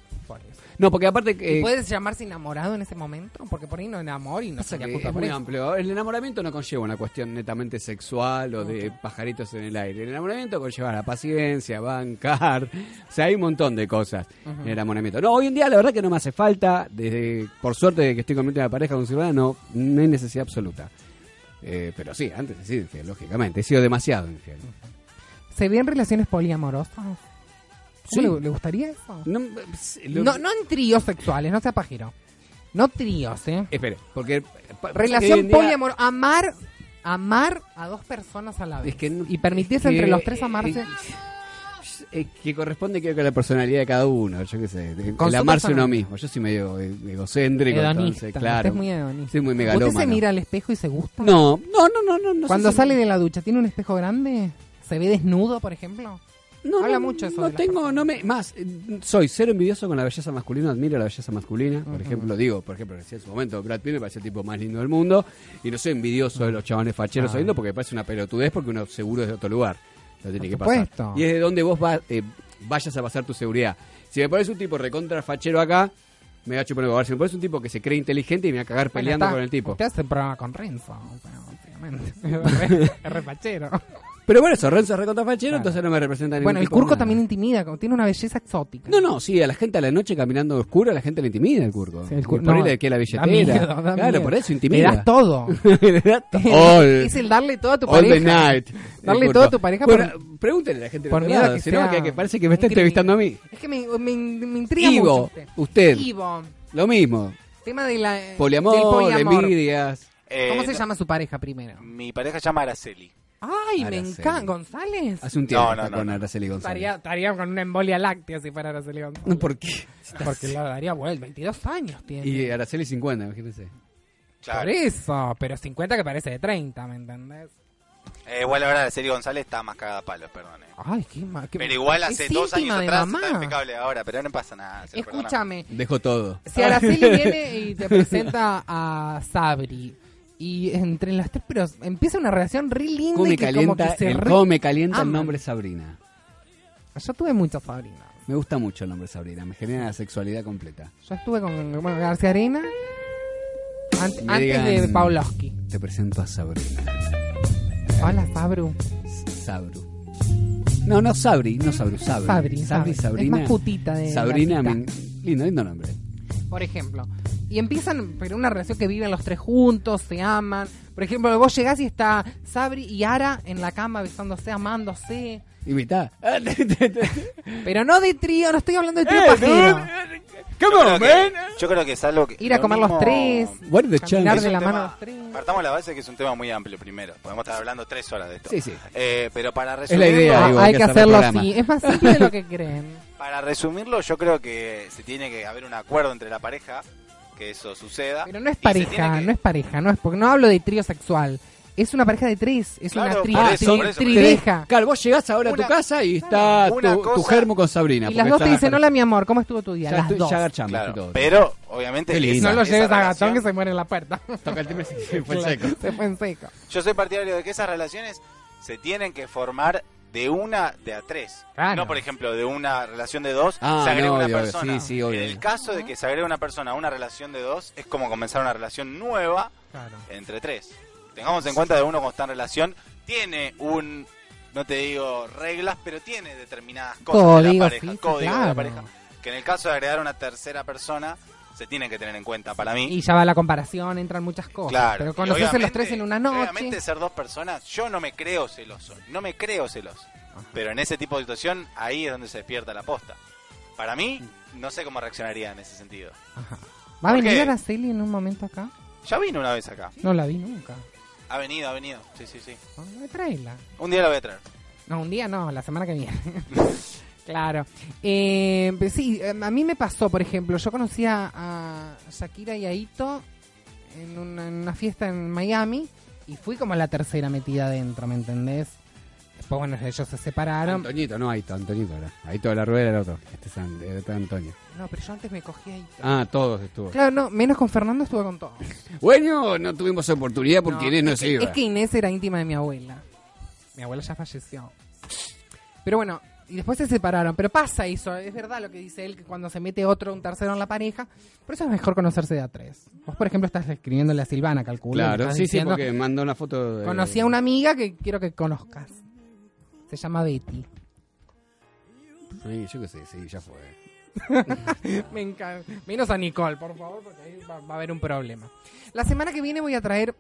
No, porque aparte ¿Y que... ¿Puedes llamarse enamorado en ese momento? Porque por ahí no enamor y no que culpa es por muy eso. amplio. El enamoramiento no conlleva una cuestión netamente sexual o de pajaritos en el aire. El enamoramiento conlleva la paciencia, bancar. O sea, hay un montón de cosas en el enamoramiento. No, hoy en día la verdad que no me hace falta. Desde, por suerte de que estoy con una pareja con Silvana, no, no hay necesidad absoluta. Eh, pero sí, antes he sido infiel, lógicamente. He sido demasiado infiel. ¿Se ven relaciones poliamorosas? ¿Cómo Sí. le, le gustaría eso? No, No, no en tríos sexuales, no sea pajero. No tríos, ¿eh? Espere, porque... Relación día- poliamor, amar, amar a dos personas a la vez. Es que no- y permitirse que- entre los tres amarse. eh, eh, que corresponde creo que a la personalidad de cada uno, yo qué sé, Con el amarse uno mismo. Yo soy medio eh, egocéntrico, hedonista. entonces, claro. Usted es muy hedonista. Soy muy ¿Usted megalómano. se mira al espejo y se gusta? No, no, no, no, no. no Cuando sé si- sale de la ducha, ¿tiene un espejo grande? ¿Se ve desnudo, por ejemplo? No, Habla no, mucho eso No de tengo, no me, más, eh, soy cero envidioso con la belleza masculina, admiro la belleza masculina. Por Ujú. ejemplo, digo, por ejemplo, decía en su momento, Brad Pitt me parecía el tipo más lindo del mundo. Y no soy envidioso de los chabones facheros Ah. saliendo porque me parece una pelotudez porque uno seguro es de otro lugar. Lo tiene que supuesto. pasar. Y es de donde vos va- eh, vayas a pasar tu seguridad. Si me pones un tipo recontra fachero acá, me va a chupar el. Si me pones un tipo que se cree inteligente y me va a cagar Bueno, peleando está- con el tipo. Usted hace el programa con Renzo, obviamente. es repachero. Pero bueno, eso, Renzo es recontra fachero, Claro. entonces no me representa ningún Bueno, el tipo de Curco nada. también intimida, como tiene una belleza exótica. No, no, sí, a la gente a la noche caminando oscuro, a la gente le intimida el curco. Sí, el cur- Por ahí no, le que la da billetera. miedo, da claro, miedo. por eso Le intimida. das todo. Le das to- all, es el darle todo a tu all pareja. the night. Darle el curco. todo a tu pareja Bueno, por- pregúntenle a la gente por del miedo otro a lado, que si no, sea que, que parece que me está un entrevistando a mí. Es que me, me, me intriga Ivo, mucho usted. usted. Ivo, Lo mismo. tema de la, Poliamor, del poliamor. envidias. Eh, ¿Cómo se no- llama su pareja primero? Mi pareja se llama Araceli. Ay, me Araceli. encanta. ¿González? Hace un tiempo No, no, no, con no. Araceli González. Estaría, estaría con una embolia láctea si fuera Araceli González. No, ¿Por qué? Porque la daría vuelta. 22 años tiene. Y Araceli 50, imagínense. Por eso, pero 50 que parece de 30, ¿me entendés? Eh, igual ahora Araceli González está más cagada a palos, perdón. eh. Ay, qué ma- qué- Pero igual hace dos años atrás mamá. está impecable ahora, pero no pasa nada. Escúchame, Dejo todo. si Araceli viene y te presenta a Sabri y entre las tres, pero empieza una relación re linda ¿Cómo y que como calienta, que se el, re cómo me calienta el nombre Sabrina? Yo tuve muchas Sabrinas. Me gusta mucho el nombre Sabrina, me genera la sexualidad completa. Yo estuve con bueno, García Arena antes de Pavlovsky. Te presento a Sabrina. Hola, Sabru. Sabru. No, no Sabri, no Sabru, Sabri. Sabri, Sabri, Sabri. Sabrina. Es más putita de Sabrina, me- lindo, lindo nombre. Por ejemplo. Y empiezan, pero una relación que viven los tres juntos, se aman. Por ejemplo, vos llegás y está Sabri y Ara en la cama besándose, amándose. Invitá. Pero no de trío, no estoy hablando de trío Eh, pajero. Yo creo que- Yo creo que es algo que. Ir a lo comer los tres, What the caminar chance? de la un mano tema- los tres. Partamos la base que es un tema muy amplio primero. Podemos estar hablando tres horas de esto. Sí, sí. Eh, pero para la resumirlo, idea, Ah, digo, hay que hacerlo programa. así. Es más simple de lo que creen. Para resumirlo, yo creo que se tiene que haber un acuerdo entre la pareja que eso suceda. Pero no es pareja, que- no es pareja, no es porque no hablo de trío sexual. Es una pareja de tres, es Claro, una tri- eso, tri- por eso. trileja. Claro, vos llegás ahora a tu casa y está tu, tu cosa- germo con Sabrina. Y las dos te dicen, acá. hola mi amor, ¿cómo estuvo tu día? Ya las estoy- dos. ya Claro, y todo. pero obviamente esa-. No lo lleves a Gatón que se muere en la puerta. Toca el timbre se fue en seco. Se fue en seco. Yo soy partidario de que esas relaciones se tienen que formar de una de a tres. Claro. No, por ejemplo, de una relación de dos Ah, se agrega no, una obvio, persona. sí, sí, obvio. en el caso de que se agregue una persona a una relación de dos, es como comenzar una relación nueva Claro. entre tres. Tengamos en cuenta que uno cuando está en relación tiene un, no te digo reglas, pero tiene determinadas cosas de Código, la pareja, sí, códigos de claro. la pareja, que en el caso de agregar una tercera persona se tienen que tener en cuenta para mí. Y ya va la comparación, entran muchas cosas. Claro. Pero conocerse los tres en una noche. Obviamente ser dos personas, yo no me creo celoso, no me creo celoso. Pero en ese tipo de situación, ahí es donde se despierta la posta. Para mí, no sé cómo reaccionaría en ese sentido. ¿Va a ¿Por venir? Araceli en un momento acá? Ya vino una vez acá. No la vi nunca. Ha venido, ha venido. Sí, sí, sí. Ah, Tráela. Un día la voy a traer. No, un día no, la semana que viene. claro. Eh, pues sí, eh, a mí me pasó, por ejemplo, yo conocía a Shakira y a Ito en una, en una fiesta en Miami y fui como la tercera metida adentro, ¿me entendés? Después, bueno, ellos se separaron. Antoñito, no Aito, Antoñito era. Aito de la Rueda era el otro. Este es An- este es Antonio. No, pero yo antes me cogí a Ito. Ah, todos estuvo. Claro, no, menos con Fernando estuve con todos. Bueno, no tuvimos oportunidad porque No, Inés no es se que- iba. Es que Inés era íntima de mi abuela. Mi abuela ya falleció. Pero bueno, y después se separaron. Pero pasa eso, es verdad lo que dice él, que cuando se mete otro, un tercero en la pareja, por eso es mejor conocerse de a tres. Vos, por ejemplo, estás escribiéndole a Silvana, calculo. le Claro, sí, sí, porque mandó una foto de... Conocí a una amiga que quiero que conozcas. Se llama Betty. Sí, yo qué sé, sí, ya fue. Me encanta. Menos a Nicole, por favor, porque ahí va, va a haber un problema. La semana que viene voy a traer.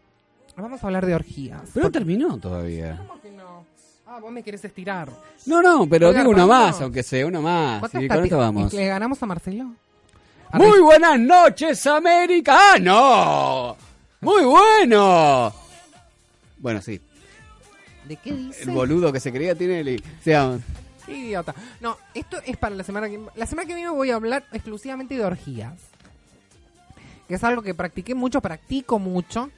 Vamos a hablar de orgías. Pero no terminó todavía. Ah, vos me querés estirar. No, no, pero Oiga, digo uno más, aunque sea uno más. ¿Cuántas Sí, con esto vamos. ¿Le ganamos a Marcelo? Muy buenas noches, América. ¡Ah, no! ¡Muy bueno! Bueno, sí. ¿De qué dice? El boludo que se creía tiene el... Idiota. No, esto es para la semana que La semana que viene voy a hablar exclusivamente de orgías. Que es algo que practiqué mucho, practico mucho.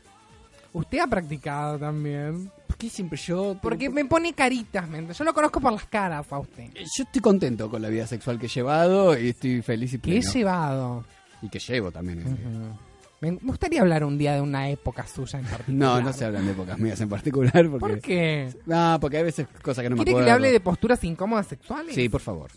Usted ha practicado también. ¿por qué siempre yo? Porque me pone caritas, ¿me entiende? Yo lo conozco por las caras a usted. Yo estoy contento con la vida sexual que he llevado y estoy feliz y Que he pleno. llevado. Y que llevo también. Ujú. Me gustaría hablar un día de una época suya en particular. No, no se hablan de épocas mías en particular. Porque... ¿Por qué? No, porque hay veces cosas que no me ¿Quiere acuerdo. que le hable de posturas incómodas sexuales? Sí, por favor.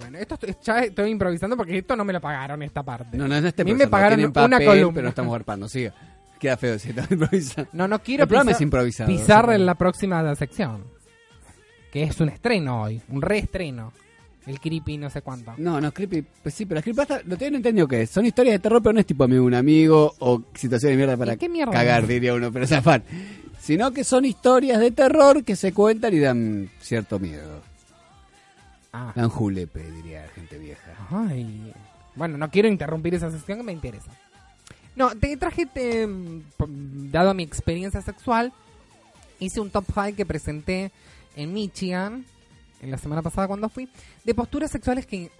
Bueno, esto estoy- ya estoy improvisando porque esto no me lo pagaron esta parte. No, no es este A mí me pagaron tienen una papel, columna. pero no estamos arpando, siga. Queda feo si estamos improvisando. No, no quiero El programa pisar, es improvisado. pisar o sea, en la próxima sección. Que es un estreno hoy, un reestreno. El creepy no sé cuánto. No, no, creepy, pues sí, pero las creepypasta lo tienen entendido que es. Son historias de terror, pero no es tipo amigo un amigo o situación de mierda para qué mierda cagar, es? diría uno, pero es afán. Sino que son historias de terror que se cuentan y dan cierto miedo. Ah. Dan julepe, diría la gente vieja. Ay. Bueno, no quiero interrumpir esa sección que me interesa. No, te traje, te, p- dado mi experiencia sexual, hice un top 5 que presenté en Michigan, en la semana pasada cuando fui, de posturas sexuales que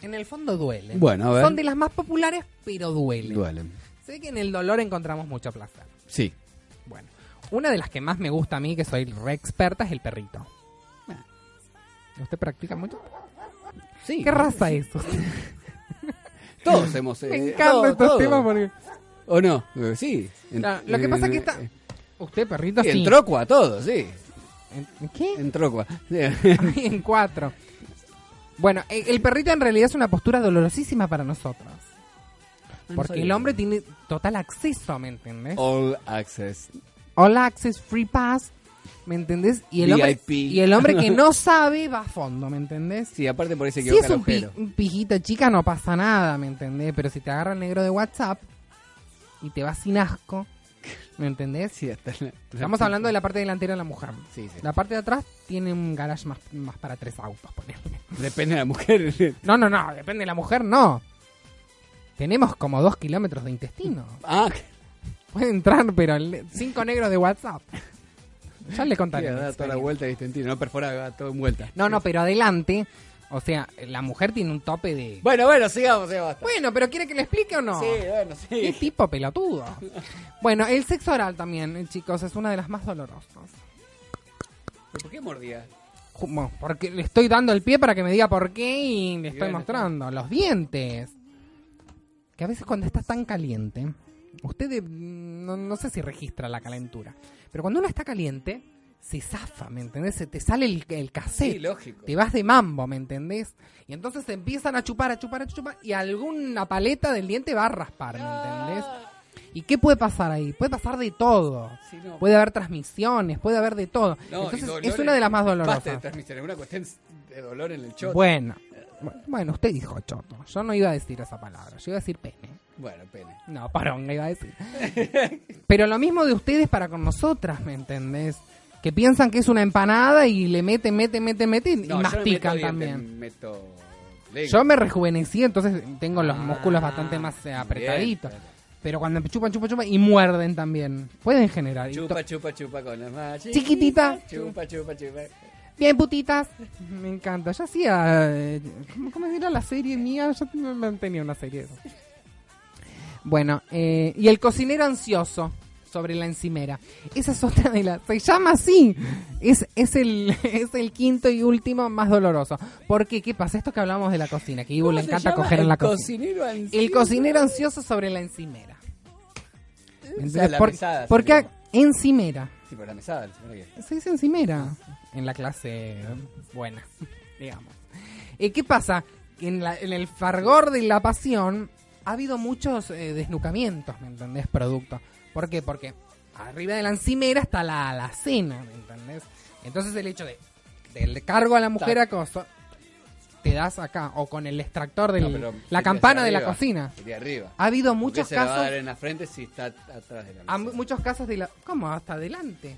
en el fondo duelen. Bueno, a ver. Son de las más populares, pero duelen. Duelen. Ve que en el dolor encontramos mucho placer. Sí. Bueno, una de las que más me gusta a mí, que soy re experta, es el perrito. ¿Usted practica mucho? Sí. ¿Qué raza es? Todos hemos... Me eh, encantan todos, estos temas porque... ¿O no? Eh, Sí. Claro, lo que pasa es que está... eh, Usted, perrito, sí. En Trocua, todos, sí. ¿En qué? En Trocua. En cuatro. Bueno, e- el perrito en realidad es una postura dolorosísima para nosotros. no Porque el hombre tiene total acceso, ¿me entendés? All access. All access, free pass, ¿me entendés? Y el, hombre, VIP. y el hombre que no sabe va a fondo, ¿me entendés? Sí, aparte por ese Si equivoca es un, pi- agujero. un pijito chica no pasa nada, ¿me entendés? Pero si te agarra el negro de WhatsApp y te va sin asco, ¿me entendés? Sí, hasta la- Estamos hablando de la parte delantera de la mujer. Sí, sí. La parte de atrás tiene un garage más, más para tres autos, ponele. Depende de la mujer. No, no, no, depende de la mujer, no. Tenemos como dos kilómetros de intestino. Ah, Puede entrar, pero cinco negros de WhatsApp. Ya le sí, contaré. mi da toda la vuelta de intestino, no perforada, va todo en vuelta. No, no, pero adelante O sea, la mujer tiene un tope de... Bueno, bueno, sigamos, basta. Bueno, pero ¿quiere que le explique o no? Sí, bueno, sí. Qué tipo pelotudo. Bueno, el sexo oral también, eh, chicos, es una de las más dolorosas. ¿Pero ¿Por qué mordía? Bueno, porque le estoy dando el pie para que me diga por qué y le estoy bueno, mostrando. Los dientes. Que a veces cuando está tan caliente, usted eh, no, no sé si registra la calentura, pero cuando uno está caliente, se zafa, ¿me entendés? Se te sale el, el cassette. Sí, lógico. Te vas de mambo, ¿me entendés? Y entonces empiezan a chupar, a chupar, a chupar y alguna paleta del diente va a raspar, ¿me entendés? ¿Y qué puede pasar ahí? Puede pasar de todo. Sí, no. Puede haber transmisiones, puede haber de todo. No, Entonces es una de las más de dolorosas. transmisión, es una cuestión de dolor en el choto. Bueno, bueno, usted dijo choto. Yo no iba a decir esa palabra. Yo iba a decir pene. Bueno, pene. No, paronga iba a decir. Pero lo mismo de ustedes para con nosotras, ¿me entendés? Que piensan que es una empanada y le meten, meten, meten, meten y yo mastican meto también. meto. Yo me rejuvenecí, entonces tengo los Ah, músculos bastante más eh, bien, apretaditos. Pero cuando chupan, chupan, chupan y muerden también. Pueden generar. Chupa, chupa, chupa con las más Chiquitita. Chupa, chupa, chupa. Bien, putitas. Me encanta. Yo hacía. eh, ¿Cómo, cómo era la serie mía? Yo tenía una serie. Bueno, eh, y el cocinero ansioso sobre la encimera. Esa es otra de las. Se llama así. Es, es, el, es el quinto y último más doloroso. Porque, ¿qué pasa? Esto que hablamos de la cocina, que ¿Cómo le encanta llama? coger en El la cocina. El cocinero ansioso sobre la encimera. O sea, la Por- mesada porque encimera. Sí, por la mesada, la Se dice encimera. En la clase buena, digamos. Eh, ¿Qué pasa? En, la- en el fargor de la pasión ha habido muchos eh, desnucamientos, ¿me entendés? Producto. ¿Por qué? Porque arriba de la encimera está la alacena, ¿me entendés? Entonces el hecho de del cargo a la mujer acoso te das acá o con el extractor de No, la campana de la cocina. sería arriba. Ha habido ¿Por qué muchos se la va a casos dar en la frente si está atrás de la mesa? muchos casos de la ¿Cómo? Hasta adelante.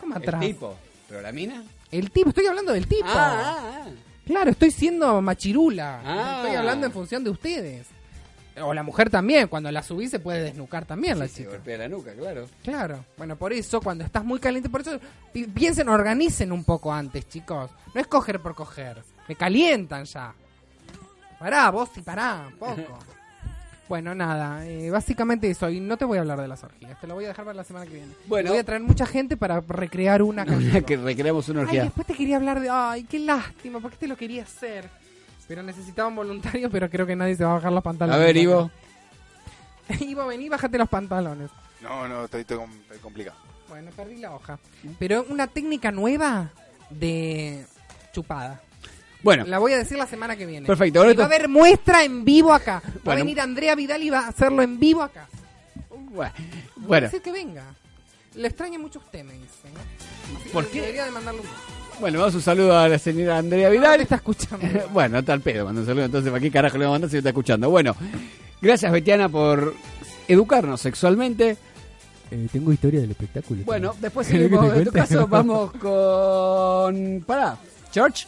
¿Cómo El atrás? tipo. ¿Pero la mina? El tipo, estoy hablando del tipo. Ah, ah, ah. Claro, estoy siendo machirula. Ah. Estoy hablando en función de ustedes. O la mujer también, cuando la subís se puede desnucar también la Sí, se chica. golpea la nuca, claro. Claro, bueno, por eso cuando estás muy caliente, por eso pi- piensen, organicen un poco antes, chicos. No es coger por coger, me calientan ya. Pará, vos y pará, un poco. Bueno, nada, eh, básicamente eso. Y no te voy a hablar de las orgías, te lo voy a dejar para la semana que viene. Bueno. voy a traer mucha gente para recrear una que recreamos una Ay, orgía. después te quería hablar de. Ay, qué lástima, porque te lo quería hacer. Pero necesitaba un voluntario, pero creo que nadie se va a bajar los A pantalones. ver, Ivo. Ivo, vení, bájate los pantalones. No, no, estoy, estoy com- estoy complicado. Bueno, perdí la hoja. Pero una técnica nueva de chupada. Bueno, La voy a decir la semana que viene. Perfecto, ahora Y va a haber muestra en vivo acá. Va a venir Andrea Vidal y va a hacerlo en vivo acá. bueno, a decir que venga. Le extraña mucho a usted, me dice. ¿Por qué? Debería de mandarle un bueno, vamos un saludo a la señora Andrea No Vidal. está escuchando. bueno, está al pedo, manda un saludo. Entonces, ¿para qué carajo le va a mandar si no está escuchando? Bueno, gracias, Betiana, por educarnos sexualmente. Eh, tengo historia del espectáculo. Bueno, después ¿Querés que seguimos. En tu caso, vamos con. Pará, Church.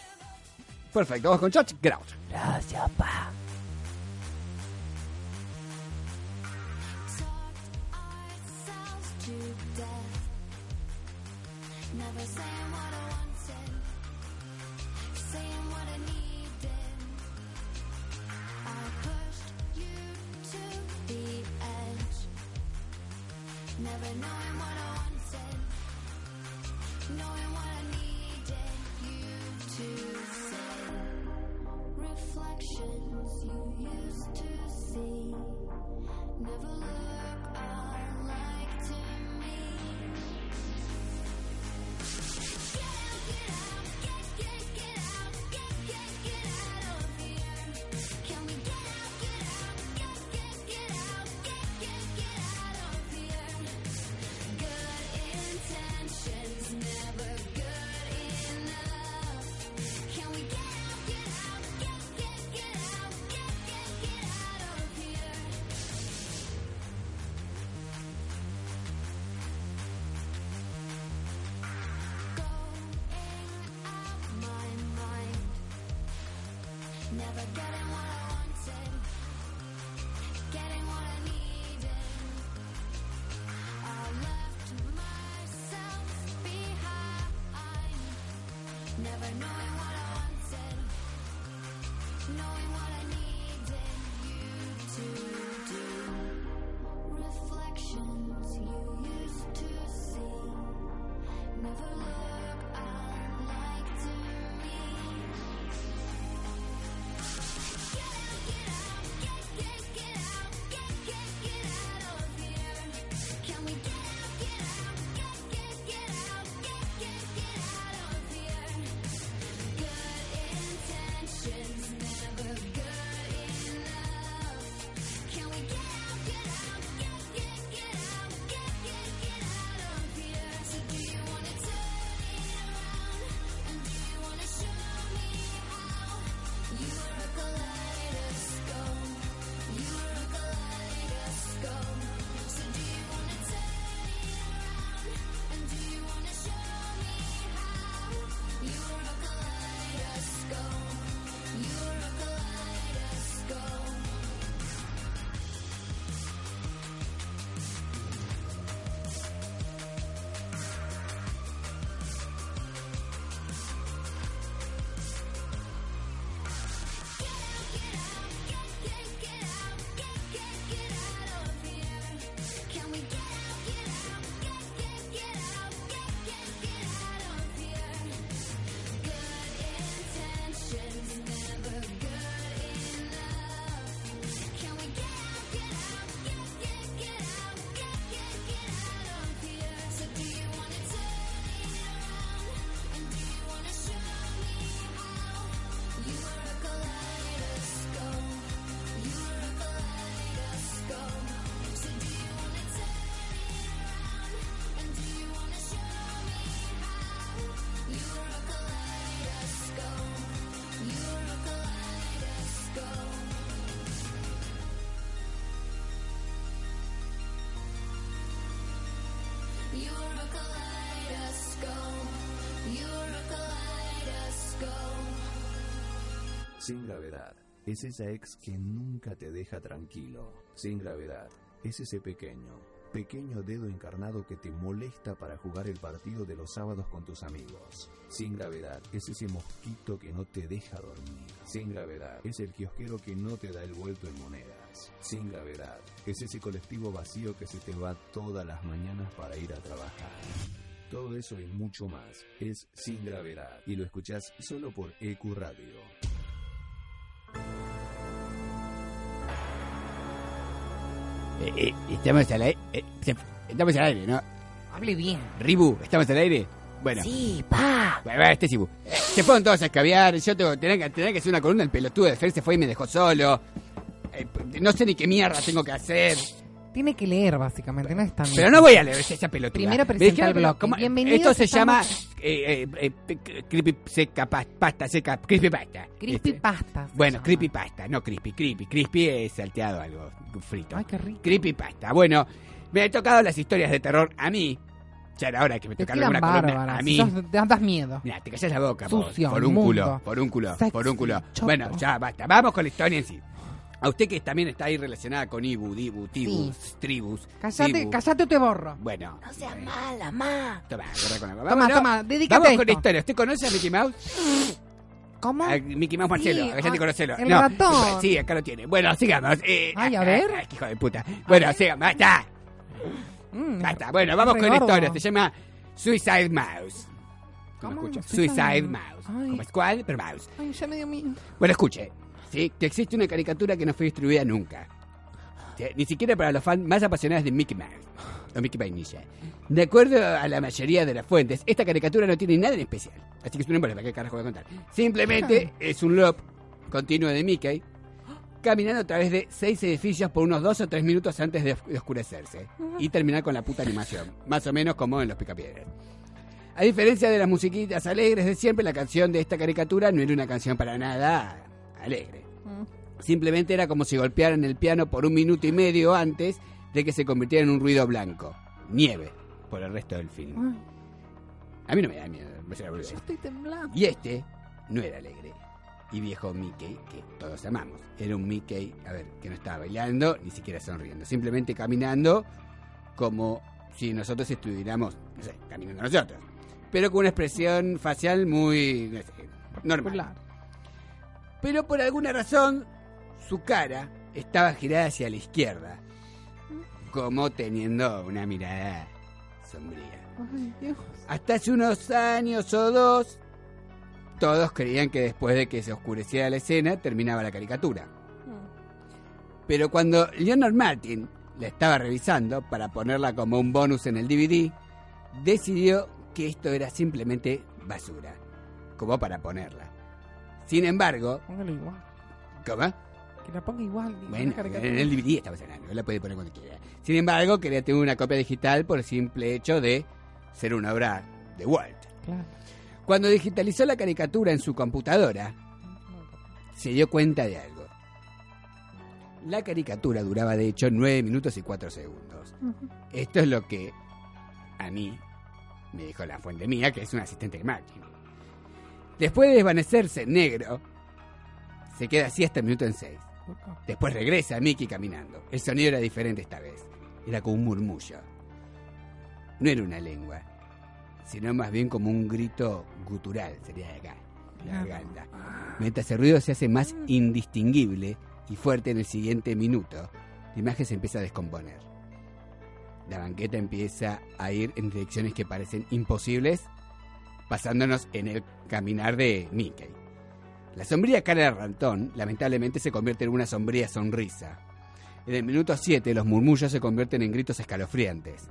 Perfecto, vamos con Church. Grouch. Gracias, pa. know Sin gravedad. Es esa ex que nunca te deja tranquilo. Sin gravedad. Es ese pequeño, pequeño dedo encarnado que te molesta para jugar el partido de los sábados con tus amigos. Sin gravedad. Es ese mosquito que no te deja dormir. Sin gravedad. Es el kiosquero que no te da el vuelto en monedas. Sin gravedad. Es ese colectivo vacío que se te va todas las mañanas para ir a trabajar. Todo eso y mucho más es Sin Gravedad y lo escuchás solo por EQ Radio. Eh, eh, estamos al aire. eh, estamos al aire, ¿no? Hable bien. Ribu, ¿estamos al aire? Bueno. Sí, pa. Bueno, este sí. bu. Eh, se fueron todos a escabiar. Yo tengo, tenía, que, tenía que hacer una columna. El pelotudo de Fer se fue y me dejó solo. Eh, no sé ni qué mierda tengo que hacer. Tiene que leer, básicamente, no es tan Pero no voy a leer esa pelotuda. Primero Me presenta el. ¿cómo? Bienvenidos, Esto se llama eh, eh, eh, creepy seca pa- pasta seca creepy pasta. Crispy Este. pasta. Bueno, creepy pasta, no creepy, creepy. Crispy es salteado algo frito. Ay, qué rico. Creepy pasta. Bueno, me han tocado las historias de terror a mí. Ya era hora que me quedan alguna columna a mí. sos- te das miedo. Mira, te callas la boca, Sucio, por un culo, por un culo, Sexy, por un culo. choto. Bueno, ya basta. Vamos con la historia en sí. A usted que también está ahí relacionada con Ibu, Dibu, Tibus, Tribus. Callate, Sibu. callate o te borro. Bueno, No seas mala, ma. toma, corre con la Toma, Vámonos. toma, dedícate Vamos a con la esto. historia. ¿Usted conoce a Mickey Mouse? ¿Cómo? A Mickey Mouse Marcelo, Sí, a gente ah, conocelo. el no, ratón. Sí, acá lo tiene. Bueno, sigamos. Eh, Ay, a ah, ver. ah, qué hijo de puta. Bueno, sigamos. Basta. Mm, Basta. Bueno, vamos con la gordo. historia. Se llama Suicide Mouse. ¿Cómo ¿Cómo? escucha? Suicide Suicide Mouse. Ay. Como Squad, pero Mouse. Ay, ya me dio miedo. Bueno, escuche. Sí, que existe una caricatura que no fue distribuida nunca. Sí, Ni siquiera para los fans más apasionados de Mickey Mouse. O Mickey Vainilla. De acuerdo a la mayoría de las fuentes, esta caricatura no tiene nada en especial. Así que es un problema, ¿qué carajo voy a contar? Simplemente es un loop continuo de Mickey caminando a través de seis edificios por unos dos o tres minutos antes de, de oscurecerse y terminar con la puta animación, más o menos como en los picapiedras. A diferencia de las musiquitas alegres de siempre, la canción de esta caricatura no era una canción para nada alegre. Simplemente era como si golpearan el piano por un minuto y medio antes de que se convirtiera en un ruido blanco. Nieve, por el resto del film. A mí no me da miedo. me. Estoy temblando. Y este no era alegre. Y viejo Mickey, que todos amamos. Era un Mickey, a ver, que no estaba bailando, ni siquiera sonriendo. Simplemente caminando como si nosotros estuviéramos, no sé, caminando nosotros. Pero con una expresión facial muy, no sé, normal. Pero por alguna razón, su cara estaba girada hacia la izquierda. Como teniendo una mirada sombría. Hasta hace unos años o dos, todos creían que después de que se oscureciera la escena, terminaba la caricatura. Pero cuando Leonard Martin la estaba revisando para ponerla como un bonus en el DVD, decidió que esto era simplemente basura, como para ponerla. Sin embargo. ¿cómo? Que la ponga igual. Bueno, en el DVD estaba hablando, la puede poner cuando quiera. Sin embargo, quería tener una copia digital por el simple hecho de ser una obra de Walt. Claro. Cuando digitalizó la caricatura en su computadora, se dio cuenta de algo. La caricatura duraba de hecho 9 minutos y 4 segundos. Esto es lo que a mí me dijo la fuente mía, que es un asistente de Martin. Después de desvanecerse en negro, se queda así hasta el minuto en 6. Después regresa Mickey caminando. El sonido era diferente esta vez. Era como un murmullo. No era una lengua, sino más bien como un grito gutural, sería de acá, la garganta. Mientras el ruido se hace más indistinguible y fuerte en el siguiente minuto, la imagen se empieza a descomponer. La banqueta empieza a ir en direcciones que parecen imposibles, basándonos en el caminar de Mickey. La sombría cara de Rantón lamentablemente se convierte en una sombría sonrisa. En el minuto 7 los murmullos se convierten en gritos escalofriantes.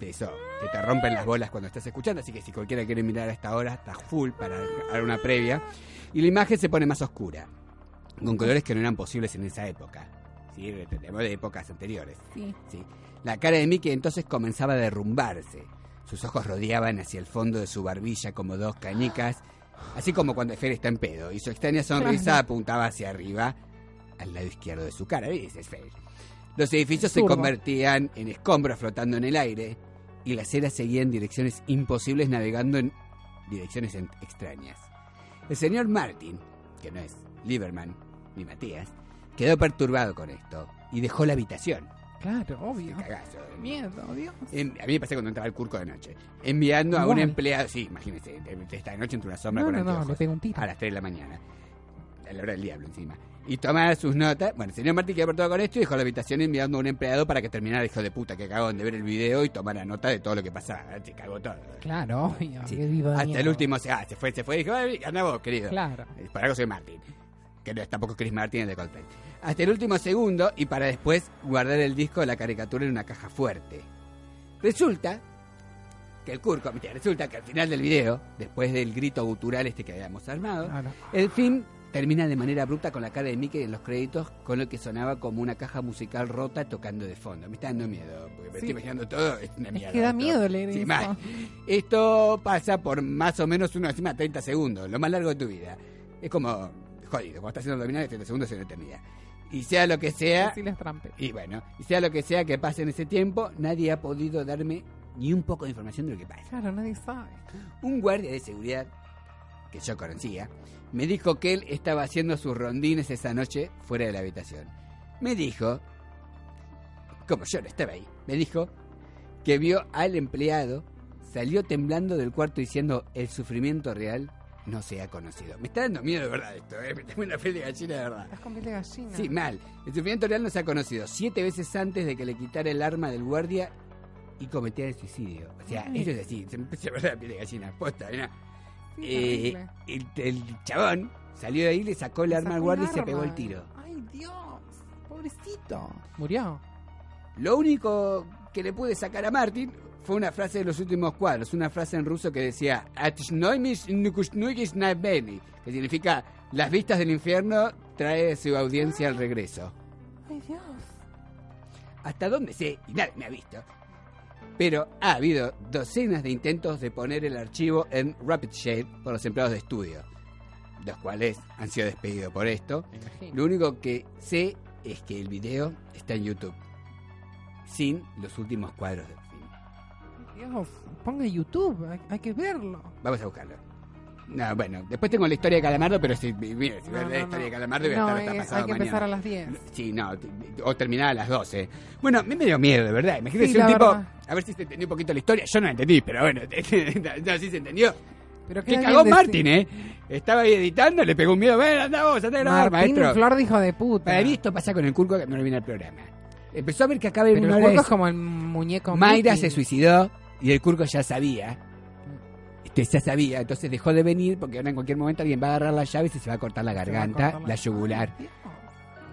Eso, que te rompen las bolas cuando estás escuchando, así que si cualquiera quiere mirar a esta hora, está full para dar una previa. Y la imagen se pone más oscura, con colores que no eran posibles en esa época. ¿sí? De épocas anteriores. Sí. ¿sí? La cara de Mickey entonces comenzaba a derrumbarse. Sus ojos rodeaban hacia el fondo de su barbilla como dos canicas, así como cuando Fer está en pedo, y su extraña sonrisa Claro. apuntaba hacia arriba, al lado izquierdo de su cara. ¿Ves? Es Fer. Los edificios se convertían en escombros flotando en el aire, y la acera seguía en direcciones imposibles navegando en direcciones en- extrañas. El señor Martin, que no es Lieberman ni Matías, quedó perturbado con esto y dejó la habitación. Claro, obvio. Cagazo. Miedo, Dios. En- a mí me pasó cuando entraba al curco de noche. Enviando a un Igual. empleado. Sí, imagínese, de- de noche entre una sombra No, con no, no, anteojos, le pego un tiro. A las 3 de la mañana. A la hora del diablo encima. Y tomaba sus notas. Bueno, el señor Martín quedó perturbado con esto y dejó la habitación enviando a un empleado para que terminara, hijo de puta, que cagón de ver el video y tomara nota de todo lo que pasaba. Se cagó todo. Claro, obvio. Sí. qué viva Hasta el último, se, ah, se fue, se fue y dijo, "Ay, anda vos, querido. Claro. Eh, Por algo soy Martín. Que no es tampoco Chris Martin, el de Coldplay. Hasta el último segundo y para después guardar el disco de la caricatura en una caja fuerte. Resulta que el curco, mentira, resulta que al final del video, después del grito gutural este que habíamos armado, Ah, no. el film termina de manera abrupta con la cara de Mickey en los créditos, con lo que sonaba como una caja musical rota tocando de fondo. Me está dando miedo, porque me Sí. estoy imaginando todo, es una Es mierda. que da miedo leer Sí, eso. Esto pasa por más o menos uno encima 30 segundos, lo más largo de tu vida. Es como, jodido, cuando estás haciendo abdominales 30 segundos es una eternidad. Y sea lo que sea, Sí, les trampe. y bueno, y sea lo que sea que pase en ese tiempo, nadie ha podido darme ni un poco de información de lo que pasa. Claro, nadie sabe. Un guardia de seguridad que yo conocía me dijo que él estaba haciendo sus rondines esa noche fuera de la habitación. Me dijo, como yo no estaba ahí, me dijo que vio al empleado, salió temblando del cuarto diciendo el sufrimiento real no se ha conocido. Me está dando miedo de verdad esto, ¿eh? me tengo una piel de gallina de verdad. Estás con piel de gallina. Sí, mal. El sufrimiento real no se ha conocido siete veces antes de que le quitara el arma del guardia y cometiera el suicidio. O sea, Ay. eso es así, se me empezó a ver la piel de gallina, posta, ¿no? Sí, Eh, el, el chabón salió de ahí, le sacó el Le arma al sacó guardia y se pegó el tiro. Ay, Dios. Pobrecito. Murió. Lo único que le pude sacar a Martin fue una frase de los últimos cuadros, una frase en ruso que decía que significa las vistas del infierno trae su audiencia al regreso. Ay, Dios. Hasta donde sé, y nadie me ha visto. Pero ha habido docenas de intentos de poner el archivo en Rapid Share por los empleados de estudio, los cuales han sido despedidos por esto. Lo único que sé es que el video está en YouTube, sin los últimos cuadros film. Dios, ponga YouTube, hay, hay que verlo. Vamos a buscarlo. No, bueno, después tengo la historia de Calamardo, pero si, mira, si No, ves la historia no. de Calamardo voy a estar hasta es- pasado hay que empezar a las 10. Sí, no, o terminar a las 12. Bueno, a mí me dio miedo, de verdad. Imagínate Sí, si un tipo. verdad. A ver si se entendió un poquito la historia. Yo no la entendí, pero bueno, no, sí se entendió. Pero Que cagó Martín, ¿eh? Estaba ahí editando, le pegó un miedo. Bueno, anda vos, anda a grabar, Martín maestro. Flor dijo de puta. Para mí esto pasa con el curco que no le viene al programa. Empezó a ver que acaba Pero una el hora de- es como el muñeco Mayra Mickey. se suicidó y el curco ya sabía. Este, ya sabía, entonces dejó de venir porque ahora en cualquier momento alguien va a agarrar la llave y se va a cortar la garganta, cortar la- la yugular.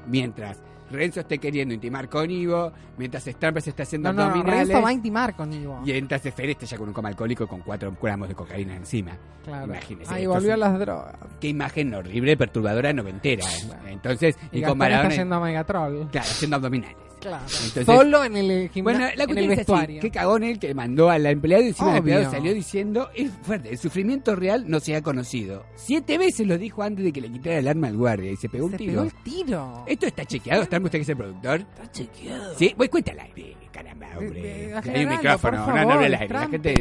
Mientras Renzo esté queriendo intimar con Ivo, mientras Stamper se está haciendo No, no, no, abdominales. Renzo va a intimar con Ivo. Y mientras Fer esté ya con un coma alcohólico con cuatro gramos de cocaína encima. Claro. Imagínese. Ahí volvió a las drogas. Qué imagen horrible, perturbadora, noventera. ¿eh? Entonces, Y, y, con está yendo a Megatrol. Claro, haciendo abdominales. Claro. Entonces- Solo en el gimnasio, Bueno, la en el cuestión es así, vestuario. qué cagón él que mandó a la empleada y encima el empleado salió diciendo, es fuerte, el sufrimiento real no se ha conocido. Siete veces lo dijo antes de que le quitara el arma al guardia y se pegó un Se tiro. pegó el tiro. ¿Esto está chequeado? ¿Está usted que es el productor? Está chequeado. Sí, pues cuéntala. aire, Caramba, hombre. de- Hay un aclaralo, micrófono, por no, no favor, al aire. La gente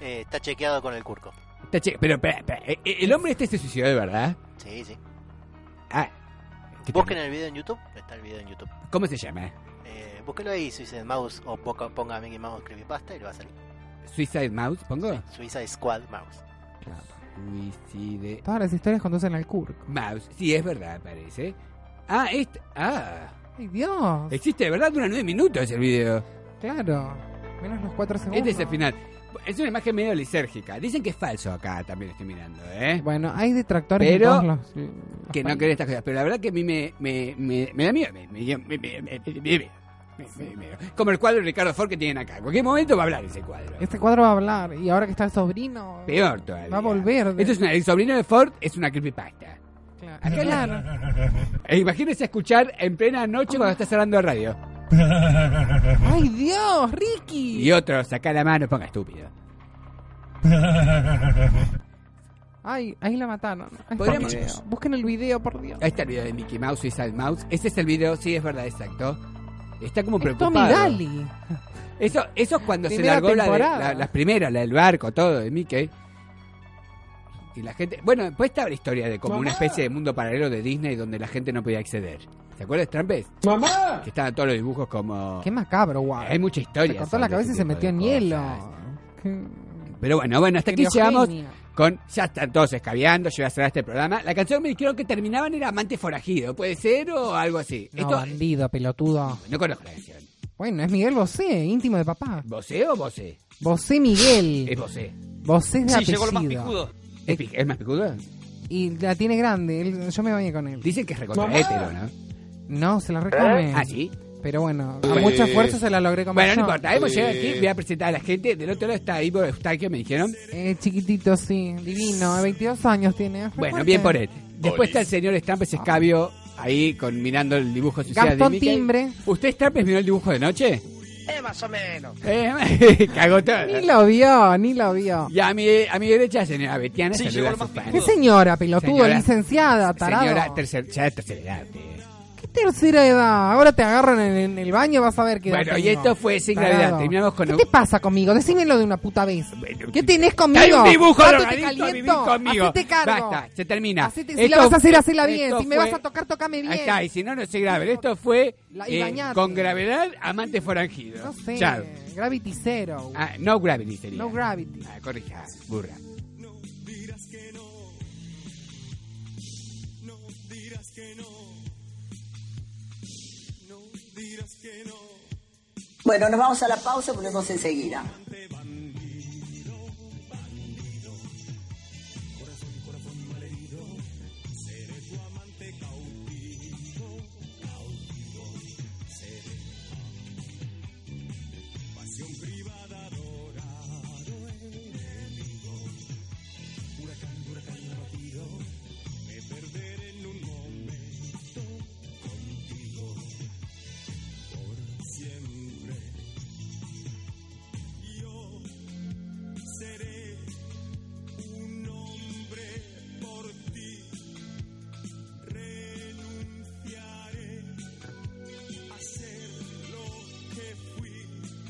Eh, está chequeado con el curco. está che- Pero, espera, espera, eh, eh, ¿el hombre este se suicidó de verdad? Sí, sí. Ah, ¿qué Busquen el video en YouTube. Está el video en YouTube. ¿cómo se llama? Eh, búsquelo ahí, Suicide Mouse, o poca- ponga Mickey Mouse Creepypasta y lo va a salir. ¿Suicide Mouse? ¿Pongo? Suicide Squad Mouse. Suicide Todas las historias conducen al curco. Mouse. Sí, es verdad, parece. Ah, este. Ah. Ay, Dios. Existe de verdad, dura nueve minutos el video. Claro. Menos los cuatro segundos. Este es el final. Es una imagen medio lisérgica. Dicen que es falso acá, también estoy mirando, ¿eh? Bueno, hay detractores Pero en todos los, los que no creen estas cosas. Pero la verdad que a mí me, me, me, me da miedo. Me, me- me- Como el cuadro de Ricardo Ford que tienen acá. En cualquier momento va a hablar ese cuadro. Este cuadro va a hablar. Y ahora que está el sobrino. Peor todavía. Va a volver. de- Esto es una, el sobrino de Ford es una creepypasta. Claro. Acá Claro. E imagínese escuchar en plena noche cuando está cerrando el radio. ¡Ay, Dios! ¡Ricky! Y otro, saca la mano, ponga estúpido. Ay, ahí la mataron. Ahí Podríamos-. Busquen el video, por Dios. Ahí está el video de Mickey Mouse y Mouse. Ese es el video, sí, es verdad, exacto. Está como Es preocupado. Tommy Daly. Eso, eso es cuando Primera se largó la de- temporada. la- las primeras, la del barco, todo, de Mickey. Y la gente. Bueno, después estaba la historia de como una especie de mundo paralelo de Disney donde la gente no podía acceder. ¿Se acuerdas, Trampes? ¡Mamá! Que estaban todos los dibujos como. Qué macabro, guau. Hay mucha historia. Se cortó la sobre cabeza y se metió de en cosas. hielo. Pero bueno, bueno, hasta aquí llegamos con. Ya están todos escabeando, yo voy a cerrar este programa. La canción me dijeron que terminaban era Amante Forajido, ¿puede ser o algo así? No, bandido, pelotudo. No conozco la canción. Bueno, es Miguel Bosé, íntimo de papá. ¿Bosé o Bosé? Bosé Miguel. Es Bosé. Bosé es de Sí, llegó lo más picudo. ¿Es, pi- es más picudo? Y la tiene grande, él- yo me bañé con él. Dicen que es recontra hétero, ¿no? No, se la recome. Ah, ¿sí? Pero bueno, a Uy. mucho esfuerzo se la logré comer Bueno, no importa, hemos llegado aquí, voy a presentar a la gente. Del otro lado está Ivo Eustaquio, me dijeron. Eh, chiquitito, sí, divino, 22 años tiene. Bueno, bien por él. Después está el señor Stampes Escabio ahí con, mirando el dibujo social Gastón de Mickey. Timbre. ¿Usted Stampes miró el dibujo de noche? Eh, más o menos. Eh, cagó todo. Ni lo vio, ni lo vio. Y a mi, a mi derecha, señora Betiana, Sí, saluda llegó a sus fans. ¿Qué señora, pelotudo, Señora- licenciada, tarado? Señora tercer, ya de tercera edad. eh. ¿Qué tercera edad? Ahora te agarran en, en el baño, vas a ver qué edad Bueno, y tengo. esto fue sin Tarado. gravedad. Terminamos con ¿Qué te pasa conmigo? Decímelo de una puta vez. ¿Qué tenés conmigo? Hay un dibujo ¿Cuánto te drogadicto a vivir caliento? conmigo. Hacete cargo. Basta, se termina. Hacete- si Esto- la vas a hacer, hacela bien. esto Si me fue- vas a tocar, tocame bien. Ahí está, y si no, no se grave. Esto fue La- y eh, bañate. con gravedad, amante foranjido. No sé. Chao. Gravity Zero. Ah, no gravity sería. No gravity. Ah, corrija, burra. Bueno, nos vamos a la pausa, volvemos enseguida.